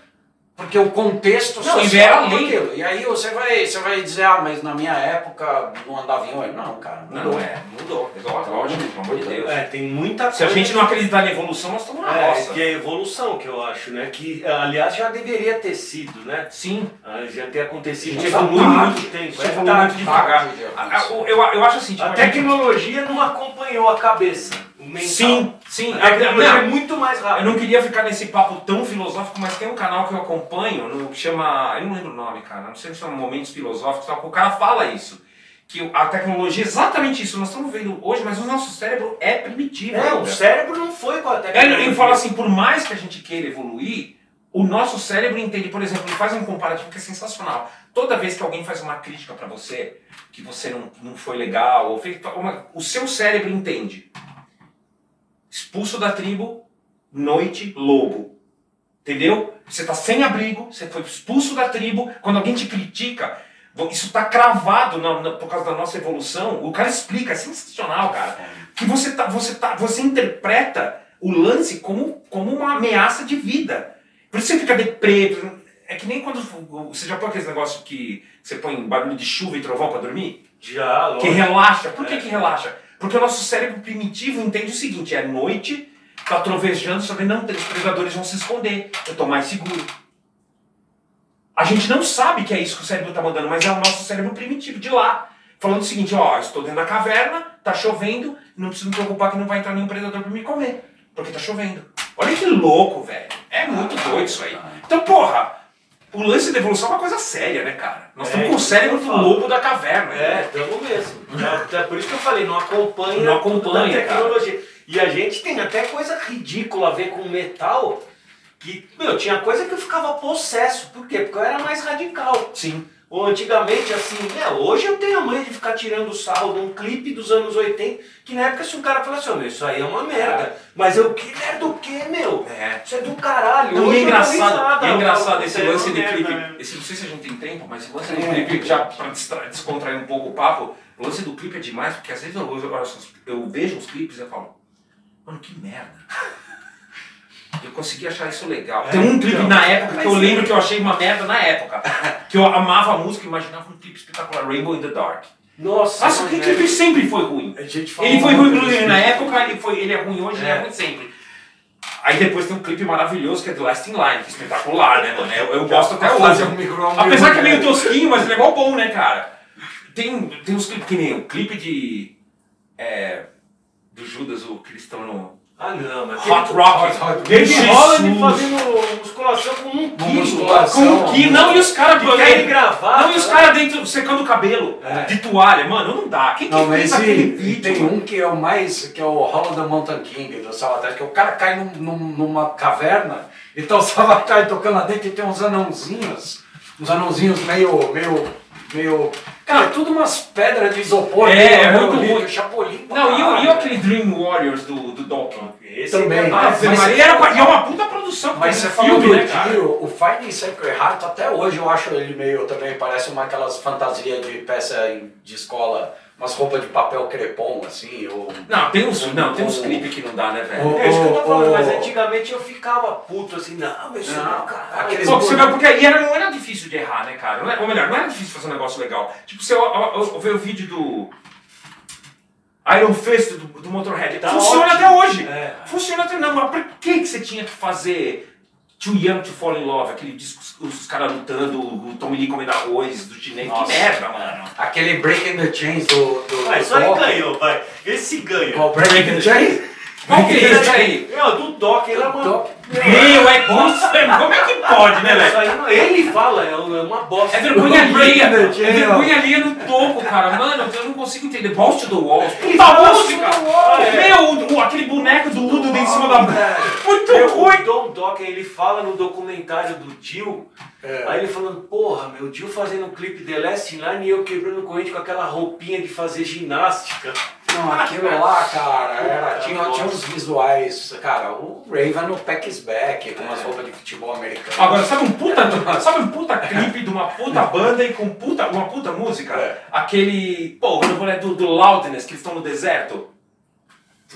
Speaker 3: porque o contexto
Speaker 2: Não,
Speaker 3: social
Speaker 2: lei.
Speaker 3: aquilo. E aí você vai, você vai dizer, ah, mas na minha época não andava em ônibus. Não, cara,
Speaker 2: Não,
Speaker 3: mudou.
Speaker 2: não é. Mudou. Lógico, pelo amor de Deus.
Speaker 1: É, tem muita
Speaker 2: Se a gente não acreditar na evolução, nós estamos na
Speaker 1: É,
Speaker 2: roça.
Speaker 1: que é evolução que eu acho, né? Que, aliás, já deveria ter sido, né?
Speaker 2: Sim.
Speaker 1: Ah, Já ter acontecido. A
Speaker 3: Já
Speaker 1: gente evolui
Speaker 3: tarde.
Speaker 1: muito tempo. É
Speaker 2: evolui muito devagar.
Speaker 3: Já.
Speaker 2: A- a- o- Eu, eu acho assim, tipo,
Speaker 1: A
Speaker 2: a gente-
Speaker 1: tecnologia não acompanhou a cabeça, o.
Speaker 2: Sim, sim.
Speaker 1: A tecnologia
Speaker 2: Não,
Speaker 1: é muito mais
Speaker 2: Eu
Speaker 1: rápida.
Speaker 2: não queria ficar nesse papo tão filosófico, mas tem um canal que eu acompanho, no, que chama. Eu não lembro o nome, cara. Não sei se chama Momentos Filosóficos, só que o cara fala isso. Que a tecnologia é exatamente isso. Nós estamos vendo hoje, mas o nosso cérebro é primitivo.
Speaker 1: É, o cérebro não foi com a
Speaker 2: É,
Speaker 1: tecnologia.
Speaker 2: ele fala assim, por mais que a gente queira evoluir, o nosso cérebro entende, por exemplo, ele faz um comparativo que é sensacional. Toda vez que alguém faz uma crítica pra você, que você não, não foi legal, ou fez uma, o seu cérebro entende. Expulso da tribo, noite, lobo. Entendeu? Você tá sem abrigo, você foi expulso da tribo, quando alguém te critica, isso tá cravado na- na- por causa da nossa evolução. O cara explica, é sensacional, cara que você, tá, você, tá, você interpreta o lance como, como uma ameaça de vida. Por isso você fica deprê. É que nem quando. Você já põe aqueles negócios que você põe barulho de chuva e trovão pra dormir?
Speaker 1: Já,
Speaker 2: Que
Speaker 1: lógico.
Speaker 2: relaxa. Por que,
Speaker 1: É.
Speaker 2: que relaxa? Porque o nosso cérebro primitivo entende o seguinte: é noite, tá trovejando, só que não os predadores vão se esconder. Eu tô mais seguro. A gente não sabe que é isso que o cérebro tá mandando, mas é o nosso cérebro primitivo de lá. Falando o seguinte, ó, estou dentro da caverna, tá chovendo, não preciso me preocupar que não vai entrar nenhum predador pra me comer, porque tá chovendo. Olha que louco, velho. É muito doido isso aí. Então, porra, o lance da evolução é uma coisa séria, né, cara? Nós
Speaker 1: É,
Speaker 2: estamos com o cérebro do lobo da caverna.
Speaker 1: É,
Speaker 2: né?
Speaker 1: estamos mesmo. É, é por isso que eu falei, não acompanha,
Speaker 2: Não acompanha,
Speaker 1: tecnologia. E a gente tem até coisa ridícula a ver com metal, Que, meu, tinha coisa que eu ficava possesso. Por quê? Porque eu era mais radical.
Speaker 2: Sim.
Speaker 1: Ou antigamente, assim, né, hoje eu tenho a manha de ficar tirando sarro de um clipe dos anos 80, que na época se um cara falasse, assim, "Meu, isso aí é uma merda. Mas eu, que merda o quê, meu?
Speaker 2: É.
Speaker 1: Isso é do caralho.
Speaker 2: Não,
Speaker 1: Hoje
Speaker 2: é
Speaker 1: eu dou
Speaker 2: engraçado, é engraçado esse
Speaker 1: "Isso aí é
Speaker 2: lance de
Speaker 1: merda,
Speaker 2: clipe.
Speaker 1: né?"
Speaker 2: Esse, não sei se a gente tem tempo, mas esse lance
Speaker 3: É,
Speaker 2: do clipe, já pra descontrair um pouco o papo, o lance do clipe é demais, porque às vezes eu, eu, eu, eu vejo uns clipes e eu falo, mano, que merda. Eu consegui achar isso legal.
Speaker 1: É,
Speaker 2: Tem um clipe
Speaker 1: então,
Speaker 2: na época que eu lembro
Speaker 1: é.
Speaker 2: que eu achei uma merda na época. Que eu amava a música e imaginava um clipe espetacular, Rainbow in the Dark.
Speaker 1: Nossa,
Speaker 2: Nossa, aquele
Speaker 1: né,
Speaker 2: clipe sempre foi ruim.
Speaker 3: A gente falou
Speaker 2: Ele foi ruim
Speaker 3: disso.
Speaker 2: na época, ele, foi, ele é ruim hoje, ele é
Speaker 1: É.
Speaker 2: ruim sempre. Aí depois tem um clipe maravilhoso que é do Last in Line, que é espetacular, né, mano? Eu, eu gosto até hoje.
Speaker 3: um micro- um
Speaker 2: Apesar que é meio
Speaker 3: micro-
Speaker 2: tosquinho, mas ele é igual bom, né, cara? Tem, tem uns clipes que nem o clipe de. É, do Judas, o cristão
Speaker 1: Ah, não, mas
Speaker 2: Hot
Speaker 1: aquele-
Speaker 2: Rock.
Speaker 3: Hot Rock.
Speaker 2: Jesus.
Speaker 1: Holland fazendo musculação com um quilo.
Speaker 3: musculação.
Speaker 2: Com o que? Não, e os caras.
Speaker 1: De quer ele gravar.
Speaker 2: Não, e os caras dentro secando o cabelo
Speaker 3: É.
Speaker 2: de toalha, mano, não dá. Quem que
Speaker 3: Não,
Speaker 2: fez
Speaker 3: mas
Speaker 2: aquele
Speaker 3: e, e
Speaker 2: vídeo?
Speaker 3: tem
Speaker 2: mano?
Speaker 3: um que é o mais, que é o Hollow the Mountain King do Salvatore, que o cara cai num- num- numa caverna e tá o Salvatore tocando lá dentro e tem uns anãozinhos, uns anãozinhos meio, meio, meio... Cara, é tudo umas pedras de isopor.
Speaker 2: É, é
Speaker 3: meio
Speaker 2: muito ruim.
Speaker 3: Chapolin.
Speaker 2: Não, e, e aquele Dream Warriors do, do Donkey?
Speaker 1: Esse
Speaker 3: Também.
Speaker 1: é
Speaker 3: Ah, mas-
Speaker 2: Maria, era é uma puta produção,
Speaker 3: Mas
Speaker 2: porque
Speaker 3: você
Speaker 2: é
Speaker 3: falou do
Speaker 2: né,
Speaker 3: tio, o Finding Sacred Heart, até hoje eu acho ele meio também, parece uma aquelas fantasias de peça de escola, umas roupas de papel crepom, assim, ou...
Speaker 2: Não, tem uns, não, tem uns clipes que não dá, né, velho?
Speaker 1: É isso que eu tô falando, mas antigamente eu ficava puto assim, não, mas isso
Speaker 3: Não,
Speaker 1: caralho.
Speaker 3: aqueles
Speaker 2: Só que você porque e era, não era difícil de errar, né, cara? Não é- ou melhor, não era difícil fazer um negócio legal. Tipo, você vê o vídeo do Iron Fist do, do Motorhead.
Speaker 1: Tá
Speaker 2: Funciona
Speaker 1: ótimo.
Speaker 2: até hoje.
Speaker 1: É.
Speaker 2: Funciona até não, mas por que, que você tinha que fazer Too Young to Fall in Love, aquele disco, os, os caras lutando, o Tommy Lee comendo arroz, do chinês? Que merda, mano.
Speaker 3: Aquele Breaking the Chains do... do
Speaker 1: Ah,
Speaker 3: do
Speaker 1: aí
Speaker 3: Doc.
Speaker 1: ganhou, vai. Esse ganhou.
Speaker 3: Qual Breaking the Chains?
Speaker 2: Qual que é isso aí?
Speaker 1: Meu, do Doc, ele é uma...
Speaker 3: Doc.
Speaker 2: Meu, é como, como é que pode, né, velho?
Speaker 1: Ele fala, é uma bosta.
Speaker 2: É vergonha alheia, é
Speaker 3: ó.
Speaker 2: vergonha alheia no topo, cara. Mano, eu não consigo entender. The Walls.
Speaker 1: Ele
Speaker 2: Puta música!
Speaker 1: É.
Speaker 2: Meu, aquele boneco do Udo em cima da... Muito
Speaker 1: Meu,
Speaker 2: ruim!
Speaker 1: O Don Dokken, ele fala no documentário do Jill,
Speaker 3: É.
Speaker 1: aí ele falando, porra, meu, Jill fazendo um clipe The Last Line e eu quebrando corrente com aquela roupinha de fazer ginástica.
Speaker 3: Não, aquilo lá, cara, era, tinha, tinha uns visuais, cara, o Raven no Pack's Back, com umas roupas de futebol americano.
Speaker 2: Agora, sabe um puta, sabe um puta clipe de uma puta banda e com puta, uma puta música?
Speaker 3: É.
Speaker 2: Aquele, pô, eu não vou lembrar do, do Loudness, que eles estão no deserto.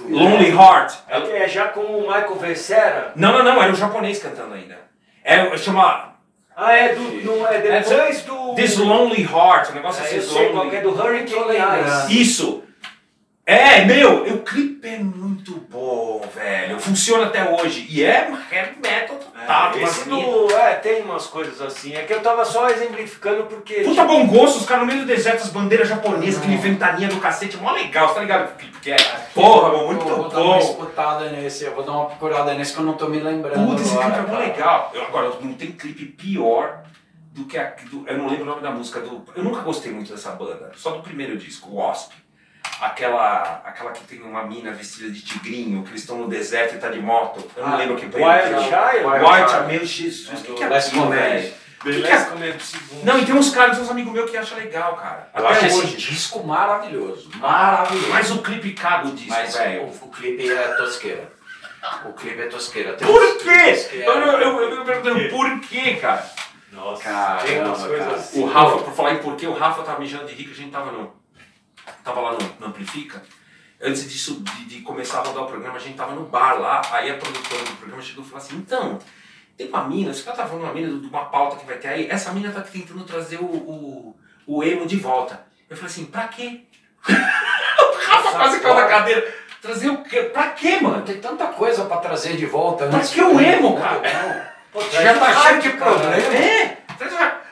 Speaker 2: Lonely Heart.
Speaker 1: É, é já com o Michael Versera.
Speaker 2: Não, não, não, era o japonês cantando ainda. É, chama
Speaker 1: Ah, é do. Não, é depois do.
Speaker 2: This Lonely Heart, o negócio
Speaker 1: É,
Speaker 2: assim,
Speaker 1: eu sei qual
Speaker 2: Lonely
Speaker 1: que é do Hurricane. Eyes.
Speaker 2: Isso! É, meu, o clipe é muito bom, velho. Funciona até hoje. E é heavy metal total.
Speaker 1: É, esse do. É, tem umas coisas assim. É que eu tava só exemplificando porque.
Speaker 2: Puta bom gosto, os caras no meio do deserto, as bandeiras japonesas, aquele ventania do cacete, mó legal, você tá ligado? que clipe que é? Porra, meu, muito
Speaker 3: eu vou dar uma
Speaker 2: bom.
Speaker 3: escutada nesse, eu vou dar uma procurada nesse que eu não tô me lembrando.
Speaker 2: Puta, esse clipe é mó
Speaker 3: cara.
Speaker 2: legal. Eu, agora, não tem clipe pior do que a. do- eu não lembro o nome da música do. Eu nunca gostei muito dessa banda, só do primeiro disco, Wasp. Aquela, aquela que tem uma mina vestida de tigrinho, que eles estão no deserto e tá de moto. Eu não
Speaker 3: Ah,
Speaker 2: lembro quem foi.
Speaker 1: Wild Child?
Speaker 3: Wild
Speaker 2: Child, meu Jesus, o que, que é aquilo, velho? Que é?
Speaker 1: Segundo.
Speaker 2: Não, e tem uns caras, uns amigos meus que acham legal, cara.
Speaker 3: Eu
Speaker 2: Até
Speaker 3: acho
Speaker 2: hoje.
Speaker 3: esse disco maravilhoso, maravilhoso.
Speaker 2: Mas o clipe caga o disco,
Speaker 3: Mas
Speaker 2: velho.
Speaker 3: o, o clipe é tosqueira. O clipe é tosqueira. Tem
Speaker 2: Por quê?
Speaker 3: que
Speaker 2: Eu,
Speaker 3: é-
Speaker 2: eu, eu, eu me perguntando por quê, cara?
Speaker 1: Nossa,
Speaker 3: Caramba,
Speaker 1: tem umas
Speaker 3: cara.
Speaker 1: coisas assim.
Speaker 2: O Rafa, por falar em porquê, o Rafa tava mijando de rico, a gente tava no. Tava lá no, no Amplifica. Antes disso, de, de começar a rodar o programa, a gente tava no bar lá, aí a produtora do programa chegou e falou assim, então, tem uma mina, esse cara tá falando uma mina de uma pauta que vai ter aí, essa mina tá tentando trazer o, o, o emo de volta. Eu falei assim, pra quê? o Rafa quase caiu da cadeira. Trazer o quê? Pra quê, mano?
Speaker 3: Tem tanta coisa pra trazer de volta.
Speaker 2: Pra
Speaker 3: antes
Speaker 2: que o emo, cara?
Speaker 1: Pô,
Speaker 3: Já tá cheio de problema.
Speaker 2: É!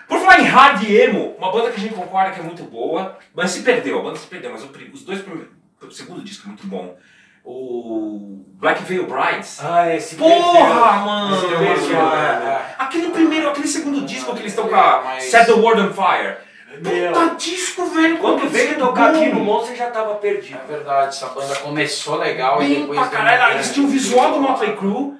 Speaker 2: Por falar em hard emo, uma banda que a gente concorda que é muito boa, mas se perdeu, a banda se perdeu, mas os dois primeiros. O segundo disco é muito bom. O Black Veil Brides.
Speaker 1: Ah, esse
Speaker 2: Porra, mano!
Speaker 1: Esse perdeu,
Speaker 3: é.
Speaker 2: Aquele primeiro, aquele segundo disco que eles estão com a
Speaker 3: Mas-
Speaker 2: Set the World on Fire.
Speaker 1: Meu.
Speaker 2: Puta disco, velho!
Speaker 1: Quando veio tocar aqui no Monstro, já tava perdido.
Speaker 3: É verdade, essa banda começou legal e
Speaker 2: Bem
Speaker 3: depois.
Speaker 2: pra caralho, eles tinham o visual do Motley Crue.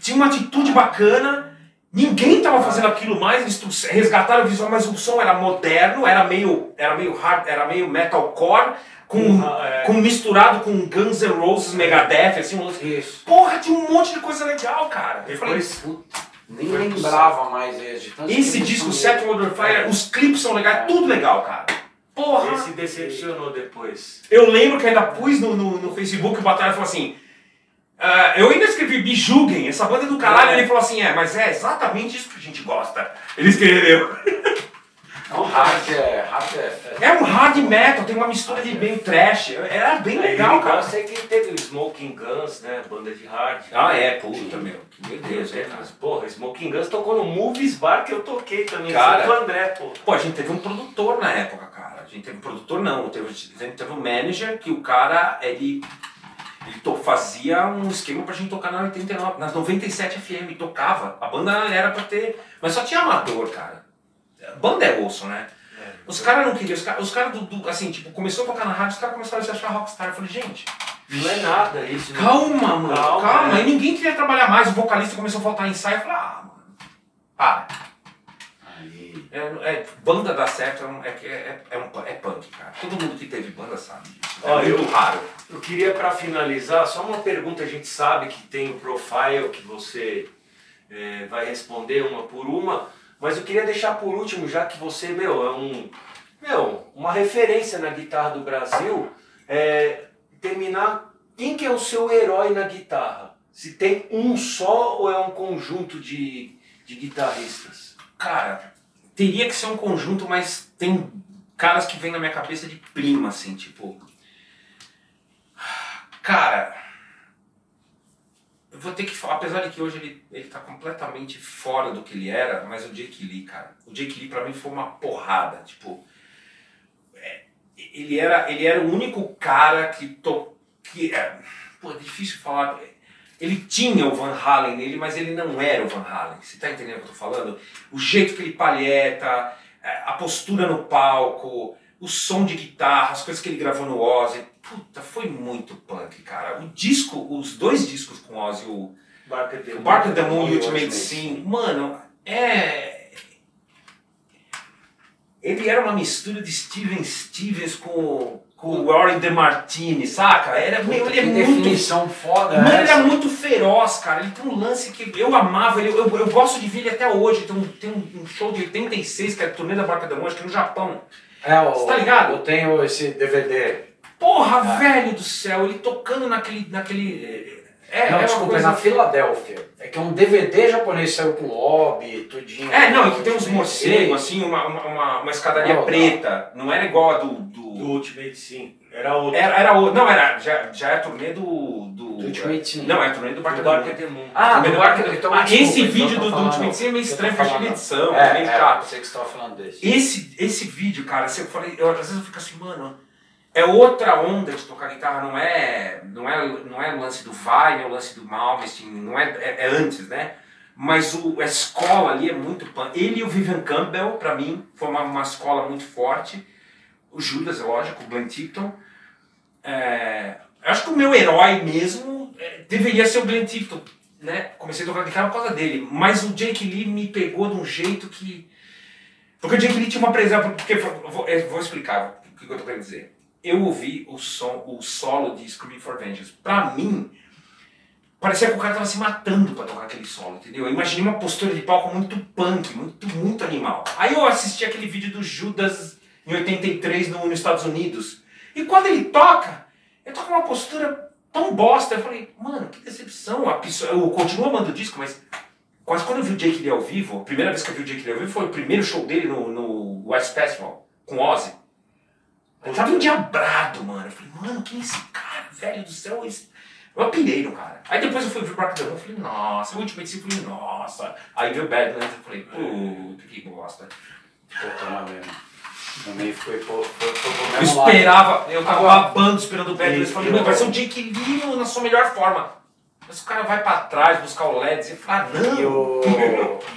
Speaker 2: tinha uma atitude bacana, ninguém tava fazendo aquilo mais, resgataram o visual, mas o som era moderno, era meio, era meio hard, era meio metalcore, com,
Speaker 1: Ah, é.
Speaker 2: com misturado com Guns N' Roses, Megadeth, assim, um-
Speaker 3: Isso.
Speaker 2: porra, tinha um monte de coisa legal, cara. Eu falei,
Speaker 3: Nem lembrava mais esse. tanto
Speaker 2: esse
Speaker 3: que
Speaker 2: disco, Set on Fire, os clipes são legais,
Speaker 3: É.
Speaker 2: tudo legal, cara. Porra!
Speaker 1: esse decepcionou depois.
Speaker 2: Eu lembro que ainda pus no, no, no Facebook o Batalha falou assim. "Ah, eu ainda escrevi Bijuguem, essa banda é do caralho.
Speaker 1: É.
Speaker 2: Ele falou assim: é, mas é exatamente isso que a gente gosta. Ele escreveu.
Speaker 3: Não, hard é. Hard é.
Speaker 2: É um hard metal, tem uma mistura de meio trash. Era bem legal,
Speaker 1: Eu
Speaker 2: cara.
Speaker 1: sei que teve o Smoking Guns, né? Banda de hard.
Speaker 2: Ah, é, puta, meu. Meu Deus, é, cara.
Speaker 1: mas, porra, Smoking Guns tocou no Movies Bar que eu toquei também.
Speaker 2: Cara.
Speaker 1: Santo André, pô.
Speaker 2: Pô, a gente teve um produtor na época, cara. A gente teve um produtor, não. Teve, a gente teve um manager que o cara, ele. Ele fazia um esquema pra gente tocar na 89, nas 97 FM, tocava. A banda era pra ter. Mas só tinha amador, cara. A banda é osso, né? Os caras não queriam, os caras cara do, do- Assim, tipo, começou a tocar na rádio, os caras começaram a se achar rockstar. Eu falei, gente,
Speaker 1: Não é nada isso. né?
Speaker 2: calma, mano, calma.
Speaker 1: Calma,
Speaker 2: E
Speaker 1: né?
Speaker 2: ninguém queria trabalhar mais, o vocalista começou a faltar ensaio. Eu falei, ah, mano, para. É, é- banda dá certo é, um- é, é, é, um, é punk, cara. Todo mundo que teve banda sabe disso. É
Speaker 1: Ó,
Speaker 2: muito
Speaker 1: eu-
Speaker 2: raro.
Speaker 1: Eu queria, pra finalizar, só uma pergunta. A gente sabe que tem o profile que você é, vai responder uma por uma, mas eu queria deixar por último, já que você, meu, é um. Meu, uma referência na guitarra do Brasil, é, terminar. Quem que é o seu herói na guitarra? Se tem um só ou é um conjunto de, de guitarristas?
Speaker 2: Cara, teria que ser um conjunto, mas tem caras que vêm na minha cabeça de prima, assim, tipo. Cara. Eu vou ter que falar, apesar de que hoje ele, ele tá completamente fora do que ele era, mas o Jake Lee, cara. O Jake Lee pra mim foi uma porrada, tipo. é, ele, era, ele era o único cara que. To, que é, pô, é difícil falar. Ele tinha o Van Halen nele, mas ele não era o Van Halen. Você tá entendendo o que eu tô falando? O jeito que ele palheta, é, a postura no palco, o som de guitarra, as coisas que ele gravou no Ozzy. Puta, foi muito punk, cara. O disco, os dois discos com Ozzy, o,
Speaker 1: Barca
Speaker 2: of the Moon e o
Speaker 3: Ultimate
Speaker 2: Sim, mano, é. Ele era uma mistura de Steven Stevens com, com o Warren DeMartini, saca? Era, meu, ele é muito
Speaker 3: definição foda
Speaker 2: Mano, ele é muito feroz, cara. Ele tem um lance que eu amava, ele, eu, eu gosto de ver ele até hoje. Tem um, tem um show de 86, que é a turnê da Barca da Monte, que é no Japão.
Speaker 3: É, o,
Speaker 2: Você tá ligado?
Speaker 3: Eu tenho esse DVD.
Speaker 2: Porra,
Speaker 3: Ah.
Speaker 2: velho do céu, ele tocando naquele. naquele é,
Speaker 3: não,
Speaker 2: é
Speaker 3: desculpa,
Speaker 2: uma
Speaker 3: é
Speaker 2: coisa.
Speaker 3: na Filadélfia. É que é um DVD japonês saiu com lobby, tudinho.
Speaker 2: É, não, e que tem uns morcegos,
Speaker 3: Sim.
Speaker 2: assim, uma, uma, uma, uma escadaria
Speaker 3: Não, não.
Speaker 2: preta. Não era igual a do. do...
Speaker 1: Do Ultimate Sim. Era outro.
Speaker 2: Era, era. Não, era. Já, já é a turnê do. do
Speaker 3: Do Ultimate Sim.
Speaker 2: Não, é a turnê do Barca
Speaker 1: do Moon.
Speaker 3: Ah, do
Speaker 2: do
Speaker 3: Barca- então,
Speaker 2: Ah,
Speaker 3: desculpa,
Speaker 2: esse vídeo do, do Ultimate Sim é meio estranho,
Speaker 3: falando-
Speaker 2: de edição,
Speaker 3: É,
Speaker 2: é meio
Speaker 3: é,
Speaker 2: chato.
Speaker 3: sei que você tava falando desse.
Speaker 2: Esse, esse vídeo, cara, assim, eu falei, eu, às vezes eu fico assim, mano, é outra onda de tocar guitarra, não é, não é, não é o lance do Vai, é o lance do Malmsteen, não é, é, é antes, né? Mas o, a escola ali é muito punk. Ele e o Vivian Campbell, pra mim, foi uma, escola muito forte. O Judas, é lógico, o Glenn Tipton. É, eu acho que o meu herói mesmo é, deveria ser o Glenn Tipton, né? Comecei a tocar guitarra por causa dele. Mas o Jake Lee me pegou de um jeito que... Porque o Jake Lee tinha uma presença... Porque, vou, vou explicar o que eu tô querendo dizer. Eu ouvi o, som, o solo de Screaming for Vengeance. Pra mim, parecia que o cara tava se matando pra tocar aquele solo, entendeu? Eu imaginei uma postura de palco muito punk, muito, muito animal. Aí eu assisti aquele vídeo do Judas em 83 no, nos Estados Unidos. E quando ele toca, ele toca uma postura tão bosta. Eu falei, mano, que decepção. A pessoa, eu continuo amando o disco, mas quase quando eu vi o Jake Lee ao vivo, a primeira vez que eu vi o Jake Lee ao vivo foi o primeiro show dele no, no West Festival, com Ozzy. Eu tava endiabrado, mano. Eu falei, mano, quem é esse cara, velho do céu? Esse... Eu pirei no cara. Aí depois eu fui ver o Bark eu falei, nossa, o Ultimate Sim, eu falei, nossa. Aí veio o Badlands, eu falei, puta, que bosta.
Speaker 3: Puta, mas mesmo. Também foi, foi, foi, foi pro
Speaker 2: Eu esperava, eu tava babando esperando o Badlands,
Speaker 3: E-
Speaker 2: falei,
Speaker 3: e
Speaker 2: meu,
Speaker 3: eu-
Speaker 2: vai ser o Jake Lee no- na sua melhor forma. Mas o cara vai pra trás buscar o LEDs e fala, ah,
Speaker 3: E
Speaker 2: não.
Speaker 3: E o.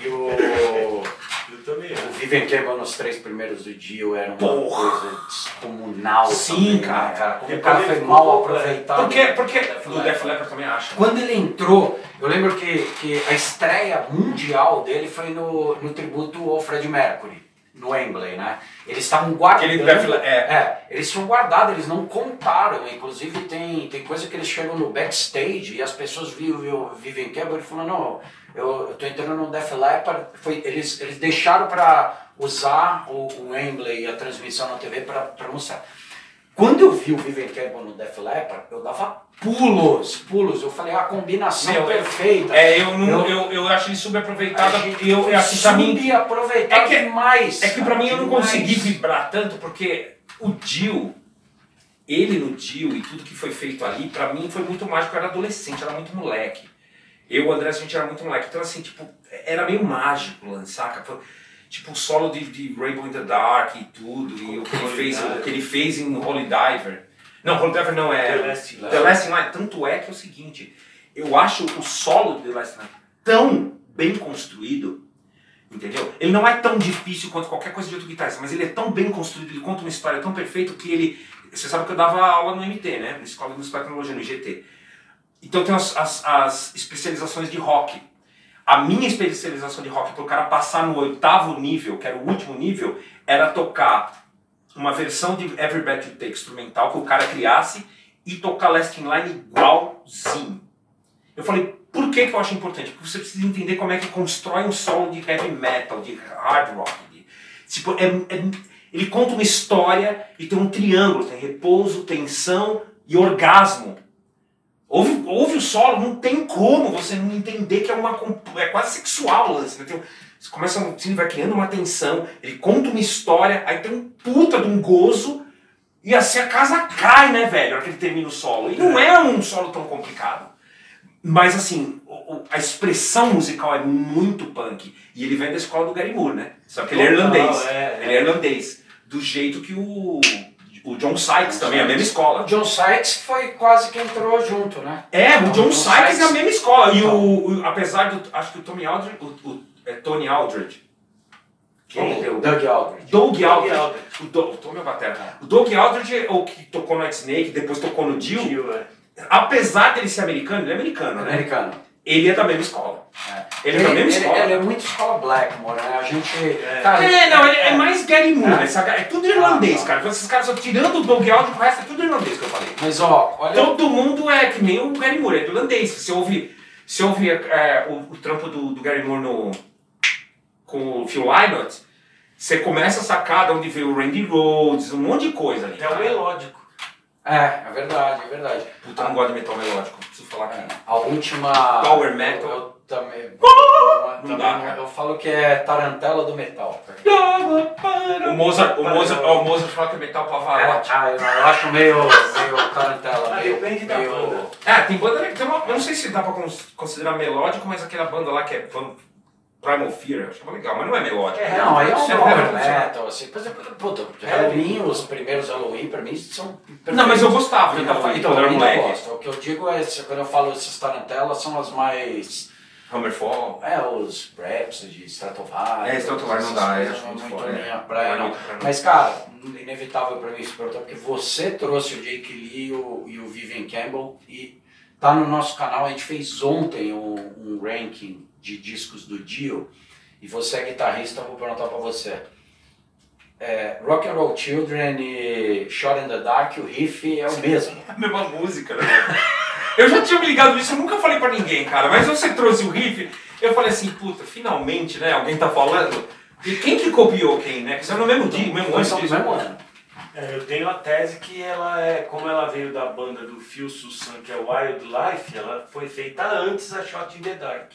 Speaker 1: Eu também
Speaker 3: O. Vivian Campbell nos três primeiros do Dio era uma
Speaker 2: Porra!
Speaker 3: coisa descomunal.
Speaker 2: Sim,
Speaker 3: também, né,
Speaker 2: cara.
Speaker 3: Como o cara foi mal aproveitado.
Speaker 2: Porque, porque
Speaker 3: Def
Speaker 2: o. Def Leppard também acha.
Speaker 3: Quando ele entrou, eu lembro que, que a estreia mundial dele foi no, no tributo ao Fred Mercury, no Wembley, né? Eles estavam guardando.
Speaker 2: Aquele Def Le- é.
Speaker 3: É, eles tinham guardado, eles não contaram. Inclusive tem, tem coisa que eles chegam no backstage e as pessoas vivem, vivem quebra e falam, não, eu, eu tô entrando no Def Leppard. Foi, eles, eles deixaram para usar o, o Wembley e a transmissão na TV para mostrar. Quando eu vi o Vivian Campbell no Def Leppard, eu dava pulos, pulos. Eu falei, a combinação
Speaker 2: Meu,
Speaker 3: perfeita.
Speaker 2: É, eu, não,
Speaker 3: Eu-
Speaker 2: eu, eu acho ele subaproveitado. Eu, eu, assim, pra mim,
Speaker 3: subaproveitado
Speaker 2: É que-
Speaker 3: demais.
Speaker 2: É que pra mim eu não
Speaker 3: demais.
Speaker 2: consegui vibrar tanto porque o Dio, ele no Dio e tudo que foi feito ali, pra mim foi muito mágico. Eu era adolescente, era muito moleque. Eu e o André, a gente era muito moleque. Então, assim, tipo, era meio mágico, saca? Foi, tipo, o solo de, de Rainbow in the Dark e tudo, e o que ele fez, o que ele fez em Holy Diver. Não, Holy Diver não é.
Speaker 1: The Last Light.
Speaker 2: The Last Night. Tanto é que é o seguinte, eu acho o solo de The Last Night tão bem construído Entendeu? Ele não é tão difícil quanto qualquer coisa de outro guitarrista, mas ele é tão bem construído, ele conta uma história tão perfeita que ele. Você sabe que eu dava aula no MT, né? Na Escola de Música e Tecnologia, no IGT. Então tem as, as, as especializações de rock. A minha especialização de rock, para o cara passar no oitavo nível, que era o último nível, era tocar uma versão de Every Breath You Take instrumental que o cara criasse e tocar Last in Line igualzinho. Eu falei, por que, que eu acho importante? Porque você precisa entender como é que constrói um solo de heavy metal, de hard rock. De, tipo, é, é- ele conta uma história e tem um triângulo, tem repouso, tensão e orgasmo. Ouve, ouve o solo, não tem como você não entender que é uma é quase sexual o lance. Né? Tem você começa, assim, vai criando uma tensão, ele conta uma história, aí tem um puta de um gozo, e assim a casa cai, né, velho, na hora que ele termina o solo. E não é um solo tão complicado. Mas assim, a expressão musical é muito punk. E ele vem da escola do Gary Moore, né? Sabe que ele é irlandês.
Speaker 1: é,
Speaker 2: ele
Speaker 1: é.
Speaker 2: é irlandês. Do jeito que o, o John Sykes também, é a mesma
Speaker 3: O
Speaker 2: escola.
Speaker 3: John Sykes foi quase que entrou junto, né?
Speaker 2: É, o John
Speaker 3: John
Speaker 2: Sykes é a mesma escola. E o, o- apesar do. Acho que o Tommy Aldridge. O, o- é Tony Aldridge. Quem?
Speaker 3: O Doug Aldridge.
Speaker 2: Doug Aldridge.
Speaker 1: Aldridge.
Speaker 2: O, Do, o Tommy é o batera. O Doug Aldridge é o que tocou no White Snake, depois tocou no Dio.
Speaker 1: É.
Speaker 2: Apesar dele ser americano, ele é americano, né?
Speaker 3: Americano.
Speaker 2: Ele é da mesma escola. Ele é da mesma escola.
Speaker 3: Ele é muito escola Blackmore, né? A gente.
Speaker 1: É.
Speaker 3: Cara,
Speaker 2: É, não, ele é mais Gary Moore,
Speaker 3: É.
Speaker 2: né? É tudo irlandês,
Speaker 3: Ah,
Speaker 2: cara. Esses caras só tirando o Doug Aldridge, o resto é tudo irlandês que eu falei.
Speaker 3: Mas ó, olha.
Speaker 2: Todo mundo é que nem o Gary Moore, é irlandês. Você ouve, você ouve é, o, o trampo do, do Gary Moore no, com o Phil Lynott, você começa a sacar de onde veio o Randy Rhodes, um monte de coisa ali.
Speaker 1: Até o melódico.
Speaker 3: É, é verdade, é verdade.
Speaker 2: Puta, eu não gosto de metal melódico, preciso falar aqui.
Speaker 3: É, A última.
Speaker 2: Power metal.
Speaker 3: Também.
Speaker 2: Não
Speaker 3: também
Speaker 2: dá,
Speaker 3: não-
Speaker 2: cara.
Speaker 3: eu falo que é tarantela do metal.
Speaker 2: O Mozart, o Mozart, ó, o Mozart fala que é metal Pavarotti.
Speaker 3: Ah, eu, eu acho meio, meio tarantela. Meio, meio-
Speaker 1: banda.
Speaker 2: É, tem banda, tem uma, eu não sei se dá pra cons- considerar melódico, mas aquela banda lá que é Van- Primal Fear, eu achava legal, mas não é melódico.
Speaker 1: É,
Speaker 3: Não, aí é um
Speaker 2: é
Speaker 3: power
Speaker 2: metal.
Speaker 3: metal, assim. Por exemplo, puta, Halloween, os primeiros Halloween pra mim são
Speaker 2: Não, mas eu gostava de
Speaker 3: Então,
Speaker 2: Halloween
Speaker 3: então,
Speaker 2: quando
Speaker 3: eu ainda gosto. O que eu digo é, quando eu falo essas tarantelas, são as mais...
Speaker 2: Hammerfall.
Speaker 3: É, os Rhapsody, Stratovarius...
Speaker 2: É, Stratovarius não dá, é,
Speaker 3: coisas
Speaker 2: acho
Speaker 3: é
Speaker 2: muito
Speaker 3: muito
Speaker 2: foda,
Speaker 3: minha
Speaker 2: é.
Speaker 3: praia,
Speaker 2: Não é
Speaker 3: não.
Speaker 2: mim.
Speaker 3: Mas, cara, inevitável pra mim se perguntar, porque você trouxe o Jake Lee e o, e o Vivian Campbell e tá no nosso canal, a gente fez ontem um, um ranking de discos do Dio e você é guitarrista, eu vou perguntar pra você. É, Rock and Roll Children e Shot in the Dark, o riff é o mesmo.
Speaker 2: A mesma música, né? Eu já tinha me ligado nisso, eu nunca falei pra ninguém, cara. Mas você trouxe o riff, eu falei assim, puta, finalmente, né? Alguém tá falando. E quem que copiou quem, né? Porque você é no mesmo dia, no mesmo ano.
Speaker 3: no mesmo ano.
Speaker 1: É, eu tenho a tese que ela é, como ela veio da banda do Phil Susan, que é Wildlife, ela foi feita antes da Shot in the Dark.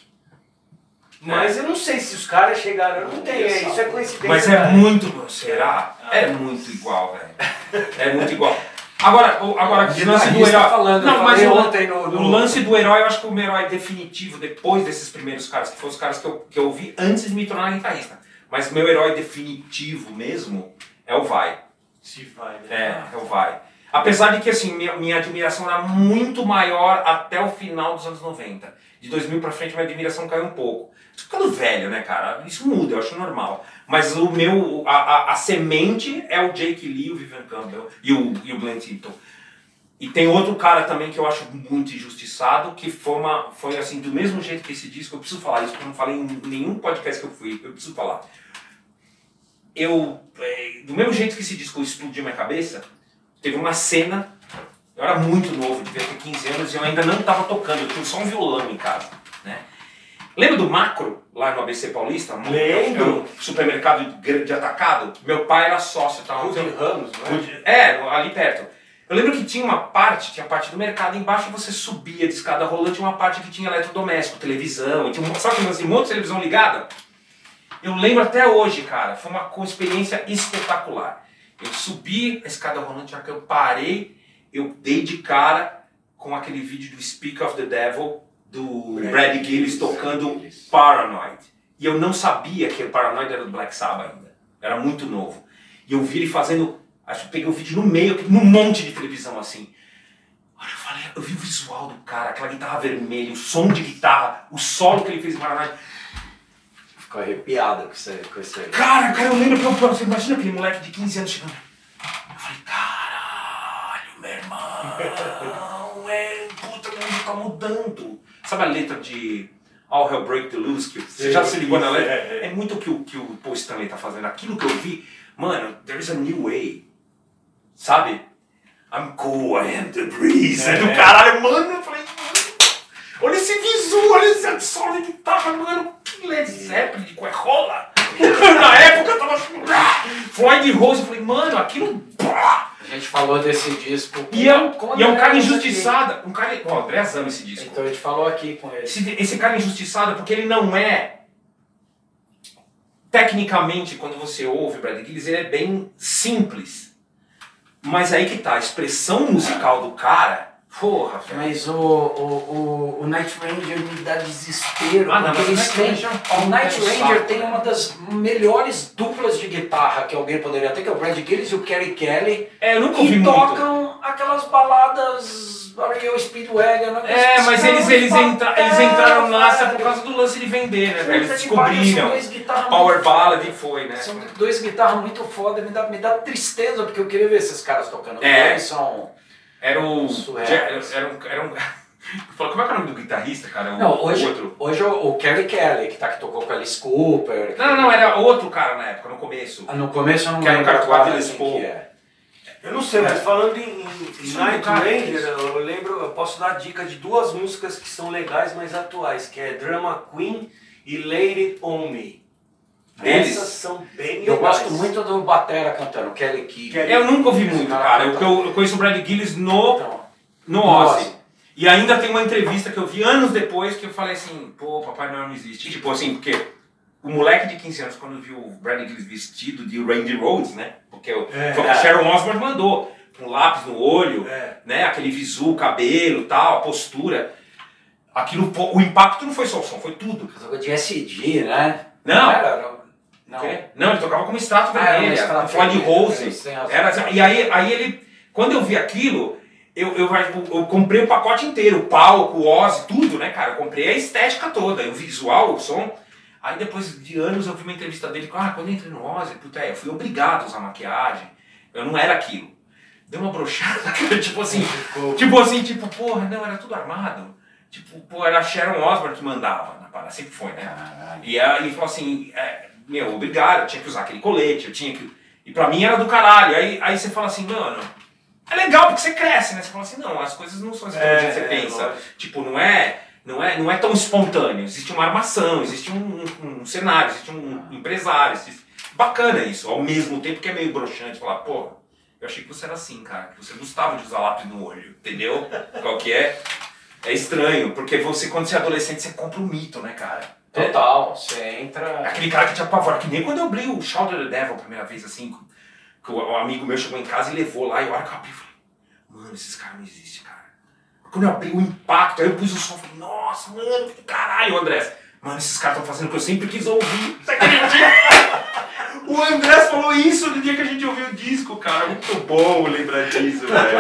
Speaker 1: Mas eu não sei se os caras chegaram, eu não tenho, é, isso é coincidência.
Speaker 2: Mas é
Speaker 1: cara.
Speaker 2: muito. Será? É muito igual, velho. É muito igual. Agora, o, agora o lance do
Speaker 3: Guitarrista
Speaker 2: herói.
Speaker 3: falando, eu
Speaker 2: não, mas o,
Speaker 3: ontem no- no-
Speaker 2: o lance do herói, eu acho que o meu herói definitivo, depois desses primeiros caras, que foram os caras que eu, que eu vi antes de me tornar guitarrista. Mas meu herói definitivo mesmo é o Vai.
Speaker 1: Se vai, né?
Speaker 2: É, é o Vai. Apesar de que assim, minha, minha admiração era muito maior até o final dos anos 90. De 2000 pra frente, minha admiração caiu um pouco. Tô ficando velho, né, cara? Isso muda, eu acho normal. Mas o meu, a, a, a semente é o Jake Lee, o Vivian Campbell e o, e o Glenn Tipton. E tem outro cara também que eu acho muito injustiçado, que foi, uma, foi assim, do mesmo jeito que esse disco, eu preciso falar isso, porque eu não falei em nenhum podcast que eu fui, eu preciso falar. Eu, eh, do mesmo jeito que esse disco explodiu minha cabeça, teve uma cena, eu era muito novo, devia ter 15 anos, e eu ainda não estava tocando, eu tinha só um violão em casa, né? Lembra do Macro, lá no ABC Paulista?
Speaker 1: Lembro.
Speaker 2: Um supermercado de de atacado? Meu pai era sócio, tá?
Speaker 3: Rude Ramos, não é?
Speaker 2: É, ali perto. Eu lembro que tinha uma parte, tinha a parte do mercado, embaixo você subia de escada rolante, tinha uma parte que tinha eletrodoméstico, televisão, e tinha um, sabe assim, um monte de televisão ligada? Eu lembro até hoje, cara, foi uma experiência espetacular. Eu subi a escada rolante, hora que eu parei, eu dei de cara com aquele vídeo do Speak of the Devil, do
Speaker 3: Brad
Speaker 2: Brad Gillis tocando
Speaker 3: Brad Gillis.
Speaker 2: Paranoid. E eu não sabia que o Paranoid era do Black Sabbath ainda. Era muito novo. E eu vi ele fazendo. Acho que peguei o vídeo no meio, num monte de televisão assim. Olha, eu falei, eu vi o visual do cara, aquela guitarra vermelha, o som de guitarra, o solo que ele fez em Paranoid.
Speaker 3: Ficou arrepiado com isso aí. Com isso aí.
Speaker 2: Cara, cara, eu lembro que eu, você imagina aquele moleque de 15 anos chegando. Eu falei, caralho, meu irmão, é, puta, o mundo tá mudando. Sabe a letra de All Hell Break the Loose? Que você já se ligou na letra? É muito o que o, que o Paul Stanley tá fazendo. Aquilo que eu vi, mano, there's a new way. Sabe? I'm cool, I am the breeze. É, do caralho, mano, eu falei, mano, olha esse visual, olha esse solo de guitarra, mano, que Led Zeppelin de Coerrola. Na época eu tava Floyd Rose, eu falei, mano, aquilo.
Speaker 3: A gente falou desse disco.
Speaker 2: E é,
Speaker 3: o
Speaker 2: e é um cara
Speaker 3: aqui.
Speaker 2: injustiçado. Um cara. Ó, o André ama esse disco.
Speaker 3: Então a gente falou aqui com ele.
Speaker 2: Esse, esse cara é injustiçado porque ele não é. Tecnicamente, quando você ouve Brad Gillis, ele é bem simples. Mas aí que tá, a expressão musical do cara. Porra, velho.
Speaker 3: Mas o, o, o, o Night Ranger me dá desespero.
Speaker 2: Ah, não, mas o
Speaker 3: eles
Speaker 2: Night
Speaker 3: têm,
Speaker 2: é
Speaker 3: o Night Ranger tem
Speaker 2: né?
Speaker 3: uma das melhores duplas de guitarra que alguém poderia ter, que é o Brad Gillis e o Kerry Kelly,
Speaker 2: É, eu nunca ouvi
Speaker 3: que
Speaker 2: muito.
Speaker 3: tocam aquelas baladas REO Speedwagon.
Speaker 2: É, mas eles, eles, entra, eles entraram nessa por causa do lance de vender, né? velho? Eles descobriram. Power Ballad e foi, né?
Speaker 3: São dois guitarras muito foda, me dá, me dá tristeza, porque eu queria ver esses caras tocando.
Speaker 2: É.
Speaker 3: Eles são...
Speaker 2: Era o. Era, era um. Era um como é que é o nome do guitarrista, cara? O,
Speaker 3: Não, hoje,
Speaker 2: o outro.
Speaker 3: hoje o, o Kerry Kelly, que, tá, que tocou com a Alice Cooper. que-
Speaker 2: Não, não, não, era outro cara na época, no começo.
Speaker 3: Ah, No começo eu não
Speaker 2: Que era um
Speaker 3: lembro
Speaker 2: cara com a
Speaker 3: agora
Speaker 2: Les
Speaker 3: quem
Speaker 2: Paul.
Speaker 3: que é.
Speaker 1: Eu não sei, mas falando em, em- Night
Speaker 2: é cara,
Speaker 1: Ranger,
Speaker 2: isso.
Speaker 1: eu lembro, eu posso dar dica de duas músicas que são legais, mas atuais, que é Drama Queen e Lay It On Me.
Speaker 2: Deles?
Speaker 1: Essas são bem legais.
Speaker 3: Eu gosto muito do Batera cantando, Kelly Key.
Speaker 2: Eu nunca ouvi muito, cara. Eu, eu, eu conheço o Brad Gillis no,
Speaker 3: Então,
Speaker 2: no Ozzy. E ainda tem uma entrevista que eu vi anos depois que eu falei assim, pô, Papai Noel não existe. Tipo assim, porque o moleque de 15 anos, quando viu o Brad Gillis vestido de Randy Rhodes, né? Porque o
Speaker 1: É.
Speaker 2: foi o que Sharon Osbourne mandou. Com lápis no olho,
Speaker 1: É.
Speaker 2: né? Aquele visu, cabelo tal, a postura. Aquilo, o impacto não foi só o som, foi tudo.
Speaker 3: tocou de SD, né?
Speaker 2: Não.
Speaker 3: era, não. não.
Speaker 2: Ele tocava como extrato
Speaker 3: Ah, um
Speaker 2: vermelho,
Speaker 3: extrato
Speaker 2: Floyd
Speaker 3: vermelho,
Speaker 2: Rose. Era, e aí, aí ele, quando eu vi aquilo, eu, eu, eu comprei o pacote inteiro, o palco, o Ozzy, tudo, né, cara? Eu comprei a estética toda, o visual, o som. Aí depois de anos eu vi uma entrevista dele, ah, quando eu entrei no Ozzy, puta, é, eu fui obrigado a usar maquiagem, eu não era aquilo. Deu uma brochada, tipo assim, tipo assim, tipo, porra, não, era tudo armado. Tipo, pô, era a Sharon Osbourne que mandava na parada, sempre foi, né?
Speaker 3: Caralho.
Speaker 2: E aí ele falou assim, é, meu, obrigado, eu tinha que usar aquele colete, eu tinha que. E pra mim era do caralho. Aí, aí você fala assim, mano, é legal porque você cresce, né? Você fala assim, não, as coisas não são exatamente o que você
Speaker 1: É,
Speaker 2: pensa.
Speaker 1: lógico.
Speaker 2: Tipo, não é, não, é, não é tão espontâneo. Existe uma armação, existe um, um- um cenário, existe um empresário. existe- Bacana isso, ao mesmo tempo que é meio broxante falar, pô, eu achei que você era assim, cara, que você gostava de usar lápis no olho, entendeu? Qual que é? É estranho, porque você, quando você é adolescente, você compra um mito, né, cara?
Speaker 3: Total, você entra.
Speaker 2: Aquele cara que te apavora, que nem quando eu abri o Shout of the Devil a primeira vez, assim, que o, o amigo meu chegou em casa e levou lá, e a hora que eu abri, eu falei, mano, esses caras não existem, cara. Quando eu abri o impacto, aí eu pus o som, falei, nossa, mano, que caralho, André. Mano, esses caras estão fazendo o que eu sempre quis ouvir. Você acredita? o O André falou isso no dia que a gente ouviu o disco, cara. Muito bom lembrar disso, velho.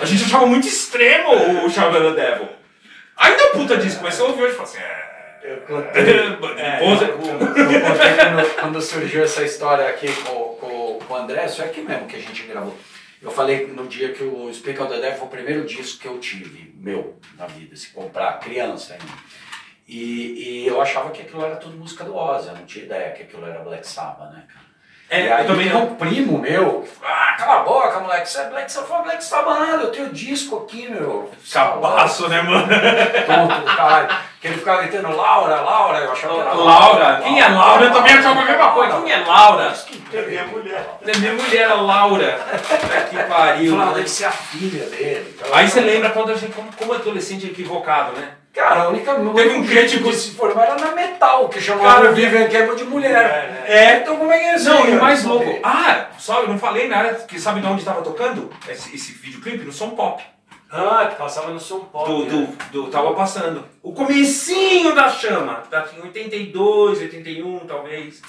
Speaker 2: A gente achava muito extremo o Shout the Devil. Ainda é um puta disco, mas você ouviu hoje e falou assim, é...
Speaker 3: Eu contei,
Speaker 2: É,
Speaker 3: eu contei quando, quando surgiu essa história aqui com, com, com o André, isso é aqui mesmo que a gente gravou. Eu falei no dia que o Speak of the Devil foi o primeiro disco que eu tive, meu, na vida, se comprar, criança ainda. E, e eu achava que aquilo era tudo música do Ozzy, eu não tinha ideia que aquilo era Black Sabbath, né, cara?
Speaker 2: É,
Speaker 3: aí
Speaker 2: eu também não.
Speaker 3: um primo meu, ah, cala a boca, moleque, você é Black Sabbath, Black Sabbath eu tenho disco aqui, meu.
Speaker 2: Cabaço, né, mano?
Speaker 3: Tonto caralho. Que ele ficava gritando, Laura, Laura, eu achava que era
Speaker 2: Laura, quem é Laura? Eu também achava a mesma coisa. Quem é Laura?
Speaker 4: É minha mulher.
Speaker 2: É minha mulher, Laura. Que pariu.
Speaker 3: falava,
Speaker 2: né?
Speaker 3: deve ser a filha dele.
Speaker 2: Aí você lembra quando a gente, como, como adolescente equivocado, né?
Speaker 3: Cara, a única
Speaker 2: Teve um crítico-
Speaker 3: de se formar era na metal, que chamava
Speaker 2: Cara,
Speaker 3: Vivian Campbell de mulher.
Speaker 2: É.
Speaker 3: Então como é que é isso?
Speaker 2: Não, e o mais louco. Ah, só eu não falei nada, que sabe de onde estava tocando esse, esse videoclipe? No Som Pop.
Speaker 1: Ah, que passava no São Paulo.
Speaker 2: Do,
Speaker 1: né?
Speaker 2: do, do, tava passando. O comecinho da chama. Tá em 82, 81, talvez.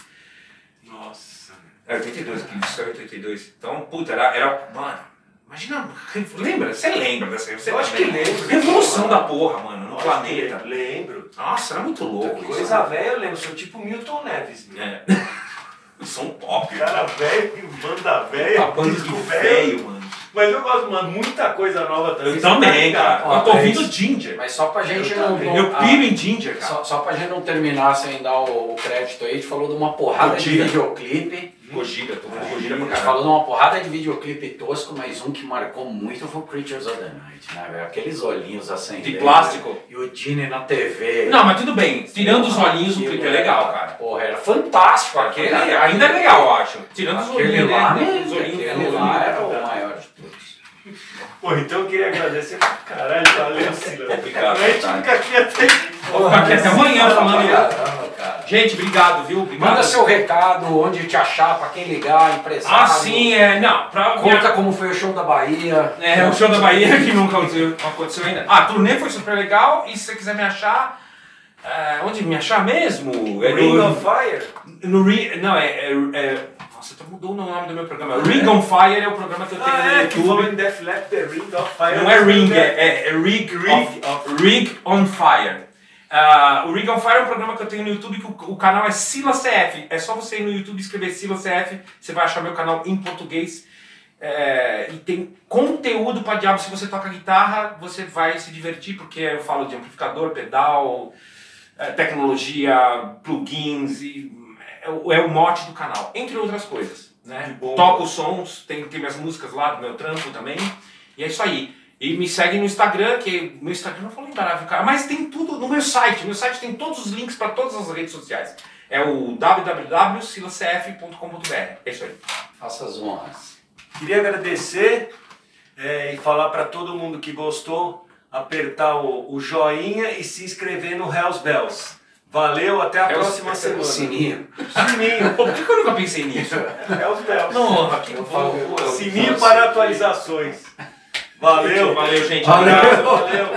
Speaker 1: Nossa.
Speaker 2: É 82, aquele disco é 82. Então, puta, era. era mano, imagina. Lembra? Você lembra dessa Você
Speaker 1: Eu acho que lembro.
Speaker 2: Revolução da porra, mano, no
Speaker 1: que
Speaker 2: planeta.
Speaker 1: Lembro.
Speaker 2: Nossa, era muito louco isso.
Speaker 1: Coisa velha, eu lembro. Sou tipo Milton Neves. né?
Speaker 2: É. Som pop.
Speaker 4: Cara velho, banda velha,
Speaker 2: Tá bando
Speaker 4: disco
Speaker 2: de
Speaker 4: velho.
Speaker 2: velho, mano.
Speaker 4: Mas eu gosto, mano, muita coisa nova também.
Speaker 2: Eu
Speaker 4: tá
Speaker 2: também, cara.
Speaker 3: Ó,
Speaker 2: Eu tô
Speaker 3: mas-
Speaker 2: ouvindo Ginger.
Speaker 3: Mas só pra gente
Speaker 4: Eu
Speaker 3: não.
Speaker 2: Eu
Speaker 3: ah,
Speaker 2: piro em Ginger, cara.
Speaker 3: Só, só pra gente não terminar sem dar o, o crédito aí, a gente falou de uma porrada de
Speaker 2: Gojira.
Speaker 3: videoclipe.
Speaker 2: Gojira, tô ouvindo
Speaker 3: A
Speaker 2: Gojira pra
Speaker 3: gente
Speaker 2: caralho.
Speaker 3: falou de uma porrada de videoclipe tosco, mas um que marcou muito foi o Creatures of the Night, né, velho? Aqueles olhinhos acendendo.
Speaker 2: De plástico.
Speaker 3: E o Gene na TV.
Speaker 2: Não, mas tudo bem. Tirando os olhinhos, o clipe é
Speaker 3: era-
Speaker 2: legal, cara.
Speaker 3: Porra, era fantástico
Speaker 2: Aquele
Speaker 3: aquele.
Speaker 2: ainda é legal, eu acho. Tirando os
Speaker 3: Aquele
Speaker 2: olhinhos,
Speaker 3: lá,
Speaker 2: né?
Speaker 3: né?
Speaker 2: Os olhinhos
Speaker 3: Aquele lá era o todos.
Speaker 4: Pô, então eu queria agradecer pra caralho, valeu, Silas.
Speaker 2: Obrigado,
Speaker 4: A gente
Speaker 2: cara.
Speaker 4: fica aqui até.
Speaker 2: Vou ficar aqui até amanhã falando.
Speaker 3: Caramba, cara.
Speaker 2: Gente, obrigado, viu? Obrigado.
Speaker 3: Manda seu recado, onde te achar, pra quem ligar, empresário.
Speaker 2: Ah, sim, é. Não, pra.
Speaker 3: Conta como foi o show da Bahia.
Speaker 2: É, o show da Bahia que nunca aconteceu, não aconteceu ainda. Ah, a turnê foi super legal e se você quiser me achar. é, onde me achar mesmo? É
Speaker 1: Ring
Speaker 2: no,
Speaker 1: of Fire?
Speaker 2: no Ring. Não, é. é, é nossa, até mudou o nome do meu programa. Ring on Fire é o programa que eu tenho
Speaker 1: Ah,
Speaker 2: no
Speaker 1: é, que
Speaker 2: YouTube.
Speaker 1: falou em Def Leppard, Ring of Fire.
Speaker 2: Não é Ring, é, é, é Rig,
Speaker 1: Rig
Speaker 2: of- Rig on Fire. Ah, o Rig on Fire é um programa que eu tenho no YouTube que o, o canal é Silas CF. É só você ir no YouTube escrever Silas CF, você vai achar meu canal em português. É, e tem conteúdo pra diabo. Se você toca guitarra, você vai se divertir, porque eu falo de amplificador, pedal, é, tecnologia, plugins, e é, o- é o mote do canal, entre outras coisas. Né? Toco sons, tem, tem minhas músicas lá do meu trampo também. E é isso aí. E me segue no Instagram, que no Instagram eu não vou lembrar, cara, mas tem tudo no meu site. No meu site tem todos os links para todas as redes sociais. É o www.silacf.com.br. É isso aí.
Speaker 3: Faça as honras.
Speaker 1: Queria agradecer é, e falar para todo mundo que gostou, apertar o, o joinha e se inscrever no Hells Bells. Valeu, até a
Speaker 2: Hells-
Speaker 1: próxima semana.
Speaker 3: Sininho.
Speaker 1: Sininho.
Speaker 2: Pô, por que eu nunca pensei nisso?
Speaker 1: Hells Bells.
Speaker 2: Não, que
Speaker 3: Eu falo- eu-
Speaker 1: Sininho para atualizações. Valeu.
Speaker 2: Valeu, gente.
Speaker 3: Valeu.
Speaker 2: Obrigado.
Speaker 1: Valeu.